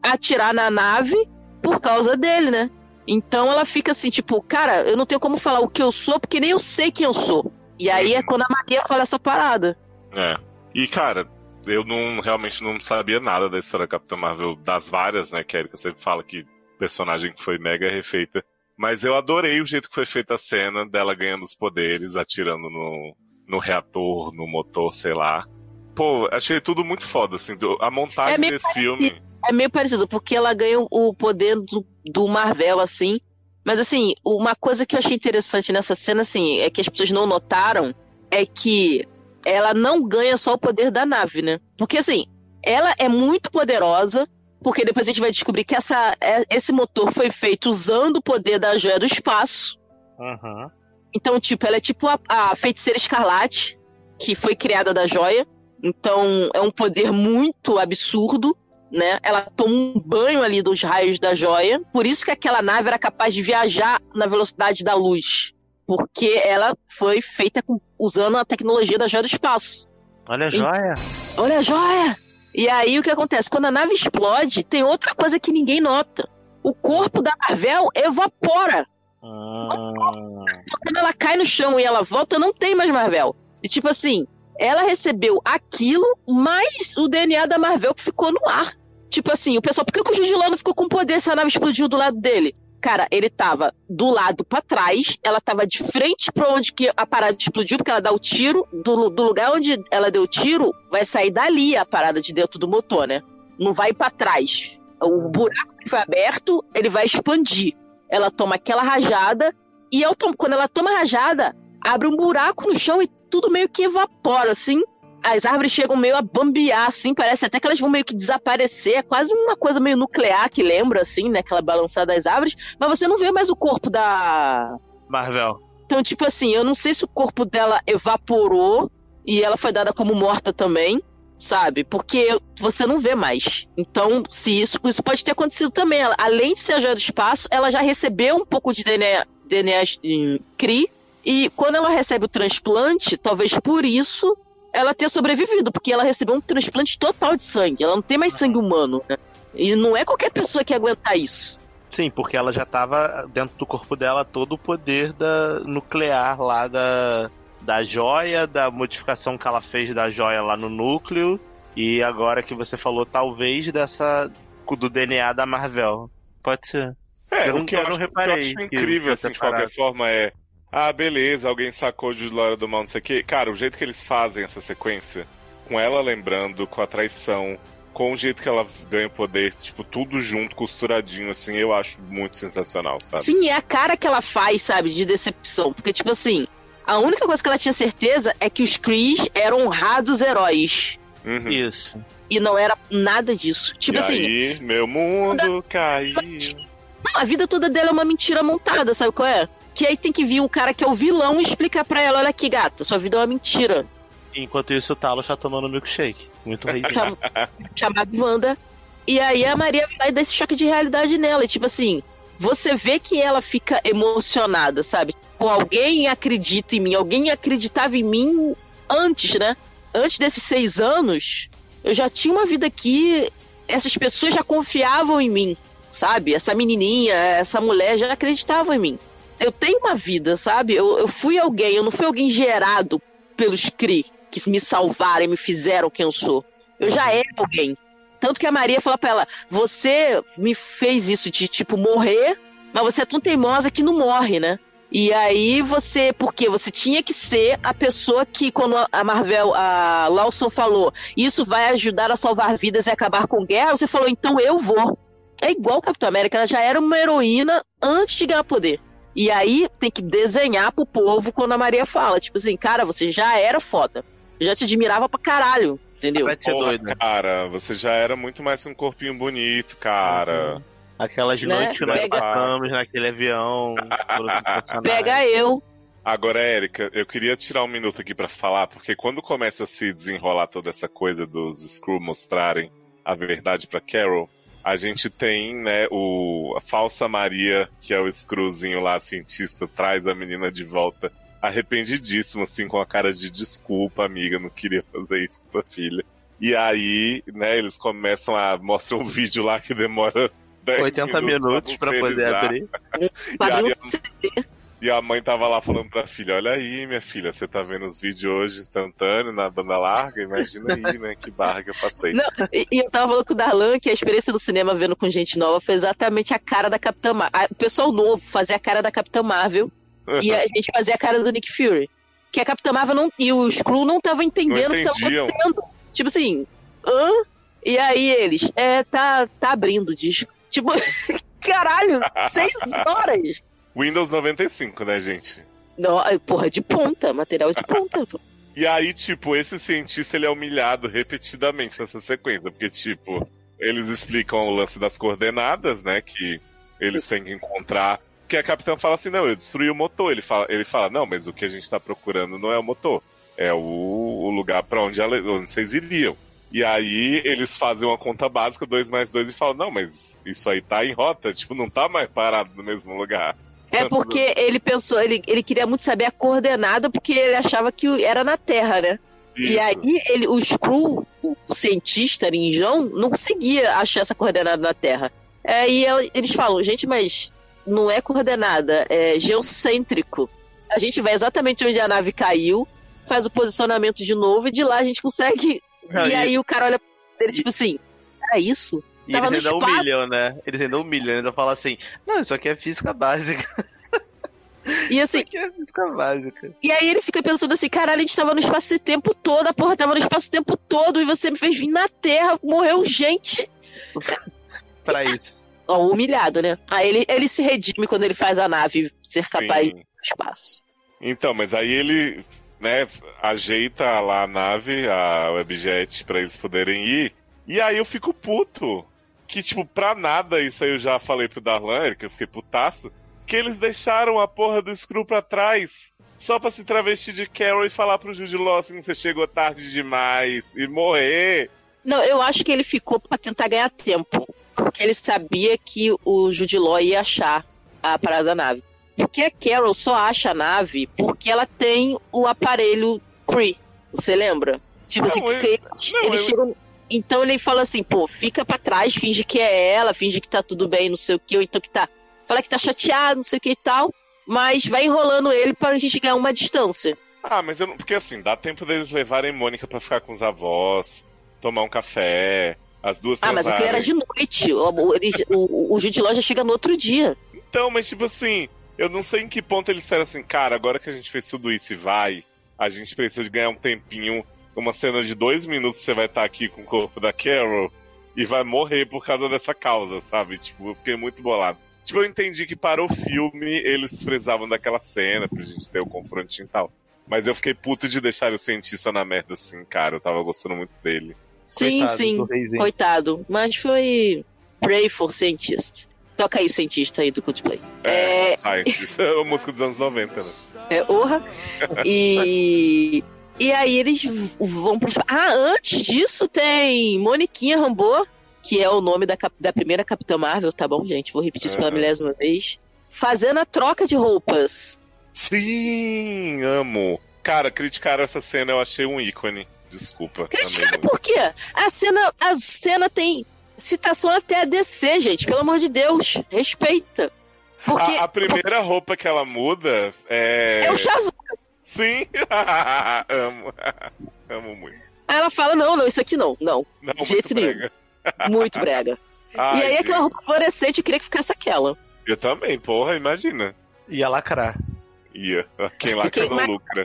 atirar na nave por causa dele, né? Então ela fica assim, tipo, cara, eu não tenho como falar o que eu sou porque nem eu sei quem eu sou. E aí é quando a Maria fala essa parada. É. E, cara, eu não realmente não sabia nada da história da Capitã Marvel, das várias, né? Que a Erika sempre fala que personagem que foi mega refeita. Mas eu adorei o jeito que foi feita a cena dela ganhando os poderes, atirando no, no reator, no motor, sei lá. Pô, achei tudo muito foda, assim. A montagem É desse filme. É meio parecido, porque ela ganha o poder do, do Marvel, assim. Mas, assim, uma coisa que eu achei interessante nessa cena, assim, é que as pessoas não notaram, é que ela não ganha só o poder da nave, né? Porque, assim, ela é muito poderosa, porque depois a gente vai descobrir que essa, é- esse motor foi feito usando o poder da joia do espaço. Uhum. Então, tipo, ela é tipo a, a feiticeira escarlate, que foi criada da joia. Então, é um poder muito absurdo, né? Ela toma um banho ali dos raios da joia. Por isso que aquela nave era capaz de viajar na velocidade da luz. Porque ela foi feita com- usando a tecnologia da joia do espaço. Olha a E- joia. Olha a joia! E aí o que acontece? Quando a nave explode, tem outra coisa que ninguém nota. O corpo da Marvel evapora. Hum. quando ela cai no chão e ela volta, não tem mais Marvel. E tipo assim, ela recebeu aquilo, mais o DNA da Marvel que ficou no ar. Tipo assim, o pessoal, por que, que o Jujilano ficou com poder se a nave explodiu do lado dele? Cara, ele tava do lado pra trás, ela tava de frente pra onde que a parada explodiu, porque ela dá o tiro, do, do lugar onde ela deu o tiro, vai sair dali a parada de dentro do motor, né? Não vai pra trás. O buraco que foi aberto, ele vai expandir. Ela toma aquela rajada, e eu tomo- quando ela toma rajada, abre um buraco no chão e tudo meio que evapora, assim. As árvores chegam meio a bambear, assim, parece até que elas vão meio que desaparecer. É quase uma coisa meio nuclear que lembra, assim, né? Aquela balançada das árvores. Mas você não vê mais o corpo da. Marvel. Então, tipo assim, eu não sei se o corpo dela evaporou e ela foi dada como morta também, sabe? Porque você não vê mais. Então, se isso, isso pode ter acontecido também. Ela, além de ser a joia do espaço, ela já recebeu um pouco de DNA, DNA em CRI. E quando ela recebe o transplante, talvez por isso ela tenha sobrevivido, porque ela recebeu um transplante total de sangue. Ela não tem mais sangue humano, né? E não é qualquer pessoa que ia aguentar isso. Sim, porque ela já tava dentro do corpo dela todo o poder da nuclear lá da, da joia, da modificação que ela fez da joia lá no núcleo. E agora que você falou, talvez dessa. do DNA da Marvel. Pode ser. É, Eu o não- que eu eu, não acho, reparei o que eu acho que incrível, assim, de qualquer forma, é. Ah, beleza, alguém sacou de Laura do Mal, não sei o quê. Cara, o jeito que eles fazem essa sequência, com ela lembrando, com a traição, com o jeito que ela ganha o poder, tipo, tudo junto, costuradinho, assim, eu acho muito sensacional, sabe? Sim, é a cara que ela faz, sabe, de decepção. Porque, tipo assim, a única coisa que ela tinha certeza é que os Krees eram honrados heróis. Uhum. Isso. E não era nada disso. Tipo e assim, aí, meu mundo caiu. não, a vida toda dela é uma mentira montada, sabe qual é? Que aí tem que vir o cara que é o vilão e explicar pra ela: olha aqui, gata, sua vida é uma mentira. Enquanto isso, o Talos tá tomando milkshake. Muito rei. Cham- chamado Wanda. E aí a Maria vai dar esse choque de realidade nela. E, tipo assim, você vê que ela fica emocionada, sabe? Pô, alguém acredita em mim, alguém acreditava em mim antes, né? Antes desses seis anos, eu já tinha uma vida aqui, essas pessoas já confiavam em mim, sabe? Essa menininha, essa mulher já acreditava em mim. Eu tenho uma vida, sabe? Eu, eu fui alguém, eu não fui alguém gerado pelos Kree, que me salvaram e me fizeram quem eu sou. Eu já era alguém. Tanto que a Maria fala pra ela: Você me fez isso de, tipo, morrer, mas você é tão teimosa que não morre, né? E aí você, porque você tinha que ser a pessoa que, quando a Marvel, a Lawson falou, isso vai ajudar a salvar vidas e acabar com guerra, você falou, então eu vou. É igual o Capitão América, ela já era uma heroína antes de ganhar poder. E aí tem que desenhar pro povo quando a Maria fala, tipo assim, cara, você já era foda. Eu já te admirava pra caralho, entendeu? Vai ser Porra, doido. né? cara, você já era muito mais que um corpinho bonito, cara. Aquelas Né? noites que nós Pega- passamos naquele avião. Pega eu. Agora, Érica, eu queria tirar um minuto aqui pra falar, porque quando começa a se desenrolar toda essa coisa dos Skrull mostrarem a verdade pra Carol, a gente tem, né, o, a falsa Maria, que é o Skrullzinho lá, cientista, traz a menina de volta, arrependidíssimo, assim, com a cara de desculpa, amiga, não queria fazer isso com tua filha. E aí, né, eles começam a mostrar um vídeo lá que demora 10 80 minutos pra poder buferizar. abrir. Pra <laughs> aí E a mãe tava lá falando pra filha, olha aí, minha filha, você tá vendo os vídeos hoje instantâneo na banda larga? Imagina aí, né, que barra que eu passei. Não, e, e eu tava falando com o Darlan que a experiência do cinema vendo com gente nova foi exatamente a cara da Capitã Marvel. O pessoal novo fazia a cara da Capitã Marvel e a <laughs> gente fazia a cara do Nick Fury. Que a Capitã Marvel não, e o Skrull não estavam entendendo o que estava entendiam. acontecendo. Tipo assim, hã? E aí eles, é, tá, tá abrindo o disco. Tipo, <laughs> caralho, seis <laughs> horas. Windows 95, né, gente? Não, porra, de ponta, material de ponta. <laughs> E aí, tipo, esse cientista ele é humilhado repetidamente nessa sequência, porque, tipo, eles explicam o lance das coordenadas, né, que eles têm que encontrar. Que a capitã fala assim: não, eu destruí o motor. Ele fala, ele fala não, mas o que a gente tá procurando não é o motor, é o, o lugar pra onde, ela- onde vocês iriam. E aí eles fazem uma conta básica, 2 mais 2, e falam: não, mas isso aí tá em rota, tipo, não tá mais parado no mesmo lugar. É porque ele pensou, ele, ele queria muito saber a coordenada, porque ele achava que era na Terra, né? E Isso. aí ele, o Skrull, o cientista ninjão, não conseguia achar essa coordenada na Terra. É, e ela- eles falam, gente, mas não é coordenada, é geocêntrico. A gente vai exatamente onde a nave caiu, faz o posicionamento de novo e de lá a gente consegue. Não, e e- aí o cara olha pra ele, tipo assim, era isso? E Tava eles no ainda espaço. humilham, né? Eles ainda humilham, ainda falam assim: não, isso aqui é física básica. E assim, Isso aqui é física básica. e aí ele fica pensando assim, caralho, a gente tava no espaço esse tempo todo, a porra tava no espaço o tempo todo, e você me fez vir na Terra, morreu gente. <laughs> Pra isso. <laughs> Ó, humilhado, né? Aí ele, ele se redime quando ele faz a nave ser capaz Sim. do espaço. Então, mas aí ele, né, ajeita lá a nave, a webjet, pra eles poderem ir. E aí eu fico puto. Que, tipo, pra nada, isso aí eu já falei pro Darlan, que eu fiquei putaço, que eles deixaram a porra do Screw pra trás. Só pra se travestir de Carol e falar pro Jude Law assim, você chegou tarde demais e morrer. Não, eu acho que ele ficou pra tentar ganhar tempo. Porque ele sabia que o Jude Law ia achar a parada da nave. Porque a Carol só acha a nave porque ela tem o aparelho Cree. Você lembra? Tipo Não, assim, eu- que ele, não, ele eu- chega. Então ele fala assim, pô, fica pra trás, finge que é ela, finge que tá tudo bem, não sei o que, ou então que tá. Fala que tá chateado, não sei o que e tal. Mas vai enrolando ele pra gente ganhar uma distância. Ah, mas eu não. Porque assim, dá tempo deles levarem Mônica pra ficar com os avós, tomar um café, as duas Ah, mas aquilo era transarem. de noite. O, o, o, o já chega no outro dia. Então, mas tipo assim, eu não sei em que ponto eles disseram assim, cara, agora que a gente fez tudo isso e vai, a gente precisa de ganhar um tempinho, uma cena de dois minutos você vai estar aqui com o corpo da Carol e vai morrer por causa dessa causa, sabe? Tipo, eu fiquei muito bolado. Tipo, eu entendi que para o filme eles precisavam daquela cena pra gente ter o confrontinho e tal. Mas eu fiquei puto de deixar o cientista na merda assim, cara. Eu tava gostando muito dele. Sim, Coitado sim. Coitado. Mas foi. Pray for Scientist. Toca aí o cientista aí do Coldplay. É. Ai, isso é a música dos anos 90, né? É, orra. E. E aí eles vão pro. Ah, antes disso tem Moniquinha Rambo, que é o nome da, cap- da primeira Capitã Marvel, tá bom, gente? Vou repetir isso pela milésima vez. Fazendo a troca de roupas. Sim, amo. Cara, criticaram essa cena, eu achei um ícone. Desculpa. Criticaram por quê? A cena, a cena tem citação até a DC, gente. Pelo amor de Deus. Respeita. Porque A, a primeira roupa que ela muda é. é o Shazam. Sim! <laughs> amo. <laughs> amo muito. Aí ela fala: não, não, isso aqui não. Não. Não, De jeito nenhum. <laughs> Muito brega. Ai, e aí gente, aquela roupa fluorescente, eu queria que ficasse aquela. Eu também, porra, imagina. Ia lacrar. Ia. Quem lacra Quem não lacra- lucra.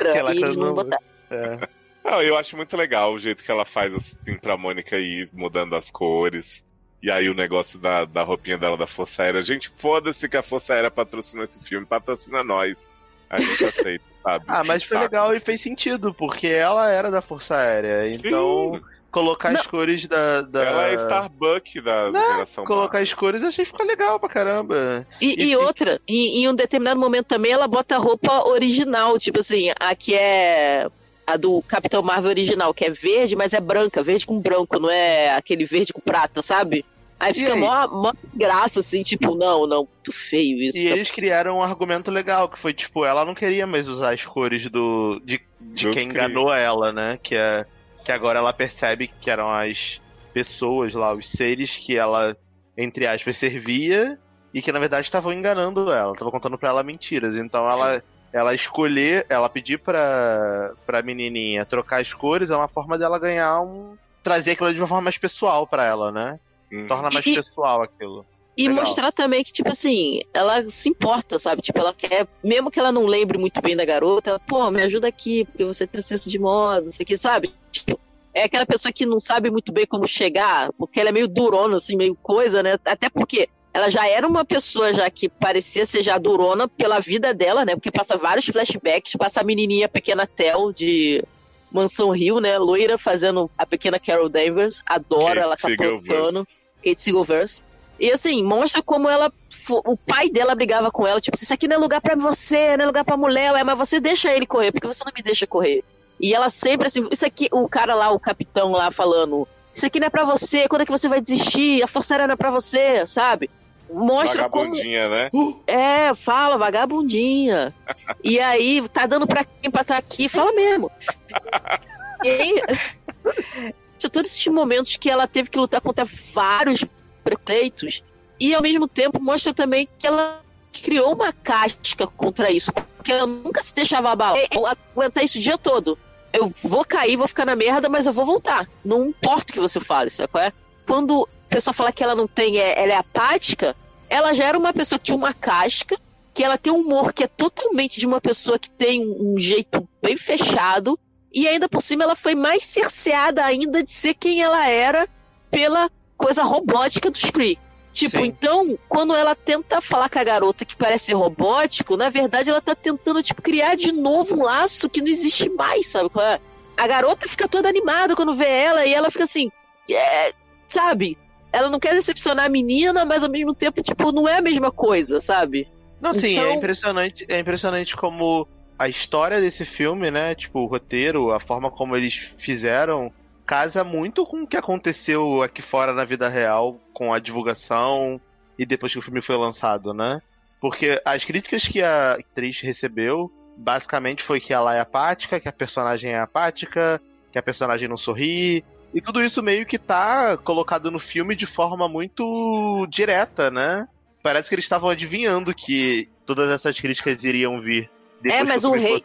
E eles coisa não botaram. É. Não, eu acho muito legal o jeito que ela faz assim pra Mônica ir mudando as cores. E aí o negócio da, da roupinha dela da Força Aérea. Gente, foda-se que a Força Aérea patrocinou esse filme, patrocina nós. A gente aceita, sabe? Ah, mas foi legal e fez sentido, porque ela era da Força Aérea. Então, Sim, colocar Não. as cores da. da... ela é Starbuck da Não, geração Colocar as cores achei que ficou legal pra caramba. E, E e outra, em, em um determinado momento também, ela bota a roupa original. Tipo assim, a que é a do Capitão Marvel original, que é verde, mas é branca, verde com branco, não é aquele verde com prata, sabe? Aí E fica aí? mó, mó graça, assim, tipo, não, não, muito feio isso. E tá eles criaram um argumento legal, que foi tipo, ela não queria mais usar as cores do de, de Dos quem cri- enganou ela, né? Que, é, que agora ela percebe que eram as pessoas lá, os seres que ela, entre aspas, servia e que na verdade estavam enganando ela, estavam contando pra ela mentiras. Então ela, ela escolher, ela pedir pra, pra menininha trocar as cores é uma forma dela ganhar um. trazer aquilo de uma forma mais pessoal pra ela, né? Hum. Torna mais E- pessoal aquilo. E Legal. mostrar também que, tipo assim, ela se importa, sabe? Tipo, ela quer, mesmo que ela não lembre muito bem da garota, ela, pô, me ajuda aqui, porque você tem um senso de moda, não sei o que, sabe? Tipo, é aquela pessoa que não sabe muito bem como chegar, porque ela é meio durona, assim, meio coisa, né? Até porque ela já era uma pessoa já que parecia ser já durona pela vida dela, né? Porque passa vários flashbacks, passa a menininha pequena Tel de Mansão Rio, né? Loira fazendo a pequena Carol Danvers, adoro, Kate ela tá versus- Kate Siegelverse. E assim, mostra como ela. O pai dela brigava com ela, tipo, isso aqui não é lugar pra você, não é lugar pra mulher, ué, mas você deixa ele correr, porque você não me deixa correr. E ela sempre assim, isso aqui, o cara lá, o capitão lá falando, isso aqui não é pra você, quando é que você vai desistir? A força aérea não é pra você, sabe? Mostra como. Vagabundinha, né? <gasps> É, fala, vagabundinha. e aí, tá dando pra quem pra tá aqui? Fala mesmo. <laughs> E aí, todos esses momentos que ela teve que lutar contra vários preconceitos. E ao mesmo tempo mostra também que ela criou uma casca contra isso. Porque ela nunca se deixava abalar. Aguentar isso o dia todo. Eu vou cair, vou ficar na merda, mas eu vou voltar. Não importa o que você fale, sabe qual é? Quando pessoa fala que ela não tem, é, ela é apática, ela já era uma pessoa que tinha uma casca, que ela tem um humor que é totalmente de uma pessoa que tem um jeito bem fechado, e ainda por cima ela foi mais cerceada ainda de ser quem ela era pela coisa robótica dos Kree. Tipo, Sim. então, quando ela tenta falar com a garota que parece robótico, na verdade ela tá tentando, tipo, criar de novo um laço que não existe mais, sabe? é? A garota fica toda animada quando vê ela e ela fica assim, é, sabe? Ela não quer decepcionar a menina, mas ao mesmo tempo, tipo, não é a mesma coisa, sabe? Não, sim, é Então- impressionante, é impressionante como a história desse filme, né? Tipo, o roteiro, a forma como eles fizeram, casa muito com o que aconteceu aqui fora na vida real, com a divulgação e depois que o filme foi lançado, né? Porque as críticas que a atriz recebeu, basicamente foi que ela é apática, que a personagem é apática, que a personagem não sorri. E tudo isso meio que tá colocado no filme de forma muito direta, né? Parece que eles estavam adivinhando que todas essas críticas iriam vir. Depois É, mas o rei-.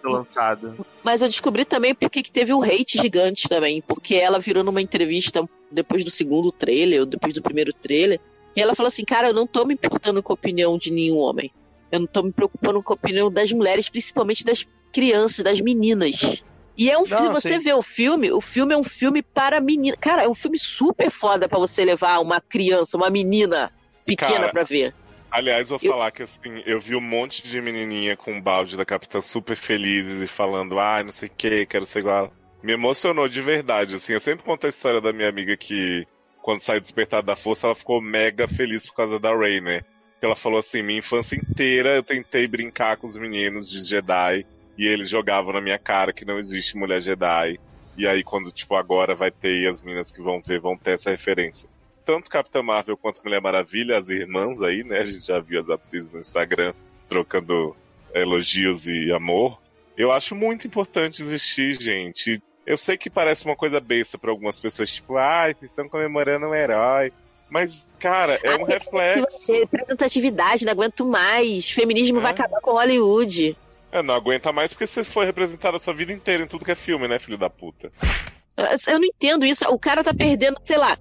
Mas eu descobri também porque que teve um hate gigante também. Porque ela virou numa entrevista depois do segundo trailer, ou depois do primeiro trailer, e ela falou assim: Cara, eu não tô me importando com a opinião de nenhum homem. Eu não tô me preocupando com a opinião das mulheres, principalmente das crianças, das meninas. E é um Não, se você sim. vê o filme, o filme é um filme para menina. Cara, é um filme super foda pra você levar uma criança, uma menina pequena pra ver. Aliás, vou Eu- falar que assim, eu vi um monte de menininha com um balde da Capitã super felizes e falando, ai, não sei o que, quero ser igual. Me emocionou de verdade, assim. Eu sempre conto a história da minha amiga que, quando saiu Despertar da Força, ela ficou mega feliz por causa da Rey, né? Que ela falou assim, minha infância inteira eu tentei brincar com os meninos de Jedi e eles jogavam na minha cara que não existe mulher Jedi. E aí, quando, tipo, agora vai ter e as minas que vão ver vão ter essa referência tanto Capitã Marvel quanto Mulher Maravilha, as irmãs aí, né? A gente já viu as atrizes no Instagram trocando elogios e amor. Eu acho muito importante existir, gente. Eu sei que parece uma coisa besta pra algumas pessoas, tipo, ai, vocês estão comemorando um herói. Mas, cara, é um reflexo. Representatividade, não aguento mais. Feminismo É. vai acabar com Hollywood. Eu não aguenta mais porque você foi representado a sua vida inteira em tudo que é filme, né, filho da puta? Eu- Eu não entendo isso. O cara tá perdendo, sei lá,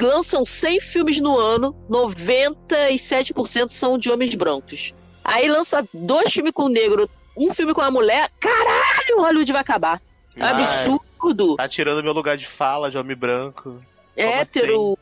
lançam 100 filmes no ano, 97% são de homens brancos. Aí lança dois filmes com negro, um filme com a mulher. Caralho, Hollywood vai acabar. É Ah, absurdo. Tá tirando meu lugar de fala de homem branco. hétero,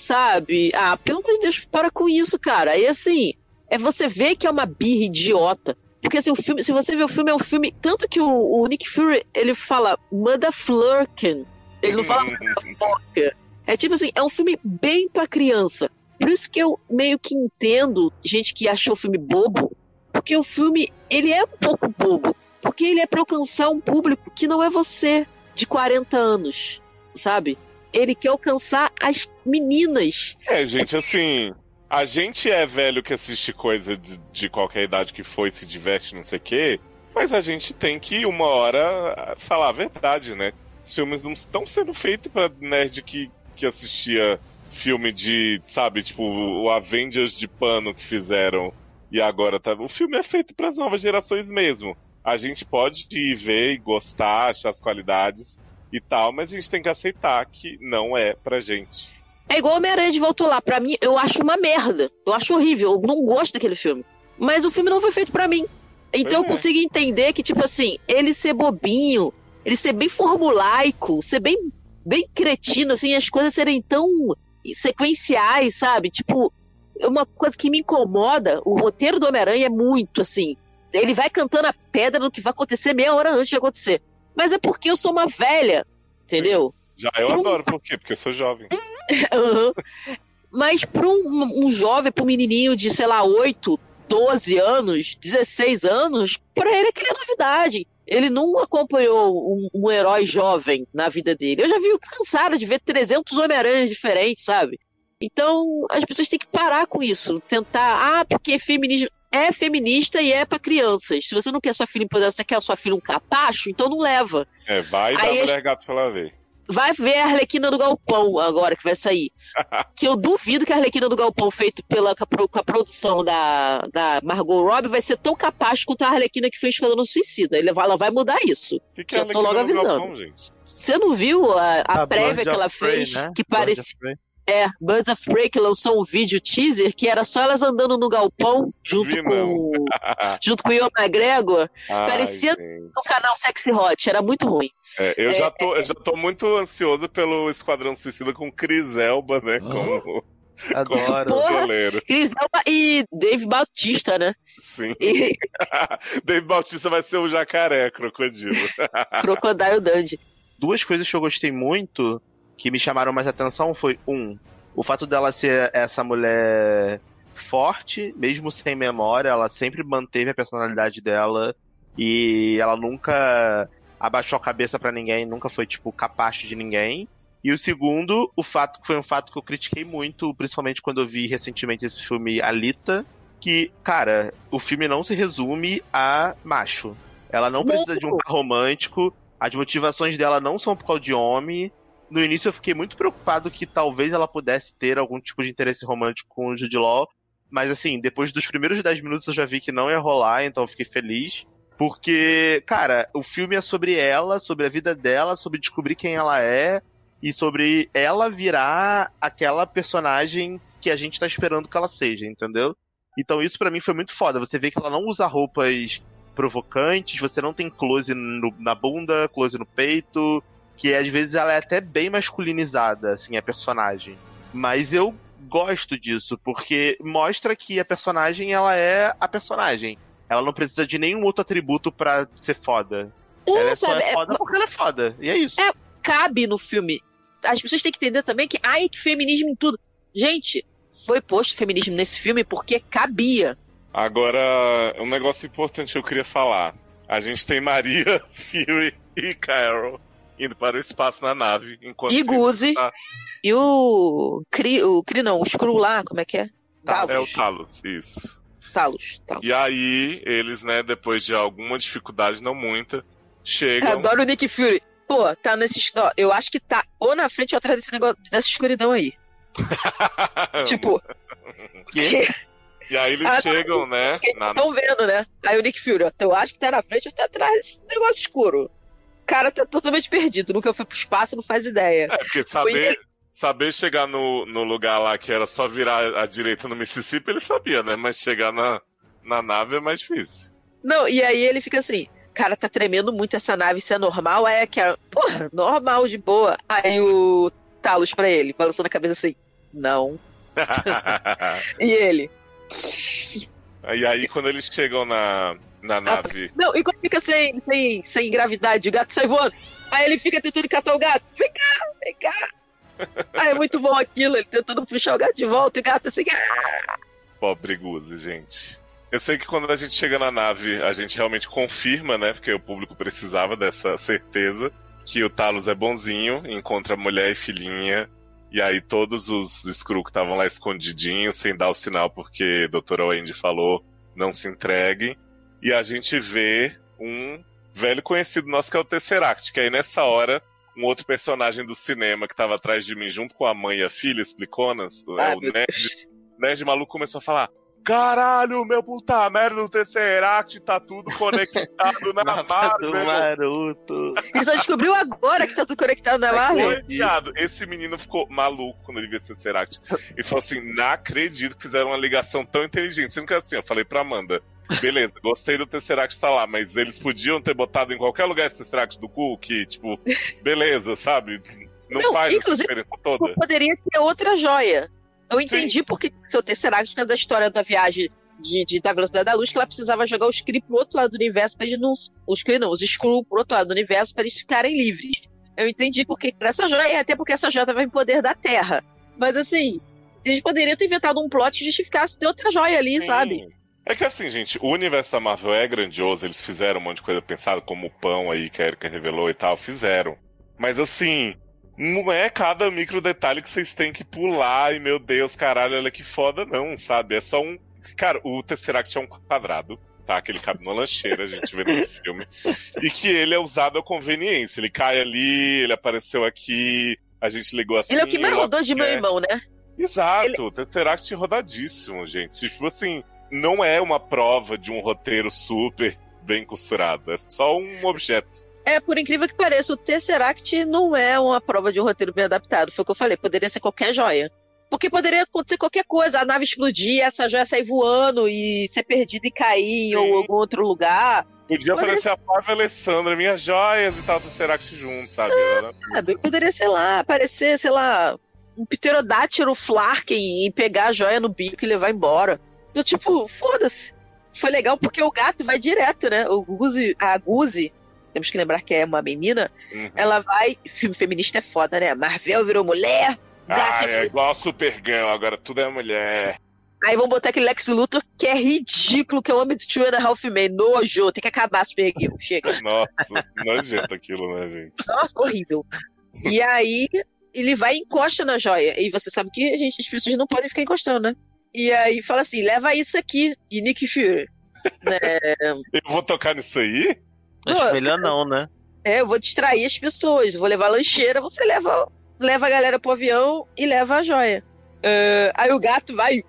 sabe? Ah, pelo amor de Deus, para com isso, cara. E assim, é você ver que é uma birra idiota. Porque assim, o filme, se você ver o filme, é um filme. Tanto que o, o Nick Fury, ele fala Motherflurkin. Ele não fala <laughs> Motherfucker. É tipo assim, é um filme bem pra criança. Por isso que eu meio que entendo gente que achou o filme bobo. Porque o filme, ele é um pouco bobo. Porque ele é pra alcançar um público que não é você, de 40 anos, sabe? Ele quer alcançar as meninas. É, gente, assim. A gente é velho que assiste coisa de, de qualquer idade que foi, se diverte, não sei o quê. Mas a gente tem que, uma hora, falar a verdade, né? Os filmes não estão sendo feitos pra nerd que, que assistia filme de, sabe, tipo, o Avengers de pano que fizeram e agora tá. O filme é feito pras novas gerações mesmo. A gente pode ir ver e gostar, achar as qualidades e tal, mas a gente tem que aceitar que não é pra gente. É igual Homem-Aranha de Voltou Lá. Pra mim, eu acho uma merda. Eu acho horrível. Eu não gosto daquele filme. Mas o filme não foi feito pra mim. Então eu é. consigo entender que, tipo assim, ele ser bobinho, ele ser bem formulaico, ser bem, bem cretino, assim, as coisas serem tão sequenciais, sabe? Tipo, é uma coisa que me incomoda. O roteiro do Homem-Aranha é muito assim. Ele vai cantando a pedra do que vai acontecer meia hora antes de acontecer. Mas é porque eu sou uma velha, entendeu? Já eu Eu- adoro, por quê? Porque eu sou jovem. <laughs> Aham. Mas para um, um jovem, para um menininho de, sei lá, 8, 12 anos, 16 anos, para ele é novidade. Ele não acompanhou um, um herói jovem na vida dele. Eu já vi cansada de ver 300 Homem-Aranhas diferentes, sabe? Então, as pessoas têm que parar com isso. Tentar, ah, porque feminismo é feminista e é para crianças. Se você não quer sua filha empoderada, você quer sua filha um capacho, então não leva. É, vai dar Aí mulher gato pra ela ver. Vai ver a Arlequina do Galpão agora que vai sair. <laughs> que eu duvido que a Arlequina do Galpão, feito pela, com, a, a produção da, da Margot Robbie, vai ser tão capaz quanto a Arlequina que fez Esquadrão Suicida. Ele vai- Ela vai mudar isso. O que, que é Eu tô logo avisando. Galpão, gente? Você não viu a, a Ah, prévia Birds que ela of Prey, fez? né? Que Birds parecia. É, Birds of Prey que lançou um vídeo teaser que era só elas andando no galpão junto Vi, com <laughs> junto com o Ian McGregor Ai, Parecia- gente. no canal Sexy Hot, era muito ruim. É, eu, É, já tô, eu já tô muito ansioso pelo Esquadrão Suicida com Chris Elba, né? Como, Adoro. <laughs> como Porra! Chris Elba e Dave Bautista, né? Sim. E <laughs> Dave Bautista vai ser o jacaré, crocodilo. Crocodile Dundee. Duas coisas que eu gostei muito que me chamaram mais atenção foi um, o fato dela ser essa mulher forte, mesmo sem memória, ela sempre manteve a personalidade dela e ela nunca abaixou a cabeça pra ninguém, nunca foi tipo capacho de ninguém. E o segundo, o fato que foi um fato que eu critiquei muito, principalmente quando eu vi recentemente esse filme Alita, que, cara, o filme não se resume a macho. Ela não precisa de um romântico, as motivações dela não são por causa de homem. No início eu fiquei muito preocupado que talvez ela pudesse ter algum tipo de interesse romântico com o Jude Law, mas assim, depois dos primeiros 10 minutos eu já vi que não ia rolar, então eu fiquei feliz. Porque, cara, o filme é sobre ela, sobre a vida dela, sobre descobrir quem ela é e sobre ela virar aquela personagem que a gente tá esperando que ela seja, entendeu? Então isso pra mim foi muito foda. Você vê que ela não usa roupas provocantes, você não tem close no- na bunda, close no peito, que às vezes ela é até bem masculinizada, assim, a personagem. Mas eu gosto disso, porque mostra que a personagem, ela é a personagem. Ela não precisa de nenhum outro atributo pra ser foda. ela é, só sabe, é é- foda porque ela é foda. E é isso. É. cabe no filme. As pessoas têm que entender também que, ai, que feminismo em tudo. Gente, foi posto feminismo nesse filme porque cabia. Agora, um negócio importante que eu queria falar. A gente tem Maria, <laughs> Fury e Carol indo para o espaço na nave. Enquanto E Guzi. tá- E o Cri, o Cri não, o Screw lá, como é que é? Talos. É o Talos, isso. Talos. Talos. E aí, eles, né, depois de alguma dificuldade, não muita, Eu chegam. <laughs> adoro o Nick Fury. Pô, tá nesse. ó, Eu acho que tá ou na frente ou atrás desse negócio, dessa escuridão aí. <laughs> Tipo, Que- E aí eles Ah, chegam, né? Na... estão vendo, né? Aí o Nick Fury, ó, eu acho que tá na frente ou tá atrás desse negócio escuro. O cara tá totalmente perdido, nunca foi pro espaço, não faz ideia. É, porque saber, saber chegar no, no lugar lá que era só virar à direita no Mississippi, ele sabia, né? Mas chegar na, na nave é mais difícil. Não, e aí ele fica assim, cara, tá tremendo muito essa nave, isso é normal? Aí é que é, porra, normal, de boa. Aí o Talos pra ele, balançando a cabeça assim, não. <laughs> E ele, e aí, quando eles chegam na, na nave. não, e quando fica sem, sem, sem gravidade, o gato sai voando. Aí ele fica tentando catar o gato, vem cá, vem cá. Aí <laughs> é muito bom aquilo, ele tentando puxar o gato de volta, e o gato assim, ah, Pobre Guzi, gente. Eu sei que quando a gente chega na nave, a gente realmente confirma, né? Porque o público precisava dessa certeza que o Talos é bonzinho, encontra mulher e filhinha. E aí todos os Skrull que estavam lá escondidinhos, sem dar o sinal, porque a doutora Wendy falou, não se entreguem. E a gente vê um velho conhecido nosso que é o Tesseract, que aí nessa hora, um outro personagem do cinema que tava atrás de mim, junto com a mãe e a filha, expliconas, é ah, o Nerd. Nerd maluco começou a falar: Caralho, meu puta merda do Tesseract tá tudo conectado <laughs> na Marvel. Naruto. Ele só descobriu agora que tá tudo conectado na Marvel. Viado. Esse menino ficou maluco quando ele viu esse Tesseract. E falou assim: Não acredito que fizeram uma ligação tão inteligente. Sendo que assim, eu falei pra Amanda: Beleza, gostei do Tesseract tá lá, mas eles podiam ter botado em qualquer lugar esse Tesseract do cu, que, tipo, beleza, sabe? Não, Não, faz essa inclusive- diferença toda. Poderia ter outra joia. Eu entendi porque seu Tesseract, causa da história da viagem de, de- da velocidade da luz, que ela precisava jogar os Kree pro outro lado do universo pra eles não. Os Kree não, os Skrull pro outro lado do universo pra eles ficarem livres. Eu entendi porque essa joia, e até porque essa joia tava em poder da Terra. Mas assim, eles poderiam ter inventado um plot que justificasse ter outra joia ali, sabe? Sim. É que assim, gente, o universo da Marvel é grandioso, eles fizeram um monte de coisa pensada, como o pão aí que a Erika revelou e tal, fizeram. Mas assim, não é cada micro detalhe que vocês têm que pular e, meu Deus, caralho, olha que foda, não, sabe? É só um. Cara, o Tesseract é um quadrado, tá? Que ele cabe numa lancheira, a gente vê nesse <laughs> filme. E que ele é usado à conveniência. Ele cai ali, ele apareceu aqui, a gente ligou assim. Ele é o que mais lá rodou de mão quer. em mão, né? Exato, o Tesseract rodadíssimo, gente. Tipo assim, não é uma prova de um roteiro super bem costurado. É só um objeto. É, por incrível que pareça, o Tesseract não é uma prova de um roteiro bem adaptado. Foi o que eu falei, poderia ser qualquer joia. Porque poderia acontecer qualquer coisa, a nave explodir, essa joia sair voando e ser perdida e cair Sim. em algum outro lugar. Podia Poderia aparecer a Flávia Alessandra, minhas joias e tal do Serax junto, sabe? Ah, bem, poderia, sei lá, aparecer, sei lá, um pterodátilo Flarken e pegar a joia no bico e levar embora. Eu, tipo, foda-se. Foi legal porque o gato vai direto, né? O Guzi, a Guzi, temos que lembrar que é uma menina, Uhum. ela vai. Filme feminista é foda, né? Marvel virou mulher. Ah, gato é igual a Supergirl, agora tudo é mulher. Aí vão botar aquele Lex Luthor que é ridículo, que é o homem do Two and a Half Men. Nojo, tem que acabar Supergirl. Chega. <laughs> Nossa, nojento aquilo, né, gente? Nossa, horrível. E aí ele vai e encosta na joia. E você sabe que a gente, as pessoas não podem ficar encostando, né? E aí fala assim: leva isso aqui. E Nick Fury. né? <laughs> Eu vou tocar nisso aí? Acho Pô, melhor não, né? É, eu vou distrair as pessoas. Vou levar a lancheira, você leva, leva a galera pro avião e leva a joia. Ah, aí o gato vai.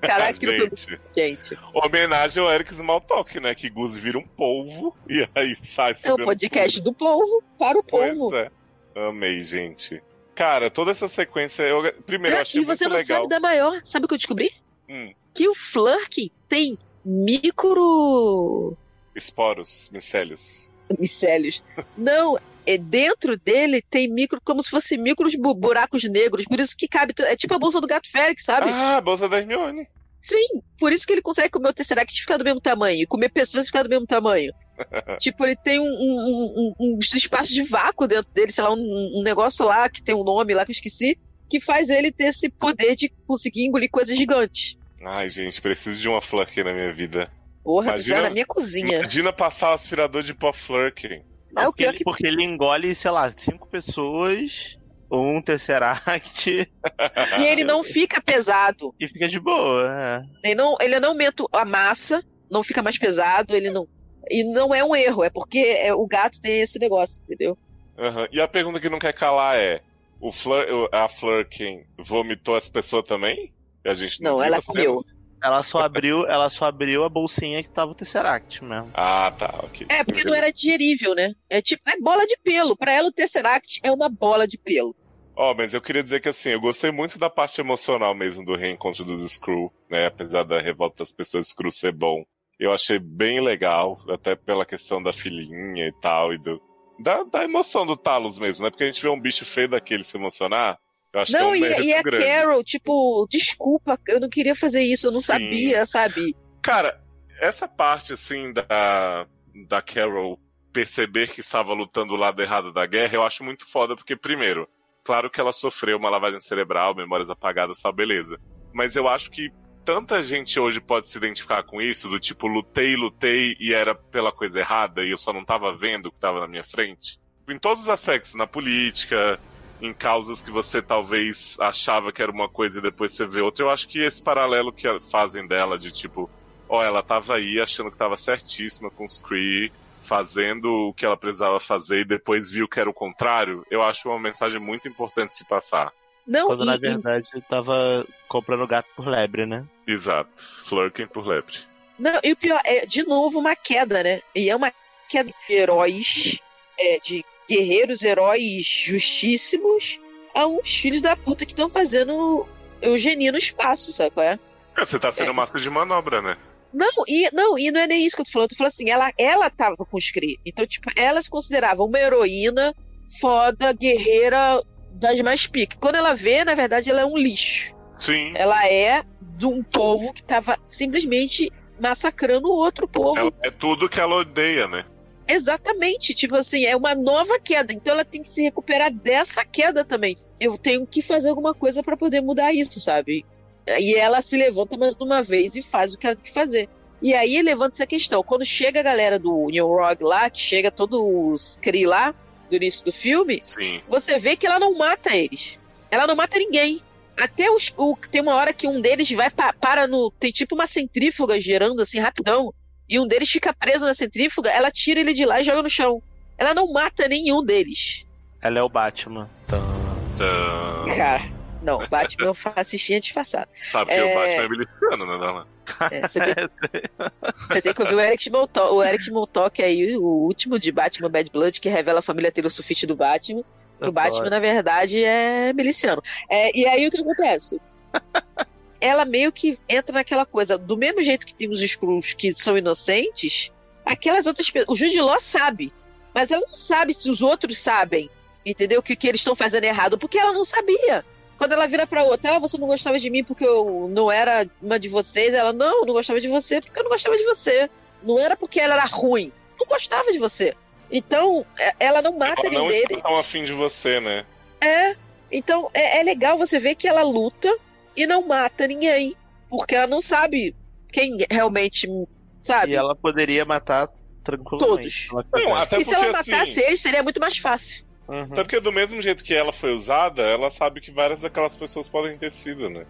Caraca, gente. gente. Homenagem ao Eric Smalltalk, né? Que Guzi vira um polvo e aí sai É o podcast do povo para o Pois povo. é. Amei, gente. Cara, toda essa sequência, eu primeiro eu achei e você muito não legal. sabe da maior. Sabe o que eu descobri? Hum, Que o Flurk tem micro esporos, micélios. micélios. Não, é dentro dele tem micro, como se fosse micros bu- buracos negros. Por isso que cabe. É tipo a bolsa do gato Félix, sabe? Ah, a bolsa da Hermione. Sim, por isso que ele consegue comer o Tesseract e ficar do mesmo tamanho. Comer pessoas e ficar do mesmo tamanho. <laughs> tipo, ele tem um, um, um, uns espaços de vácuo dentro dele, sei lá, um, um negócio lá que tem um nome lá que eu esqueci, que faz ele ter esse poder de conseguir engolir coisas gigantes. Ai, gente, preciso de uma Flurkin na minha vida. Porra, Imagina- na minha cozinha. Imagina passar o aspirador de pó Flurkin. É o porque, pior ele, que- porque ele engole, sei lá, cinco pessoas, um Tesseract <laughs> E ele não fica pesado. e fica de boa. é. Ele não, ele não aumenta a massa, não fica mais pesado, ele não. E não é um erro, é porque é, o gato tem esse negócio, entendeu? Aham. E a pergunta que não quer calar é: o Flur, a Flurkin vomitou as pessoas também? E a gente não, Não, ela comeu. cenas? Ela só abriu, ela só abriu a bolsinha que tava o Tesseract mesmo. Ah, tá, ok. É, porque não era digerível, né? É tipo, é bola de pelo. Pra ela, o Tesseract é uma bola de pelo. Ó, mas eu queria dizer que assim, eu gostei muito da parte emocional mesmo do reencontro dos Skrull, né? Apesar da revolta das pessoas Skrull ser bom. Eu achei bem legal, até pela questão da filhinha e tal, e do. Da, da emoção do Talos mesmo, né? Porque a gente vê um bicho feio daquele se emocionar. Eu acho não, que é um e, e a grande. Carol, tipo, desculpa, eu não queria fazer isso, eu não Sim. sabia, sabe? Cara, essa parte, assim, da, da Carol perceber que estava lutando do lado errado da guerra, eu acho muito foda, porque, primeiro, claro que ela sofreu uma lavagem cerebral, memórias apagadas, tal, beleza. Mas eu acho que tanta gente hoje pode se identificar com isso, do tipo, lutei, lutei e era pela coisa errada e eu só não tava vendo o que tava na minha frente. Em todos os aspectos, na política, em causas que você talvez achava que era uma coisa e depois você vê outra. Eu acho que esse paralelo que fazem dela de tipo, ó, ela tava aí achando que tava certíssima com os Kree, fazendo o que ela precisava fazer e depois viu que era o contrário, eu acho uma mensagem muito importante se passar. Não, Quando e, na e- verdade eu tava comprando gato por lebre, né? Exato. Flurkin por lebre. não, e o pior, é de novo uma queda, né? E é uma queda de heróis, é, de guerreiros heróis justíssimos, a uns filhos da puta que estão fazendo eugenia no espaço, sabe qual é? É, Você tá sendo É. massa de manobra, né? Não, e não, e não é nem isso que eu tô falando. Eu tô falando assim, ela, ela tava com os Kree. Então, tipo, ela se considerava uma heroína, foda, guerreira das mais piques. Quando ela vê, na verdade, ela é um lixo. Sim. Ela é de um povo que tava simplesmente massacrando o outro povo. É tudo que ela odeia, né? Exatamente. Tipo assim, é uma nova queda. Então ela tem que se recuperar dessa queda também. Eu tenho que fazer alguma coisa pra poder mudar isso, sabe? E ela se levanta mais de uma vez e faz o que ela tem que fazer. E aí levanta essa questão. Quando chega a galera do New Rock lá, que chega todos os Kree lá, do início do filme, Sim. você vê que ela não mata eles. Ela não mata ninguém. Até os, o, tem uma hora que um deles vai pa, para no. Tem tipo uma centrífuga girando assim rapidão. E um deles fica preso na centrífuga, ela tira ele de lá e joga no chão. Ela não mata nenhum deles. Ela é o Batman. Cara, <laughs> não, Batman é um fascistinha disfarçado. sabe que É. o Batman é miliciano, né, Darlan? É, você, tem, <laughs> você tem que ouvir o Eric Smalltalk, o Eric Smalltalk aí, o último de Batman Bad Blood, que revela a família Taylor Swift do Batman. O Batman, na verdade, é miliciano. É, e aí o que acontece? <laughs> Ela meio que entra naquela coisa, do mesmo jeito que tem os Skrulls que são inocentes, aquelas outras pessoas. O Jude Law sabe, mas ela não sabe se os outros sabem, entendeu? Que, que eles estão fazendo errado, porque ela não sabia. Quando ela vira pra outra, ah, você não gostava de mim porque eu não era uma de vocês. Ela, não, eu não gostava de você porque eu não gostava de você. Não era porque ela era ruim. Não gostava de você. Então, é- ela não mata Ela não ninguém. está tão afim de você, né? É. Então, é, é legal você ver que ela luta e não mata ninguém. Porque ela não sabe quem realmente, sabe? E ela poderia matar tranquilamente. Todos. se ela Não, até E se ela matasse assim. eles, seria muito mais fácil. Uhum. Até porque do mesmo jeito que ela foi usada, ela sabe que várias daquelas pessoas podem ter sido, né?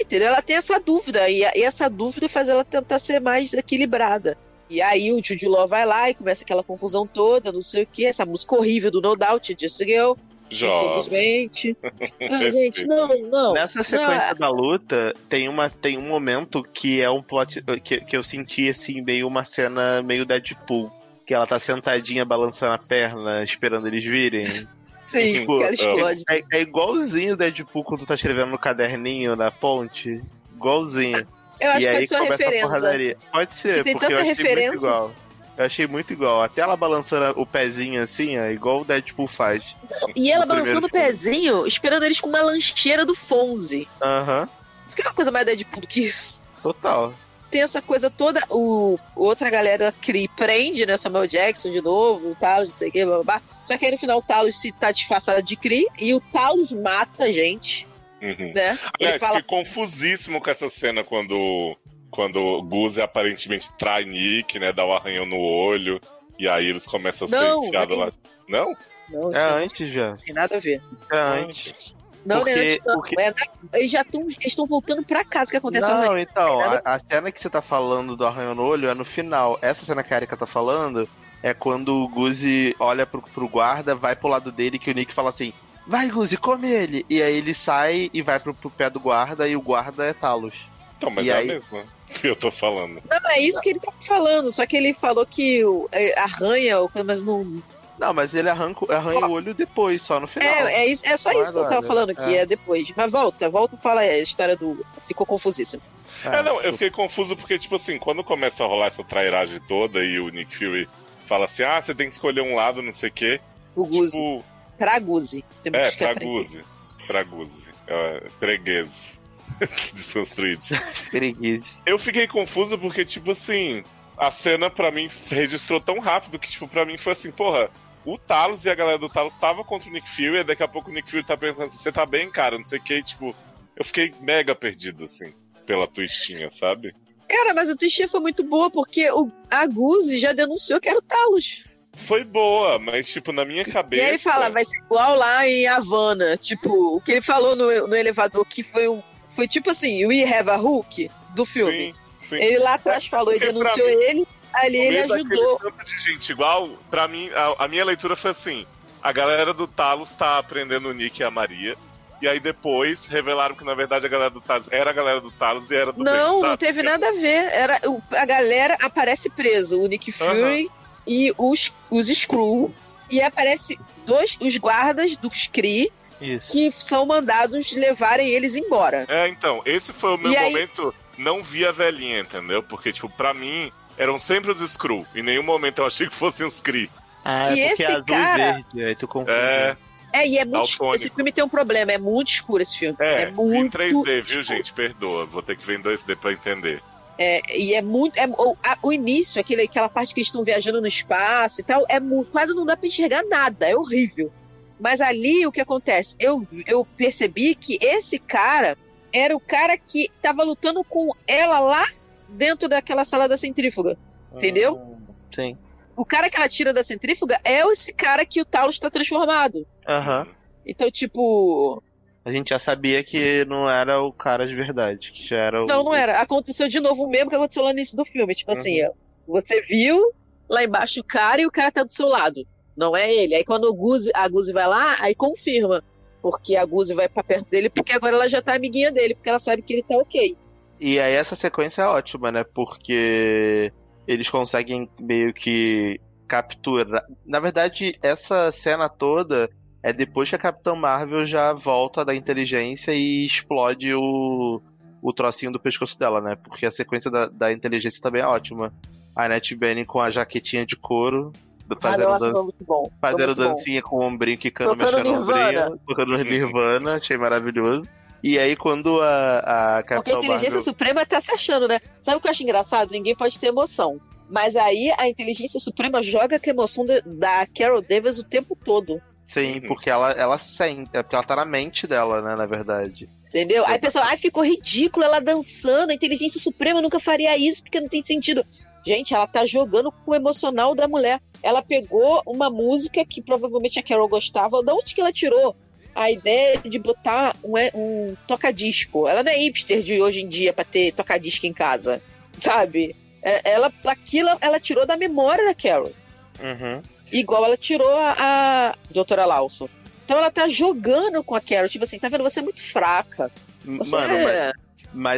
Entendeu? Ela tem essa dúvida. E, a- e essa dúvida faz ela tentar ser mais equilibrada. E aí o Jude Law vai lá e começa aquela confusão toda, não sei o que, essa música horrível do No Doubt, Just Girl, Jovem. infelizmente. <laughs> Ah, gente, não, não. Nessa sequência da luta, tem, uma, tem um momento que é um plot. Que, que eu senti assim, meio uma cena meio Deadpool. Que ela tá sentadinha balançando a perna, esperando eles virem. <laughs> Sim, Tipo, que ela explode. É, é igualzinho o Deadpool quando tu tá escrevendo no caderninho na ponte. Igualzinho. Eu acho e que aí pode ser uma começa a referência. porradaria. Pode ser, E tem porque eu tanta achei muito referência. igual. Eu achei muito igual. Até ela balançando o pezinho assim, ó, igual o Deadpool faz. E ela balançando o pezinho, esperando eles com uma lancheira do Fonze. Aham, Isso que é uma coisa mais Deadpool do que isso. total. Tem essa coisa toda, o outra galera que prende, né, Samuel Jackson de novo, o Talos, não sei o que, blá, blá, blá. Só que aí no final o Talos se tá disfarçado de Cree e o Talos mata a gente, Uhum. né? Ele Aliás, fala, fiquei confusíssimo com essa cena quando, quando o Guzi aparentemente trai Nick, né? Dá um arranhão no olho. E aí eles começam a ser Não, enfiados ele- lá. Não? não, É não antes já. tem nada a ver. É antes. Não, Porque- nem antes, não. porque- É na- eles já estão estão voltando pra casa que acontece Não, então, a, a cena que você tá falando do arranhão no olho é no final. Essa cena que a Erika tá falando é quando o Guzi olha pro, pro guarda, vai pro lado dele que o Nick fala assim: Vai, Guzi, come ele! E aí ele sai e vai pro, pro pé do guarda e o guarda é Talos. Então, mas E é aí- a mesma que eu tô falando. Não, é isso que ele tá falando, só que ele falou que o, é, arranha, mas não. Não, mas ele arranca, arranha o olho depois, só no final. É, é, isso, é só isso que eu tava falando, que é. é depois. Mas volta, volta e fala a história do. Ficou confusíssimo. É, não, eu fiquei confuso porque, tipo assim, quando começa a rolar essa trairagem toda e o Nick Fury fala assim, ah, você tem que escolher um lado, não sei o quê. O Guzi. Tipo, Pra Guzi. Temos é, que pra aprender. Guzi. Pra Guzi. É, preguês. <laughs> Desconstruídos. Preguiça. Eu fiquei confuso porque, tipo assim, a cena pra mim registrou tão rápido que, tipo, pra mim foi assim, porra, o Talos e a galera do Talos tava contra o Nick Fury, e daqui a pouco o Nick Fury tá pensando assim, você tá bem, cara, não sei o que, e, tipo, eu fiquei mega perdido, assim, pela twistinha, sabe? Cara, mas a twistinha foi muito boa, porque o, a Guzi já denunciou que era o Talos. Foi boa, mas, tipo, na minha cabeça. E aí ele fala, vai ser igual lá em Havana. Tipo, o que ele falou no, no elevador, que foi um. Foi tipo assim, We Have a Hulk do filme. Sim, sim. Ele lá atrás falou e denunciou mim, ele, ali ele ajudou. tanto de gente igual, pra mim, a, a minha leitura foi assim: a galera do Talos tá prendendo o Nick e a Maria. E aí depois revelaram que na verdade a galera do Talos era a galera do Talos e era do Não, bem, não teve nada a ver. Era, a galera aparece preso, o Nick Fury e os, os Skrull. E aparece dois, os guardas dos Kree Isso. que são mandados levarem eles embora. É, então, esse foi o meu E aí- momento não vi a velhinha, entendeu? Porque, tipo, pra mim, eram sempre os Skrull. Em nenhum momento eu achei que fossem os Kree. Ah, E é esse é azul cara- e verde, aí tu confunde. É, É, e é muito Daltônico. escuro. Esse filme tem um problema, é muito escuro esse filme. é, É, muito em 3D, viu, escuro. gente? Perdoa, vou ter que ver em 2D pra entender. É, e é muito. é- o, a- o início, aquele, aquela parte que eles estão viajando no espaço e tal, é mu- quase não dá pra enxergar nada, é horrível. Mas ali o que acontece? Eu, eu percebi que esse cara era o cara que tava lutando com ela lá dentro daquela sala da centrífuga. Entendeu? Ah, Sim. O cara que ela tira da centrífuga é esse cara que o Talos está transformado. Aham. Então, tipo. A gente já sabia que não era o cara de verdade, que já era o. Não, não era. Aconteceu de novo o mesmo que aconteceu lá no início do filme. Tipo assim, ó, você viu lá embaixo o cara e o cara tá do seu lado. Não é ele. Aí quando Guzi, a Guzi vai lá, aí confirma. Porque a Guzi vai pra perto dele, porque agora ela já tá amiguinha dele, porque ela sabe que ele tá ok. E aí essa sequência é ótima, né? Porque eles conseguem meio que capturar. Na verdade, essa cena toda é depois que a Capitã Marvel já volta da inteligência e explode o, o trocinho do pescoço dela, né? Porque a sequência da, da inteligência também é ótima. A Annette Bening com a jaquetinha de couro. Ah, Fazendo, nossa, dan- muito bom. Fazendo muito bom. dancinha com o ombrinho quicando, Tocando mexendo o Nirvana. ombrinho, tocando Nirvana, achei maravilhoso. E aí, quando a, a Porque a inteligência Marvel... suprema tá se achando, né? Sabe o que eu acho engraçado? Ninguém pode ter emoção. Mas aí a inteligência suprema joga com a emoção da- da Carol Davis o tempo todo. Sim, Uhum. porque ela, ela sente, é porque ela tá na mente dela, né, na verdade. Entendeu? Aí o pessoal, ai, ficou ridículo ela dançando. A inteligência suprema nunca faria isso porque não tem sentido. Gente, ela tá jogando com o emocional da mulher. Ela pegou uma música que provavelmente a Carol gostava. Da onde que ela tirou a ideia de botar um, um toca-disco? Ela não é hipster de hoje em dia pra ter toca-disco em casa, sabe? É- Ela, aquilo ela tirou da memória da Carol. Uhum. Igual ela tirou a, a doutora Lawson. Então ela tá jogando com a Carol. Tipo assim, tá vendo? Você é muito fraca. Você Mano, é... mas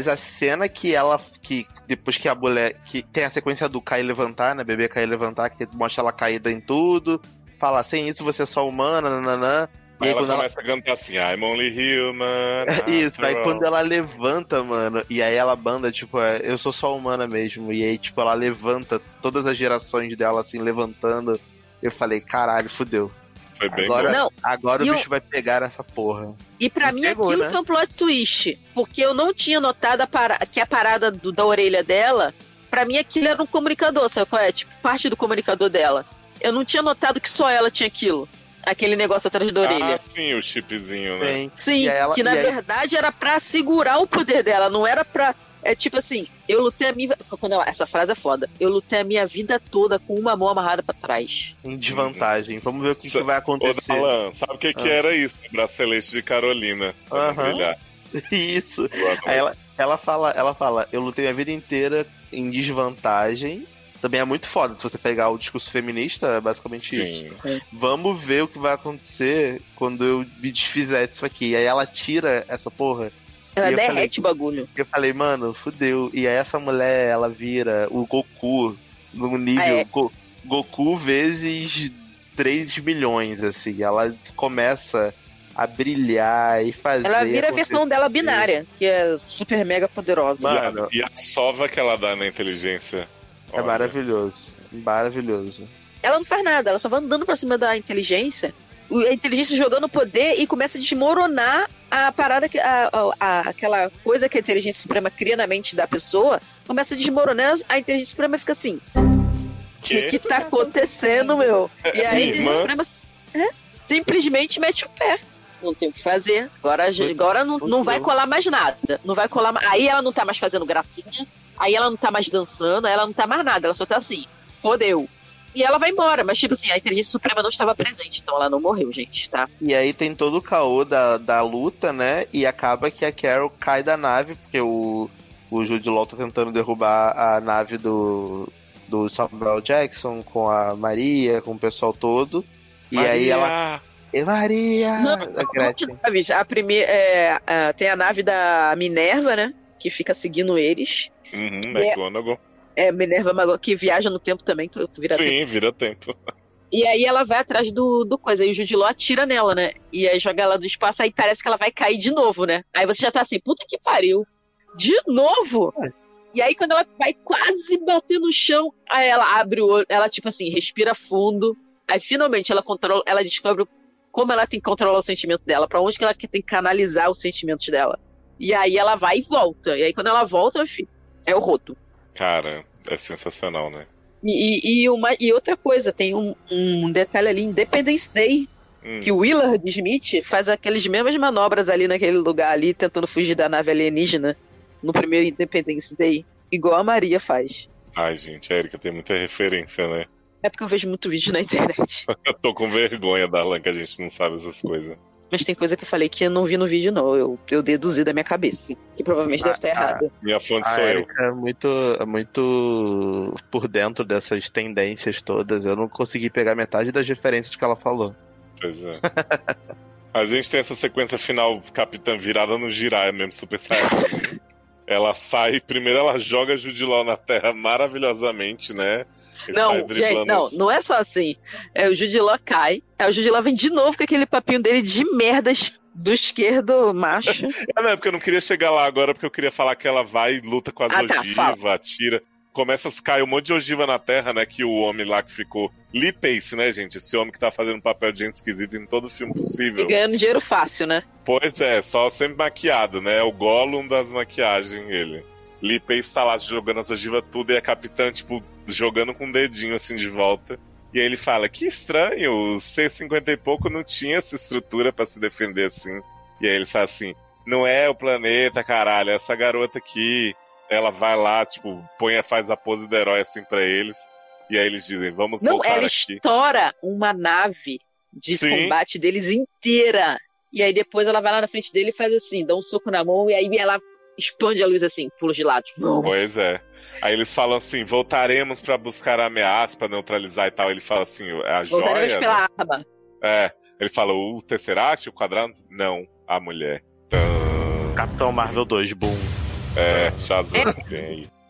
a cena que ela. que Depois que a mulher. que Tem a sequência do cair e levantar, né? Bebê cair e levantar, que mostra ela caída em tudo. Fala, sem isso você é só humana, nananã. E Aí ela quando ela. começa a cantar assim, I'm only human. <laughs> Isso, aí quando all." ela levanta, mano, e aí ela banda, tipo, é, eu sou só humana mesmo. E aí, tipo, ela levanta todas as gerações dela, assim, levantando. Eu falei, caralho, fudeu. Foi bem Agora- bom. Não, Agora o bicho vai pegar nessa porra. E pra Me mim pegou, aquilo né? foi um plot twist. Porque eu não tinha notado a para- que a parada do- da orelha dela, pra mim aquilo era um comunicador, sabe qual é? Tipo, parte do comunicador dela. Eu não tinha notado que só ela tinha aquilo. Aquele negócio atrás da orelha. Ah, sim, o chipzinho, né? Sim, aí ela- que na e aí- verdade era pra segurar o poder dela, não era pra. É tipo assim, eu lutei a minha. Quando ela- essa frase é foda. Eu lutei a minha vida toda com uma mão amarrada pra trás. Em desvantagem. Vamos ver o que, Sa- que vai Ô, acontecer. Dalan, sabe o que, que Ah. era isso? Bracelete de Carolina. Aham. Isso. Aí ela, ela fala, ela fala, eu lutei a vida inteira em desvantagem. Também é muito foda se você pegar o discurso feminista, é basicamente isso. Sim. Vamos ver o que vai acontecer quando eu me desfizer disso aqui. E aí ela tira essa porra. Ela E eu falei- derrete o bagulho. Eu falei, mano, fudeu. E aí essa mulher, ela vira o Goku no nível Ah, é. Go- Goku vezes 3 milhões, assim. Ela começa a brilhar e fazer. Ela vira a versão dela binária, que é super mega poderosa. Mano, E a, sova que ela dá na inteligência. É Olha. maravilhoso. Maravilhoso. ela não faz nada, ela só vai andando pra cima da inteligência. A inteligência jogando poder e começa a desmoronar a parada, que, a, a- aquela coisa que a inteligência suprema cria na mente da pessoa. Começa a desmoronar, a inteligência suprema fica assim: O que, Que? tá acontecendo, meu? E aí a inteligência suprema é, simplesmente mete o pé. Não tem o que fazer. Agora, agora não, não vai colar mais nada. Não vai colar. Aí ela não tá mais fazendo gracinha. Aí ela não tá mais dançando. Aí ela não tá mais nada. Ela só tá assim: fodeu. E ela vai embora, mas tipo assim, a inteligência suprema não estava presente, então ela não morreu, gente, tá? E aí tem todo o caô da, da luta, né? E acaba que a Carol cai da nave, porque o, o Jude Law tá tentando derrubar a nave do, do Samuel Jackson com a Maria, com o pessoal todo. E aí Maria! ela. E Maria! Não. Naves. A primeira é, a- tem a nave da Minerva, né? Que fica seguindo eles. Uhum, McGonagall. É, Minerva Mago- que viaja no tempo também, que vira Sim, vira tempo. E aí ela vai atrás do, do coisa. Aí o Judiló atira nela, né? E aí joga ela do espaço, aí parece que ela vai cair de novo, né? Aí você já tá assim, puta que pariu. De novo? E aí quando ela vai quase bater no chão, aí ela abre o olho, ela tipo assim, respira fundo. Aí finalmente ela controla, ela descobre como ela tem que controlar o sentimento dela, pra onde que ela tem que canalizar os sentimentos dela. E aí ela vai e volta. E aí quando ela volta, enfim, é o roto. Cara, é sensacional, né? E, e, uma, e outra coisa, tem um, um detalhe ali, Independence Day, Hum. que o Willard Smith faz aquelas mesmas manobras ali naquele lugar ali, tentando fugir da nave alienígena no primeiro Independence Day, igual a Maria faz. Ai, gente, a Erika tem muita referência, né? É porque eu vejo muito vídeo na internet. <laughs> Eu tô com vergonha da Alan que a gente não sabe essas coisas. Mas tem coisa que eu falei que eu não vi no vídeo, não. Eu, eu deduzi da minha cabeça. Que provavelmente deve estar Ah, errado. Minha fonte sou eu. É muito, é muito por dentro dessas tendências todas. Eu não consegui pegar metade das referências que ela falou. Pois é. <laughs> A gente tem essa sequência final, Capitã virada no Jiraiya mesmo, Super Saiyajin. <laughs> ela sai, primeiro ela joga Jude Law na terra maravilhosamente, né? E Não, gente, não, as- não é só assim. É o Judiló cai, aí o Judiló vem de novo com aquele papinho dele de merdas do esquerdo macho. <laughs> É, não, é porque eu não queria chegar lá agora, porque eu queria falar que ela vai, luta com as Ah, tá, ogivas, fala. atira. Começa a cair um monte de ogiva na terra, né? Que o homem lá que ficou. Lee Pace, né, gente? Esse homem que tá fazendo papel de gente esquisita em todo filme E possível. ganhando dinheiro fácil, né? Pois é, só sempre maquiado, né? É o Gollum das maquiagens, ele. Lee Pace tá lá jogando as ogivas tudo e a capitã, tipo, jogando com o dedinho assim de volta. E aí ele fala: Que estranho, o C-50 e pouco não tinha essa estrutura pra se defender assim. E aí ele fala assim: Não é o planeta, caralho, é essa garota aqui. Ela vai lá, tipo, põe, faz a pose do herói assim pra eles. E aí eles dizem: Vamos Não, voltar ela aqui. estoura uma nave de Sim. combate deles inteira. E aí depois ela vai lá na frente dele e faz assim, dá um soco na mão e aí ela expande a luz assim, pula de lado. Vrum. Pois é. Aí eles falam assim: voltaremos pra buscar a ameaça, pra neutralizar e tal. Ele fala assim: é a Voltaremos joia. pela arma. É. Ele fala: o Tesseract, o quadrado? Não, a mulher. Tã. Capitão Marvel 2, boom. É, Shazam, vem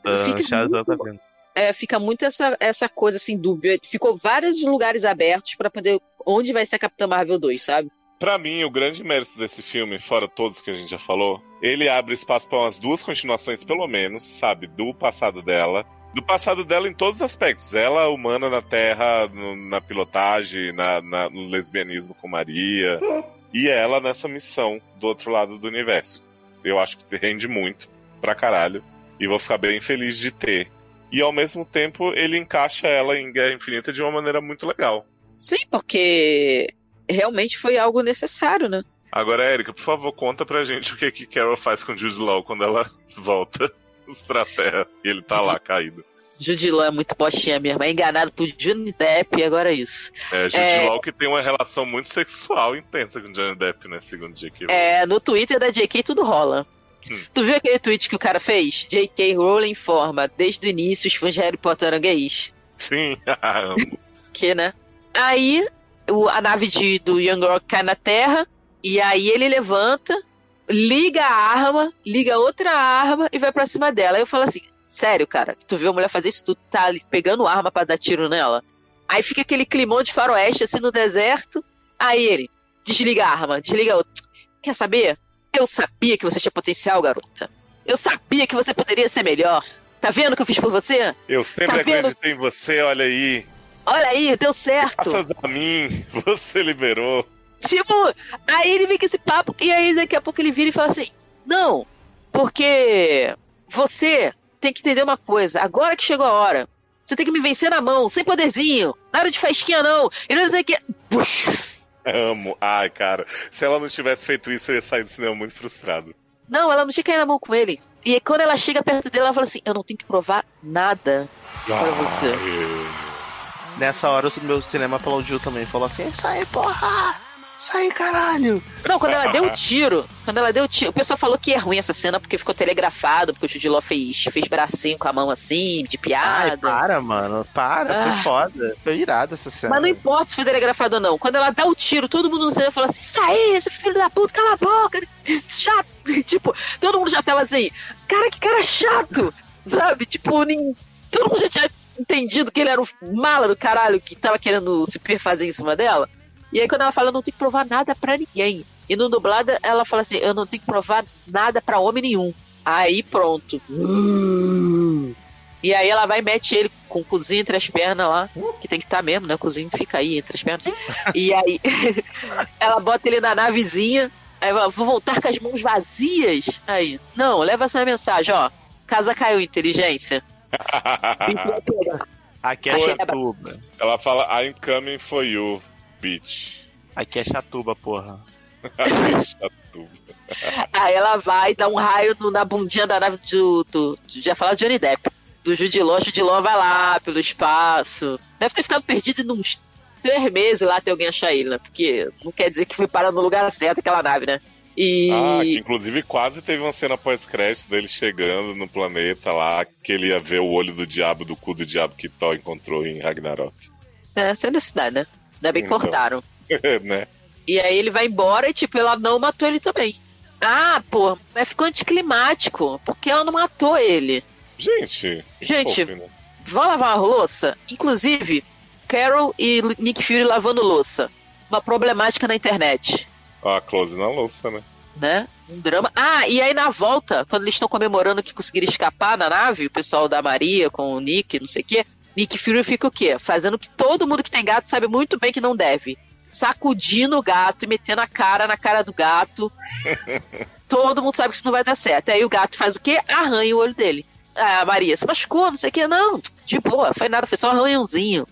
aí. Shazam tá vendo. É, fica muito essa, essa coisa assim, dúbia. Ficou vários lugares abertos pra poder. Onde vai ser a Capitã Marvel 2, sabe? Pra mim, o grande mérito desse filme, fora todos que a gente já falou, ele abre espaço pra umas duas continuações, pelo menos, sabe? Do passado dela. Do passado dela em todos os aspectos. Ela humana na Terra, no- na pilotagem, na, na- no lesbianismo com Maria. <laughs> E ela nessa missão do outro lado do universo. Eu acho que rende muito, pra caralho. E vou ficar bem feliz de ter. E ao mesmo tempo, ele encaixa ela em Guerra Infinita de uma maneira muito legal. Sim, porque realmente foi algo necessário, né? Agora, Érica, por favor, conta pra gente o que que Carol faz com Jude Law quando ela <laughs> volta <laughs> pra Terra e ele tá lá caído. Judilão é muito bostinha mesmo. É enganado por Johnny Depp e agora é isso. É, Jude É. Law que tem uma relação muito sexual intensa com Johnny Depp, né? Segundo J.K. É, no Twitter da JK tudo rola. Hum. Tu viu aquele tweet que o cara fez? JK Rowling informa, desde o início os fãs de Harry Potter eram gays. Sim, <laughs> amo. Que, né? Aí o- a nave de, do Young Rock cai na Terra, e aí ele levanta, liga a arma, liga outra arma e vai pra cima dela. Aí eu falo assim, sério, cara, tu viu a mulher fazer isso, tu tá pegando arma pra dar tiro nela? Aí fica aquele climão de faroeste assim no deserto, aí ele, desliga a arma, desliga a outra. Quer saber? Eu sabia que você tinha potencial, garota. Eu sabia que você poderia ser melhor. Tá vendo o que eu fiz por você? Eu sempre Tá vendo? acreditei em você, olha aí. Olha aí, deu certo. Graças a mim, você liberou. Tipo, aí ele vem com esse papo, e aí daqui a pouco ele vira e fala assim: Não, porque você tem que entender uma coisa, agora que chegou a hora, você tem que me vencer na mão, sem poderzinho, nada de fasquinha não, e não sei o que. Amo. Ai, cara, se ela não tivesse feito isso, eu ia sair do cinema muito frustrado. Não, ela não tinha caído na mão com ele. E aí, quando ela chega perto dele, ela fala assim: Eu não tenho que provar nada pra você. Ai, Nessa hora o meu cinema aplaudiu também. Falou assim: Isso aí, porra! Isso aí, caralho! Não, quando ela deu o tiro, quando ela deu o tiro, o pessoal falou que é ruim essa cena porque ficou telegrafado, porque o Judiló fez, fez bracinho com a mão assim, de Ai, piada. para, mano. Para, Ah. foi foda. Foi irada essa cena. Mas não importa se foi telegrafado ou não. Quando ela dá o tiro, todo mundo no cinema fala assim: Isso aí, esse filho da puta, cala a boca, <laughs> chato. <laughs> Tipo, todo mundo já tava assim: Cara, que cara chato, <laughs> sabe? Tipo, nem... todo mundo já tinha entendido que ele era o mala do caralho que tava querendo se perfazer em cima dela. E aí, quando ela fala: Eu não tenho que provar nada pra ninguém. E no dublada, ela fala assim: Eu não tenho que provar nada pra homem nenhum. Aí pronto. E aí ela vai e mete ele com o cozinho entre as pernas lá, que tem que estar mesmo, né? O cozinho fica aí entre as pernas. E aí <laughs> ela bota ele na navezinha, aí vou voltar com as mãos vazias. Aí, não, leva essa mensagem, ó. Casa caiu, inteligência. <laughs> Aqui é chatuba. ela fala, I'm coming for you, bitch. Aqui é chatuba, porra. Chatuba. <laughs> Aí ela vai dar um raio no- na bundinha da nave do. do, do já falar Johnny Depp. Do Judiló, Judiló vai lá pelo espaço. Deve ter ficado perdido em uns três meses lá até alguém achar ele, né? Porque não quer dizer que foi parar no lugar certo aquela nave, né? E. Ah, que inclusive quase teve uma cena pós-crédito dele chegando no planeta lá, que ele ia ver o olho do diabo, do cu do diabo que Thor encontrou em Ragnarok. É, sem necessidade, né? Ainda bem que Então. cortaram. <laughs> né? E aí ele vai embora e, tipo, ela não matou ele também. Ah, pô, mas ficou anticlimático, porque ela não matou ele. Gente. Gente, fofo, né? vão lavar a louça? Inclusive, Carol e Nick Fury lavando louça. Uma problemática na internet, a close na louça, né? né? Um drama. Ah, e aí na volta, quando eles estão comemorando que conseguiram escapar na nave, o pessoal da Maria com o Nick, não sei o quê, Nick Fury fica o quê? Fazendo o que todo mundo que tem gato sabe muito bem que não deve. Sacudindo o gato e metendo a cara na cara do gato. <laughs> todo mundo sabe que isso não vai dar certo. Aí o gato faz o quê? Arranha o olho dele. Ah, a Maria, se machucou, não sei o quê. Não, de boa, foi nada, foi só um arranhãozinho.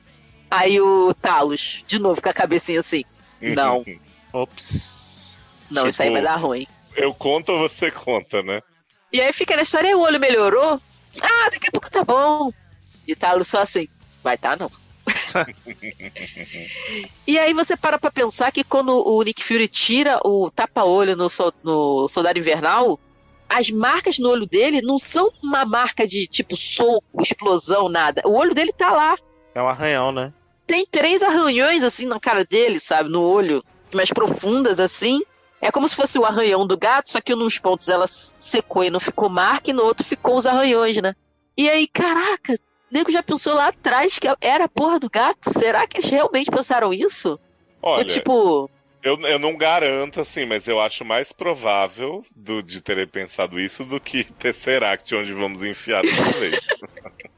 Aí o Talos, de novo com a cabecinha assim. <laughs> Não, Ops. Não, Tipo- isso aí vai dar ruim. Eu conto ou você conta, né? E aí fica na história, e o olho melhorou? Ah, daqui a pouco tá bom. E Talos só assim, vai tá não. <laughs> e aí você para pra pensar que quando o Nick Fury tira o tapa-olho no, sol- no Soldado Invernal, as marcas no olho dele não são uma marca de tipo soco, explosão, nada. O olho dele tá lá. É um arranhão, né? Tem três arranhões assim na cara dele, sabe? No olho, mais profundas assim. É como se fosse o arranhão do gato, só que nos pontos ela secou e não ficou marca, e no outro ficou os arranhões, né? E aí, caraca, o nego já pensou lá atrás que era a porra do gato? Será que eles realmente pensaram isso? Olha, Ou tipo, eu, eu não garanto, assim, mas eu acho mais provável do, de terem pensado isso do que Tesseract, onde vamos enfiar dessa vez.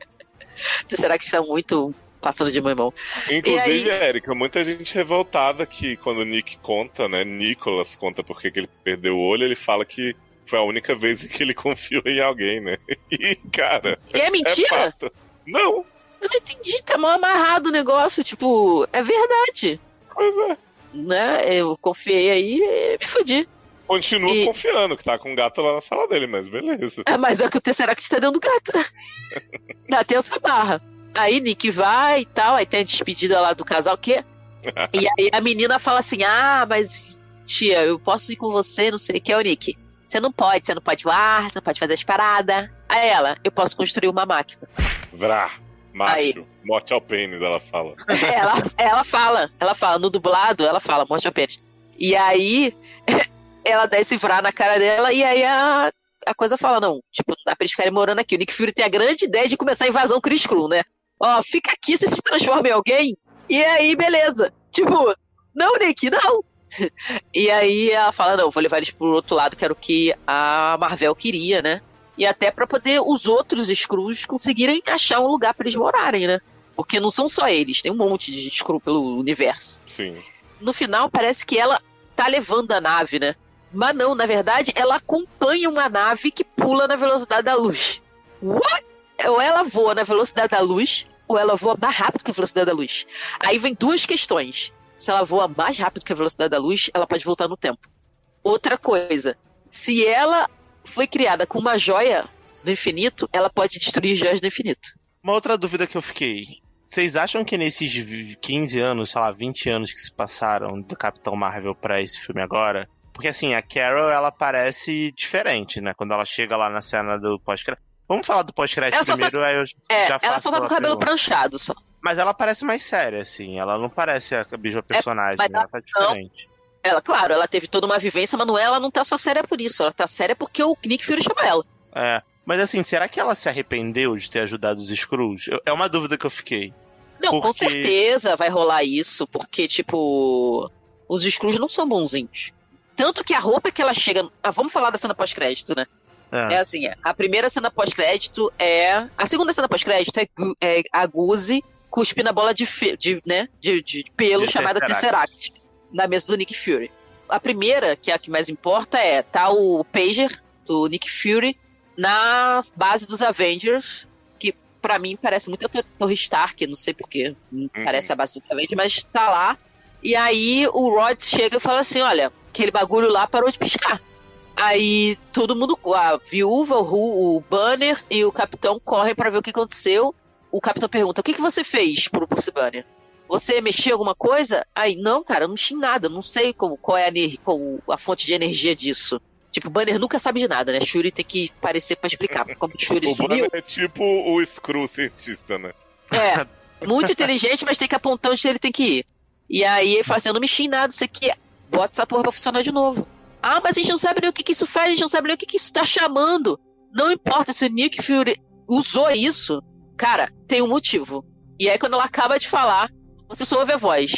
<laughs> será que está muito passando de mão em mão? Inclusive, E aí- Érica, muita gente revoltada que quando o Nick conta, né? Nicholas conta porque que ele perdeu o olho, ele fala que foi a única vez que ele <laughs> confiou em alguém, né? <laughs> E, cara, E é é mentira? fato. Não, Eu não entendi, tá mal amarrado o negócio, tipo, é verdade. pois é. Né? Eu confiei aí e me fudi. Continua E- confiando que tá com um gato lá na sala dele, mas beleza. Ah, mas é que o Tesseract tá dentro do gato, né? <laughs> Dá tem essa barra. Aí Nick vai e tal, aí tem a despedida lá do casal, que <laughs> E aí a menina fala assim: Ah, mas tia, eu posso ir com você, não sei o que é o Nick. Você não pode, você não pode voar, você não pode fazer as paradas. Aí ela, eu posso construir uma máquina. Vrá, macho, Aí. morte ao pênis, ela fala. <laughs> ela, ela fala, ela fala, no dublado, ela fala, morte ao pênis. E aí <laughs> ela dá esse vrá na cara dela, e aí a, a coisa fala: Não, tipo, dá pra eles ficarem morando aqui. O Nick Fury tem a grande ideia de começar a invasão Chris Crew, né? Ó, fica aqui, você se transforma em alguém, e aí, beleza. Tipo, não, Nick, não. <laughs> E aí ela fala: Não, vou levar eles pro outro lado, que era o que a Marvel queria, né? E até pra poder os outros Screws conseguirem achar um lugar pra eles morarem, né? Porque não são só eles, tem um monte de Skrull pelo universo. Sim. No final, parece que ela tá levando a nave, né? Mas não, na verdade, ela acompanha uma nave que pula na velocidade da luz. What? Ou ela voa na velocidade da luz, ou ela voa mais rápido que a velocidade da luz. Aí vem duas questões. Se ela voa mais rápido que a velocidade da luz, ela pode voltar no tempo. Outra coisa, se ela foi criada com uma joia do infinito, ela pode destruir joias do infinito. Uma outra dúvida que eu fiquei. Vocês acham que nesses vi- 15 anos, sei lá, 20 anos que se passaram do Capitão Marvel pra esse filme agora? Porque assim, a Carol, ela parece diferente, né? Quando ela chega lá na cena do pós-crédito. Vamos falar do pós-crédito Ela tá- primeiro, aí eu É, já ela só tá com o cabelo pergunta. pranchado só. Mas ela parece mais séria, assim. Ela não parece a mesma personagem, mas né? Ela tá diferente. Ela, claro, ela teve toda uma vivência, mas não é, ela não tá só séria por isso. Ela tá séria porque o Nick Fury chama ela. É. Mas assim, será que ela se arrependeu de ter ajudado os Skrulls? Eu- É uma dúvida que eu fiquei. Não, com Porque- certeza vai rolar isso, porque, tipo, os Skrulls não são bonzinhos. Tanto que a roupa que ela chega. Ah, vamos falar da cena pós-crédito, né? É. É assim, a primeira cena pós-crédito é. A segunda cena pós-crédito é, é a Guzi cuspindo a bola de, de, né, de, de pelo De chamada Tesseract. Tesseract na mesa do Nick Fury. A primeira, que é a que mais importa, é tá o Pager do Nick Fury na base dos Avengers, que pra mim parece muito a Tor- Torre Stark, não sei porquê, não parece a base dos Avengers, mas tá lá. E aí o Rod chega e fala assim: olha, aquele bagulho lá parou de piscar. Aí todo mundo, a viúva, o, Ru- o Banner e o capitão correm pra ver o que aconteceu. O capitão pergunta: o que, que você fez pro Bruce Banner? Você mexeu alguma coisa? Aí, não, cara, não mexi em nada. Não sei como, qual é a, a fonte de energia disso. Tipo, o Banner nunca sabe de nada, né? Shuri tem que aparecer pra explicar. <laughs> Como o Shuri O sumiu. Banner é tipo o Screw cientista, né? É, <laughs> muito inteligente, mas tem que apontar onde ele tem que ir. E aí ele fala assim: eu não mexi em nada, isso aqui. Bota essa porra pra funcionar de novo. Ah, mas a gente não sabe nem o que, que isso faz, a gente não sabe nem o que, que isso tá chamando. Não importa se o Nick Fury usou isso. Cara, tem um motivo. E aí, quando ela acaba de falar, você só ouve a voz.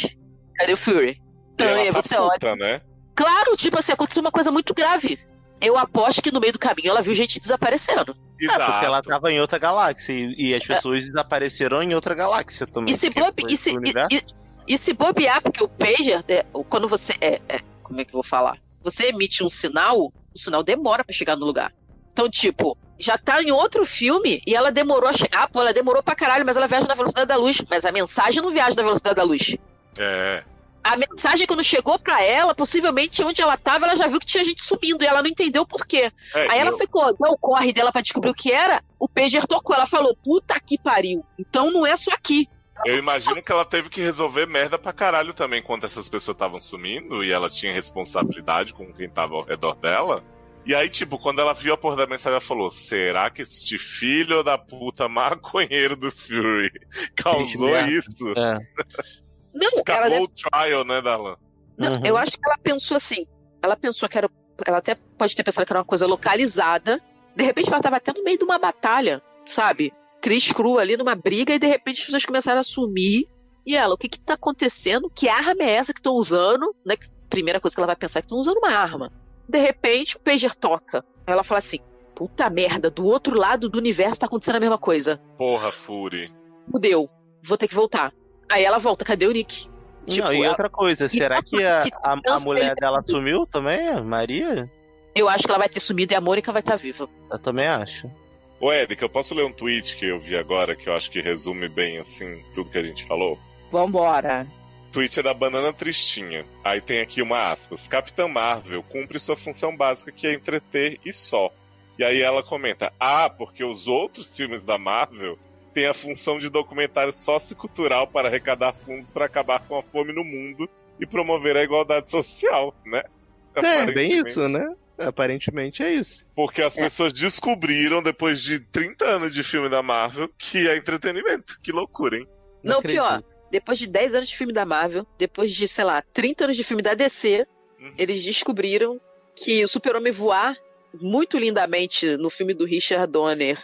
Cadê o Fury? Então, ela aí tá você olha. puta, né? Claro, tipo assim, aconteceu uma coisa muito grave. Eu aposto que no meio do caminho ela viu gente desaparecendo. É, Exato. porque ela tava em outra galáxia e, as pessoas desapareceram em outra galáxia também. E se, bobe, e, se, e, e- e se bobear, porque o pager, é, quando você. É, é, como é que eu vou falar? Você emite um sinal, o sinal demora pra chegar no lugar. Então, tipo, já tá em outro filme e ela demorou a chegar. Ah, pô, ela demorou pra caralho, mas ela viaja na velocidade da luz. Mas a mensagem não viaja na velocidade da luz. É. A mensagem, quando chegou pra ela, possivelmente onde ela tava, ela já viu que tinha gente sumindo e ela não entendeu o porquê. É, Aí ela ficou, deu o corre dela pra descobrir o que era, o pager tocou. Ela falou, puta que pariu. Então não é só aqui. Eu imagino que ela teve que resolver merda pra caralho também quando essas pessoas estavam sumindo e ela tinha responsabilidade com quem tava ao redor dela. E aí, tipo, quando ela viu a porra da mensagem, ela falou: será que este filho da puta maconheiro do Fury <laughs> causou isso? É. <laughs> Não, ela Acabou deve o trial, né, Darlan? Não, Uhum. eu acho que ela pensou assim. Ela pensou que era. Ela até pode ter pensado que era uma coisa localizada. De repente ela estava até no meio de uma batalha, sabe? Chris Cru ali numa briga e de repente as pessoas começaram a sumir. E ela, o que que tá acontecendo? Que arma é essa que estão usando? Né? Primeira coisa que ela vai pensar é que estão usando uma arma. De repente o pager toca. Aí ela fala assim: puta merda, do outro lado do universo tá acontecendo a mesma coisa. Porra, Fury. Fudeu, vou ter que voltar. Aí ela volta, cadê o Nick? Tipo, não, e ela- outra coisa, será que a, <laughs> a, a mulher dela sumiu também, a Maria? Eu acho que ela vai ter sumido e a Mônica vai estar viva. Eu também acho. Ô, Eric, eu posso ler um tweet que eu vi agora que eu acho que resume bem, assim, tudo que a gente falou? Vambora. O tweet é da Banana Tristinha. Aí tem aqui uma aspas. Capitã Marvel cumpre sua função básica que é entreter e só. E aí ela comenta: Ah, porque os outros filmes da Marvel têm a função de documentário sociocultural para arrecadar fundos para acabar com a fome no mundo e promover a igualdade social, né? É, bem isso, né? Aparentemente é isso. Porque as pessoas descobriram, depois de 30 anos de filme da Marvel, que é entretenimento. Que loucura, hein? Não, acredito. pior. Depois de 10 anos de filme da Marvel, depois de, sei lá, 30 anos de filme da DC, Uhum. eles descobriram que o Super-Homem voar muito lindamente no filme do Richard Donner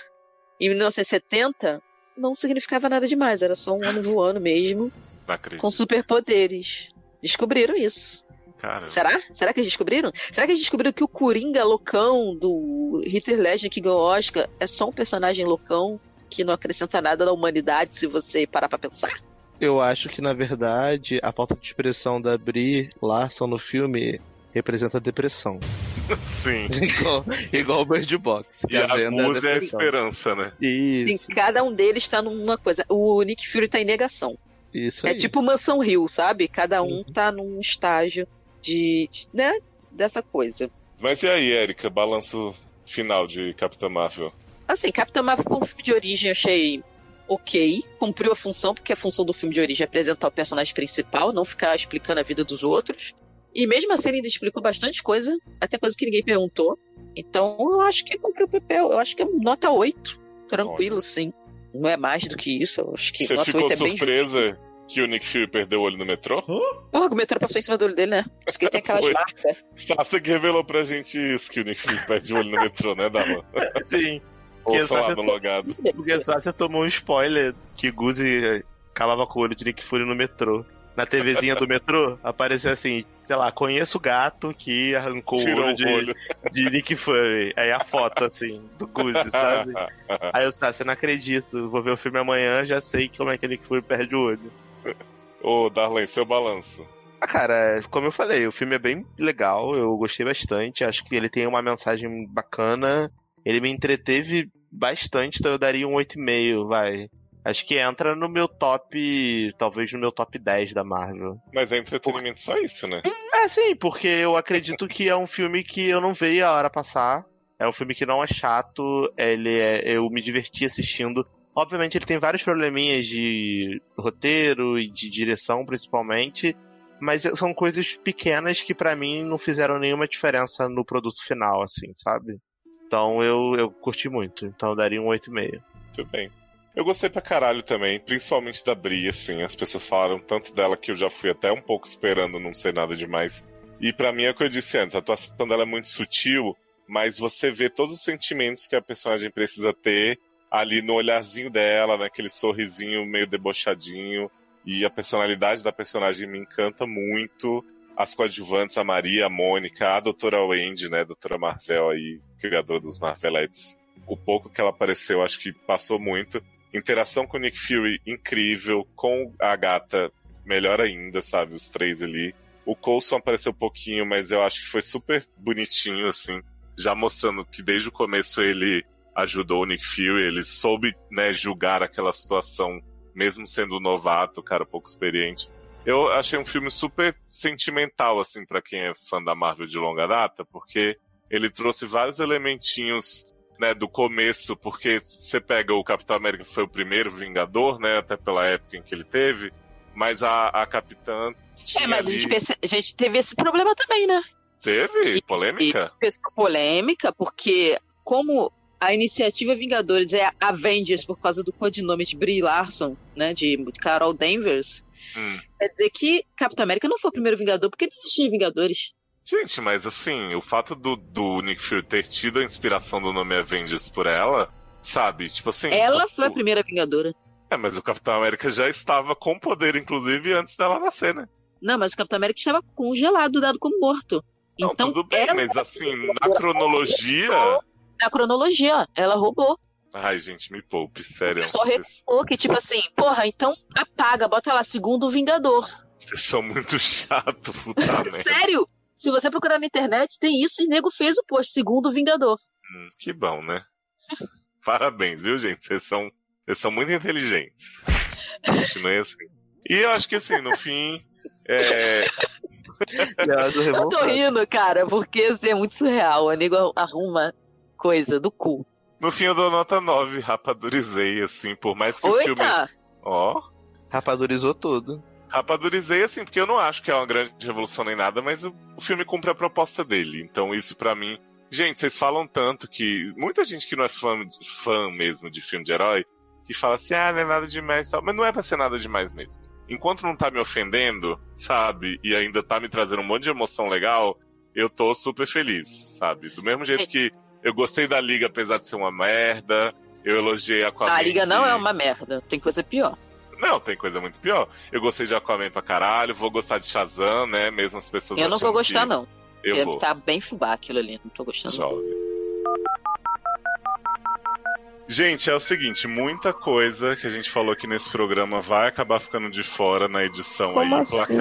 em 1970 não significava nada demais, era só um homem voando mesmo, Não acredito. com superpoderes. Descobriram isso. Cara, Será? Será que eles descobriram? Será que eles descobriram que o Coringa loucão do Hitler Legend que ganhou Oscar é só um personagem loucão que não acrescenta nada na humanidade se você parar pra pensar? Eu acho que, na verdade, a falta de expressão da Brie Larson no filme representa a depressão. <laughs> sim. igual, igual o Bird Box. E a venda música é a esperança, né? Sim, Isso, cada um deles tá numa coisa. O Nick Fury tá em negação. isso É aí. tipo Mansão Rio, sabe? Cada um Uhum. tá num estágio de, de- né? Dessa coisa. Mas e aí, Erika? Balanço final de Capitã Marvel. Assim, Capitã Marvel como filme de origem eu achei ok. Cumpriu a função, porque a função do filme de origem é apresentar o personagem principal, não ficar explicando a vida dos outros. E mesmo assim ele ainda explicou bastante coisa, até coisa que ninguém perguntou. Então eu acho que cumpriu o papel. Eu acho que é nota 8. Tranquilo, sim. Não é mais do que isso. Eu acho que Você nota ficou 8 é bem justo. surpresa que o Nick Fury perdeu o olho no metrô? Porra, o metrô passou em cima do olho dele, né? Por isso que tem aquelas Foi. marcas. Sassa que revelou pra gente isso, que o Nick Fury perde o olho no metrô, né, Dama? <laughs> Sim. Ou Que só lá só- no logado. Porque só você tomou um spoiler que Guzi calava com o olho de Nick Fury no metrô. Na TVzinha do metrô, apareceu assim, sei lá, conheço o gato que arrancou o Tirou olho o de, olho. de Nick Fury. Aí a foto, assim, do Guzi, sabe? <laughs> Aí eu ah, não acredito, vou ver o filme amanhã, já sei como é que Nick Fury perde o olho. Ô, Darlene, seu balanço. Ah, cara, como eu falei, o filme é bem legal, eu gostei bastante, acho que ele tem uma mensagem bacana, ele me entreteve bastante, então eu daria um 8,5, vai. Acho que entra no meu top, talvez no meu top 10 da Marvel. Mas é entretenimento só isso, né? É, sim, porque eu acredito que é um filme que eu não veio a hora passar. É um filme que não é chato, ele é, eu me diverti assistindo. Obviamente ele tem vários probleminhas de roteiro e de direção, principalmente, mas são coisas pequenas que pra mim não fizeram nenhuma diferença no produto final, assim, sabe? Então eu, eu curti muito, então eu daria um 8,5. Muito bem. Eu gostei pra caralho também, principalmente da Bri, assim. As pessoas falaram tanto dela que eu já fui até um pouco esperando não ser nada demais. E pra mim é o que eu disse antes, a atuação dela é muito sutil, mas você vê todos os sentimentos que a personagem precisa ter ali no olharzinho dela, naquele sorrisinho meio debochadinho. E a personalidade da personagem me encanta muito. As coadjuvantes, a Maria, a Mônica, a doutora Wendy, né? Doutora Marvel aí, criadora dos Marvelettes. O pouco que ela apareceu, acho que passou muito. Interação com o Nick Fury, incrível. Com a gata, melhor ainda, sabe? Os três ali. O Coulson apareceu um pouquinho, mas eu acho que foi super bonitinho, assim. Já mostrando que desde o começo ele ajudou o Nick Fury, ele soube, né, julgar aquela situação, mesmo sendo novato, cara pouco experiente. Eu achei um filme super sentimental, assim, para quem é fã da Marvel de longa data, porque ele trouxe vários elementinhos, né, do começo, porque você pega o Capitão América foi o primeiro Vingador, né, até pela época em que ele teve, mas a, a Capitã É, mas a ali- gente, perce- a gente teve esse problema também, né? Teve? Que- Polêmica? Polêmica, porque como a iniciativa Vingadores é Avengers por causa do codinome de Brie Larson, né, de Carol Danvers, Hum. quer dizer que Capitão América não foi o primeiro Vingador, porque não existia Vingadores. Gente, mas assim, o fato do, do Nick Fury ter tido a inspiração do nome Avengers por ela, sabe? Tipo assim. Ela o- foi a primeira Vingadora. É, mas o Capitão América já estava com poder, inclusive, antes dela nascer, né? Não, mas o Capitão América estava congelado, dado como morto. Não, Então, tudo bem, mas assim, na cronologia. Na cronologia, ela roubou. Ai, gente, me poupe, sério. pessoal Vocês, Ou que, tipo assim, porra, então apaga, bota lá, segundo Vingador. vocês são muito chato, puta <laughs> merda. Sério? Se você procurar na internet, tem isso e nego fez o post, segundo Vingador. Hum, que bom, né? <laughs> Parabéns, viu, gente? Vocês são, vocês são muito inteligentes. Continue assim. E eu acho que assim, no fim. É, Eu tô rindo, cara, porque assim, é muito surreal. O nego arruma coisa do cu. no fim eu dou nota 9, rapadurizei, assim, por mais que o filme. Oita! Ó. Rapadurizou tudo. Rapadurizei, assim, porque eu não acho que é uma grande revolução nem nada, mas o, o filme cumpre a proposta dele. Então, isso pra mim. Gente, vocês falam tanto que. Muita gente que não é fã, fã mesmo de filme de herói, que fala assim, ah, não é nada demais e tal. Mas não é pra ser nada demais mesmo. Enquanto não tá me ofendendo, sabe? E ainda tá me trazendo um monte de emoção legal, eu tô super feliz, sabe? Do mesmo jeito que eu gostei da Liga, apesar de ser uma merda. Eu elogiei a Aquaman. A liga não é uma merda, tem coisa pior. não, tem coisa muito pior. Eu gostei de Aquaman pra caralho, vou gostar de Shazam, né? Mesmo as pessoas Eu não vou gostar, que não. Eu Porque vou. Tá bem fubá aquilo ali, não tô gostando. Jovem. Gente, é o seguinte, muita coisa que a gente falou aqui nesse programa vai acabar ficando de fora na edição Como aí, assim?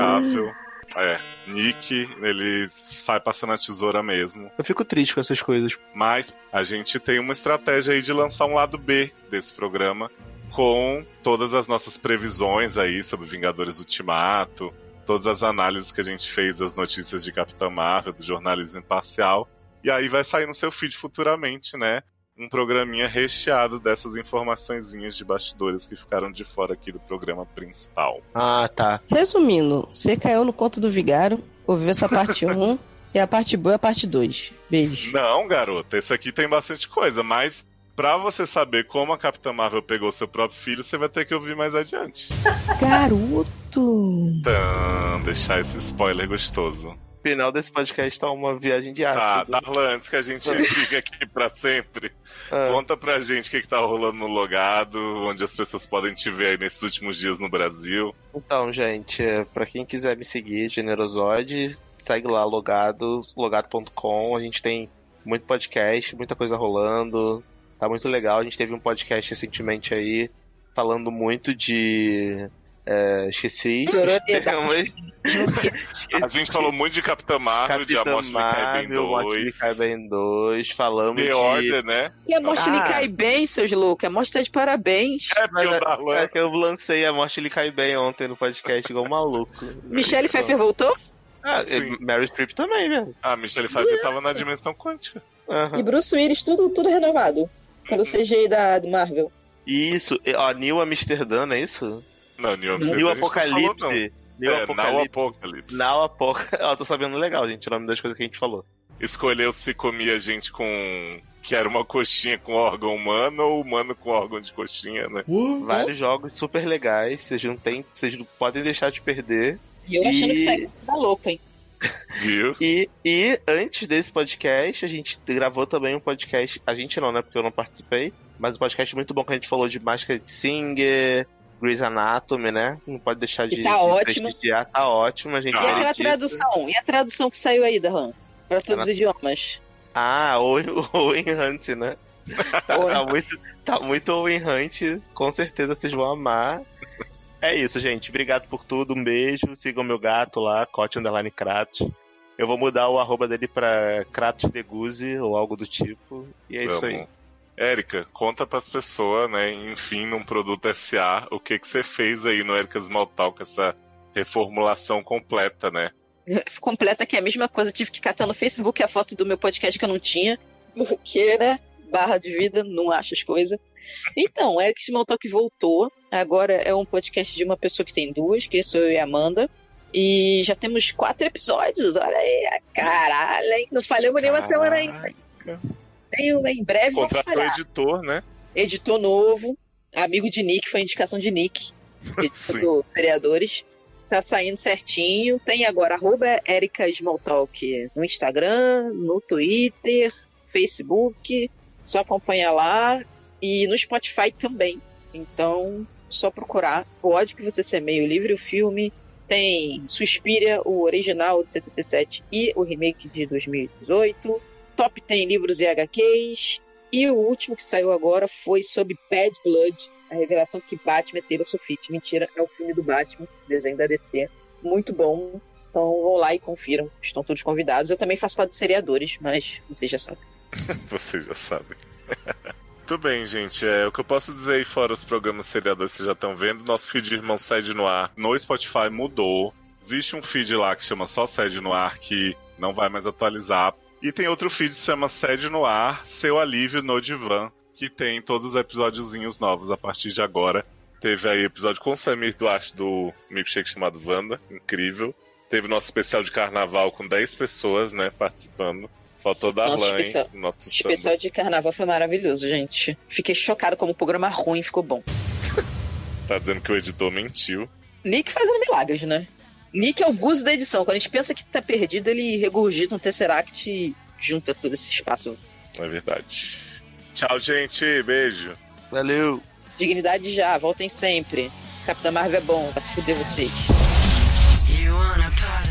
É, Nick, ele sai passando a tesoura mesmo. Eu fico triste com essas coisas. Mas a gente tem uma estratégia aí de lançar um lado B desse programa com todas as nossas previsões aí sobre Vingadores Ultimato, todas as análises que a gente fez das notícias de Capitã Marvel, do jornalismo imparcial. E aí vai sair no seu feed futuramente, né? Um programinha recheado dessas informaçõezinhas de bastidores que ficaram de fora aqui do programa principal. Ah, tá. Resumindo, você caiu no conto do Vigário, ouviu essa parte 1 <laughs> e a parte boa é a parte 2. Beijo. Não, garota, esse aqui tem bastante coisa, mas pra você saber como a Capitã Marvel pegou seu próprio filho, você vai ter que ouvir mais adiante. <laughs> Garoto! Então, deixar esse spoiler gostoso. O final desse podcast tá uma viagem de Tá, ácido. Darlan, antes que a gente <laughs> fique aqui pra sempre, Ah, conta pra gente o que, que tá rolando no Logado, onde as pessoas podem te ver aí nesses últimos dias no Brasil. Então, gente, é, pra quem quiser me seguir, Generosode, segue lá, logado, logado.com. A gente tem muito podcast, muita coisa rolando. Tá muito legal. A gente teve um podcast recentemente aí falando muito de. É, esqueci. <laughs> A gente falou muito de Capitã Marvel, de A Capitã lhe cai bem Marvel, Morte lhe 2, cai bem 2. Falamos The de. Order, né? E a morte lhe Ah. cai bem, seus loucos. A morte tá de parabéns. É porque o é, Darlan... é que eu lancei a morte lhe cai bem ontem no podcast, igual um maluco. Michelle Pfeiffer voltou? Ah, Sim. e Mary Streep também, velho. A Michelle Pfeiffer tava na dimensão quântica. Aham. E Bruce Willis, tudo, tudo renovado. Pelo CGI da do Marvel. Isso, ó, New Amsterdã, não é isso? Não, New New Amsterdã a gente não falou, não. Apocalipse. New É, Now Apocalipse. Now Apocalipse. <laughs> Ó, tô sabendo legal, gente, o nome das coisas que a gente falou. Escolheu se comia gente com. que era uma coxinha com órgão humano ou humano com órgão de coxinha, né? Vários jogos super legais, vocês não tem, vocês não podem deixar de perder. E eu E- achando que saiu da louca, hein? Viu? <laughs> E, e antes desse podcast, a gente gravou também um podcast. A gente não, né? Porque eu não participei. Mas um podcast muito bom que a gente falou de Máscara de Singer, Grey's Anatomy, né? Não pode deixar Que de. tá de ótimo. prestigiar. Tá ótimo, a gente. E aquela acredita. tradução? E a tradução que saiu aí, Darlan? Pra todos os idiomas. Ah, Owen Owen Hunt, né? <laughs> Tá muito, tá muito Owen Hunt, com certeza vocês vão amar. É isso, gente. Obrigado por tudo, um beijo. Sigam meu gato lá, Cote Underline Kratos. Eu vou mudar o arroba dele pra Kratos Deguzi ou algo do tipo. E é isso aí. Érica, conta pras pessoas, né? Enfim, num produto SA, o que que você fez aí no Érica Small Talk, essa reformulação completa, né? <laughs> Completa que é a mesma coisa. Tive que catar no Facebook a foto do meu podcast que eu não tinha. Porque, né? Barra de vida, não acho as coisas. Então, Eric Smalltalk voltou. Agora é um podcast de uma pessoa que tem duas, que sou eu e a Amanda. E já temos quatro episódios. Olha aí, caralho, hein? Não falhamos nenhuma semana ainda. Tem uma em breve, vou Contratou falhar. editor, né? Editor novo, amigo de Nick, foi indicação de Nick, <laughs> editor do Vereadores. Tá saindo certinho. Tem agora arroba Erika Smalltalk no Instagram, no Twitter, Facebook. Só acompanha lá. E no Spotify também. Então, só procurar. Pode que você semeie o livro e o filme. Tem Suspiria, o original de 77 e o remake de 2018. Top tem livros e HQs. E o último que saiu agora foi sobre Bad Blood, a revelação que Batman é Taylor Swift. Mentira, é o filme do Batman, desenho da DC. Muito bom. Então vão lá e confiram. Estão todos convidados. Eu também faço parte dos seriadores, mas vocês já sabem. <laughs> Vocês já sabem. <laughs> Muito bem, gente. É, o que eu posso dizer aí fora os programas seriadores que vocês já estão vendo, nosso feed Irmão Sede no Ar no Spotify mudou. Existe um feed lá que chama só Sede no Ar que não vai mais atualizar. E tem outro feed que se chama Sede no Ar, Seu Alívio no Divã, que tem todos os episódiozinhos novos a partir de agora. Teve aí episódio com o Samir Duarte do milkshake chamado Wanda, incrível. Teve nosso especial de carnaval com 10 pessoas, né, participando. Faltou Nosso Darlan, especial- hein? Nosso especial de carnaval foi maravilhoso, gente. Fiquei chocado como o programa ruim ficou bom. <laughs> Tá dizendo que o editor mentiu. Nick fazendo milagres, né? Nick é o Gus da edição. Quando a gente pensa que tá perdido, ele regurgita um Tesseract e junta todo esse espaço. É verdade. Tchau, gente. Beijo. Valeu. Dignidade já. Voltem sempre. Capitã Marvel é bom. Vai se fuder vocês. You wanna party?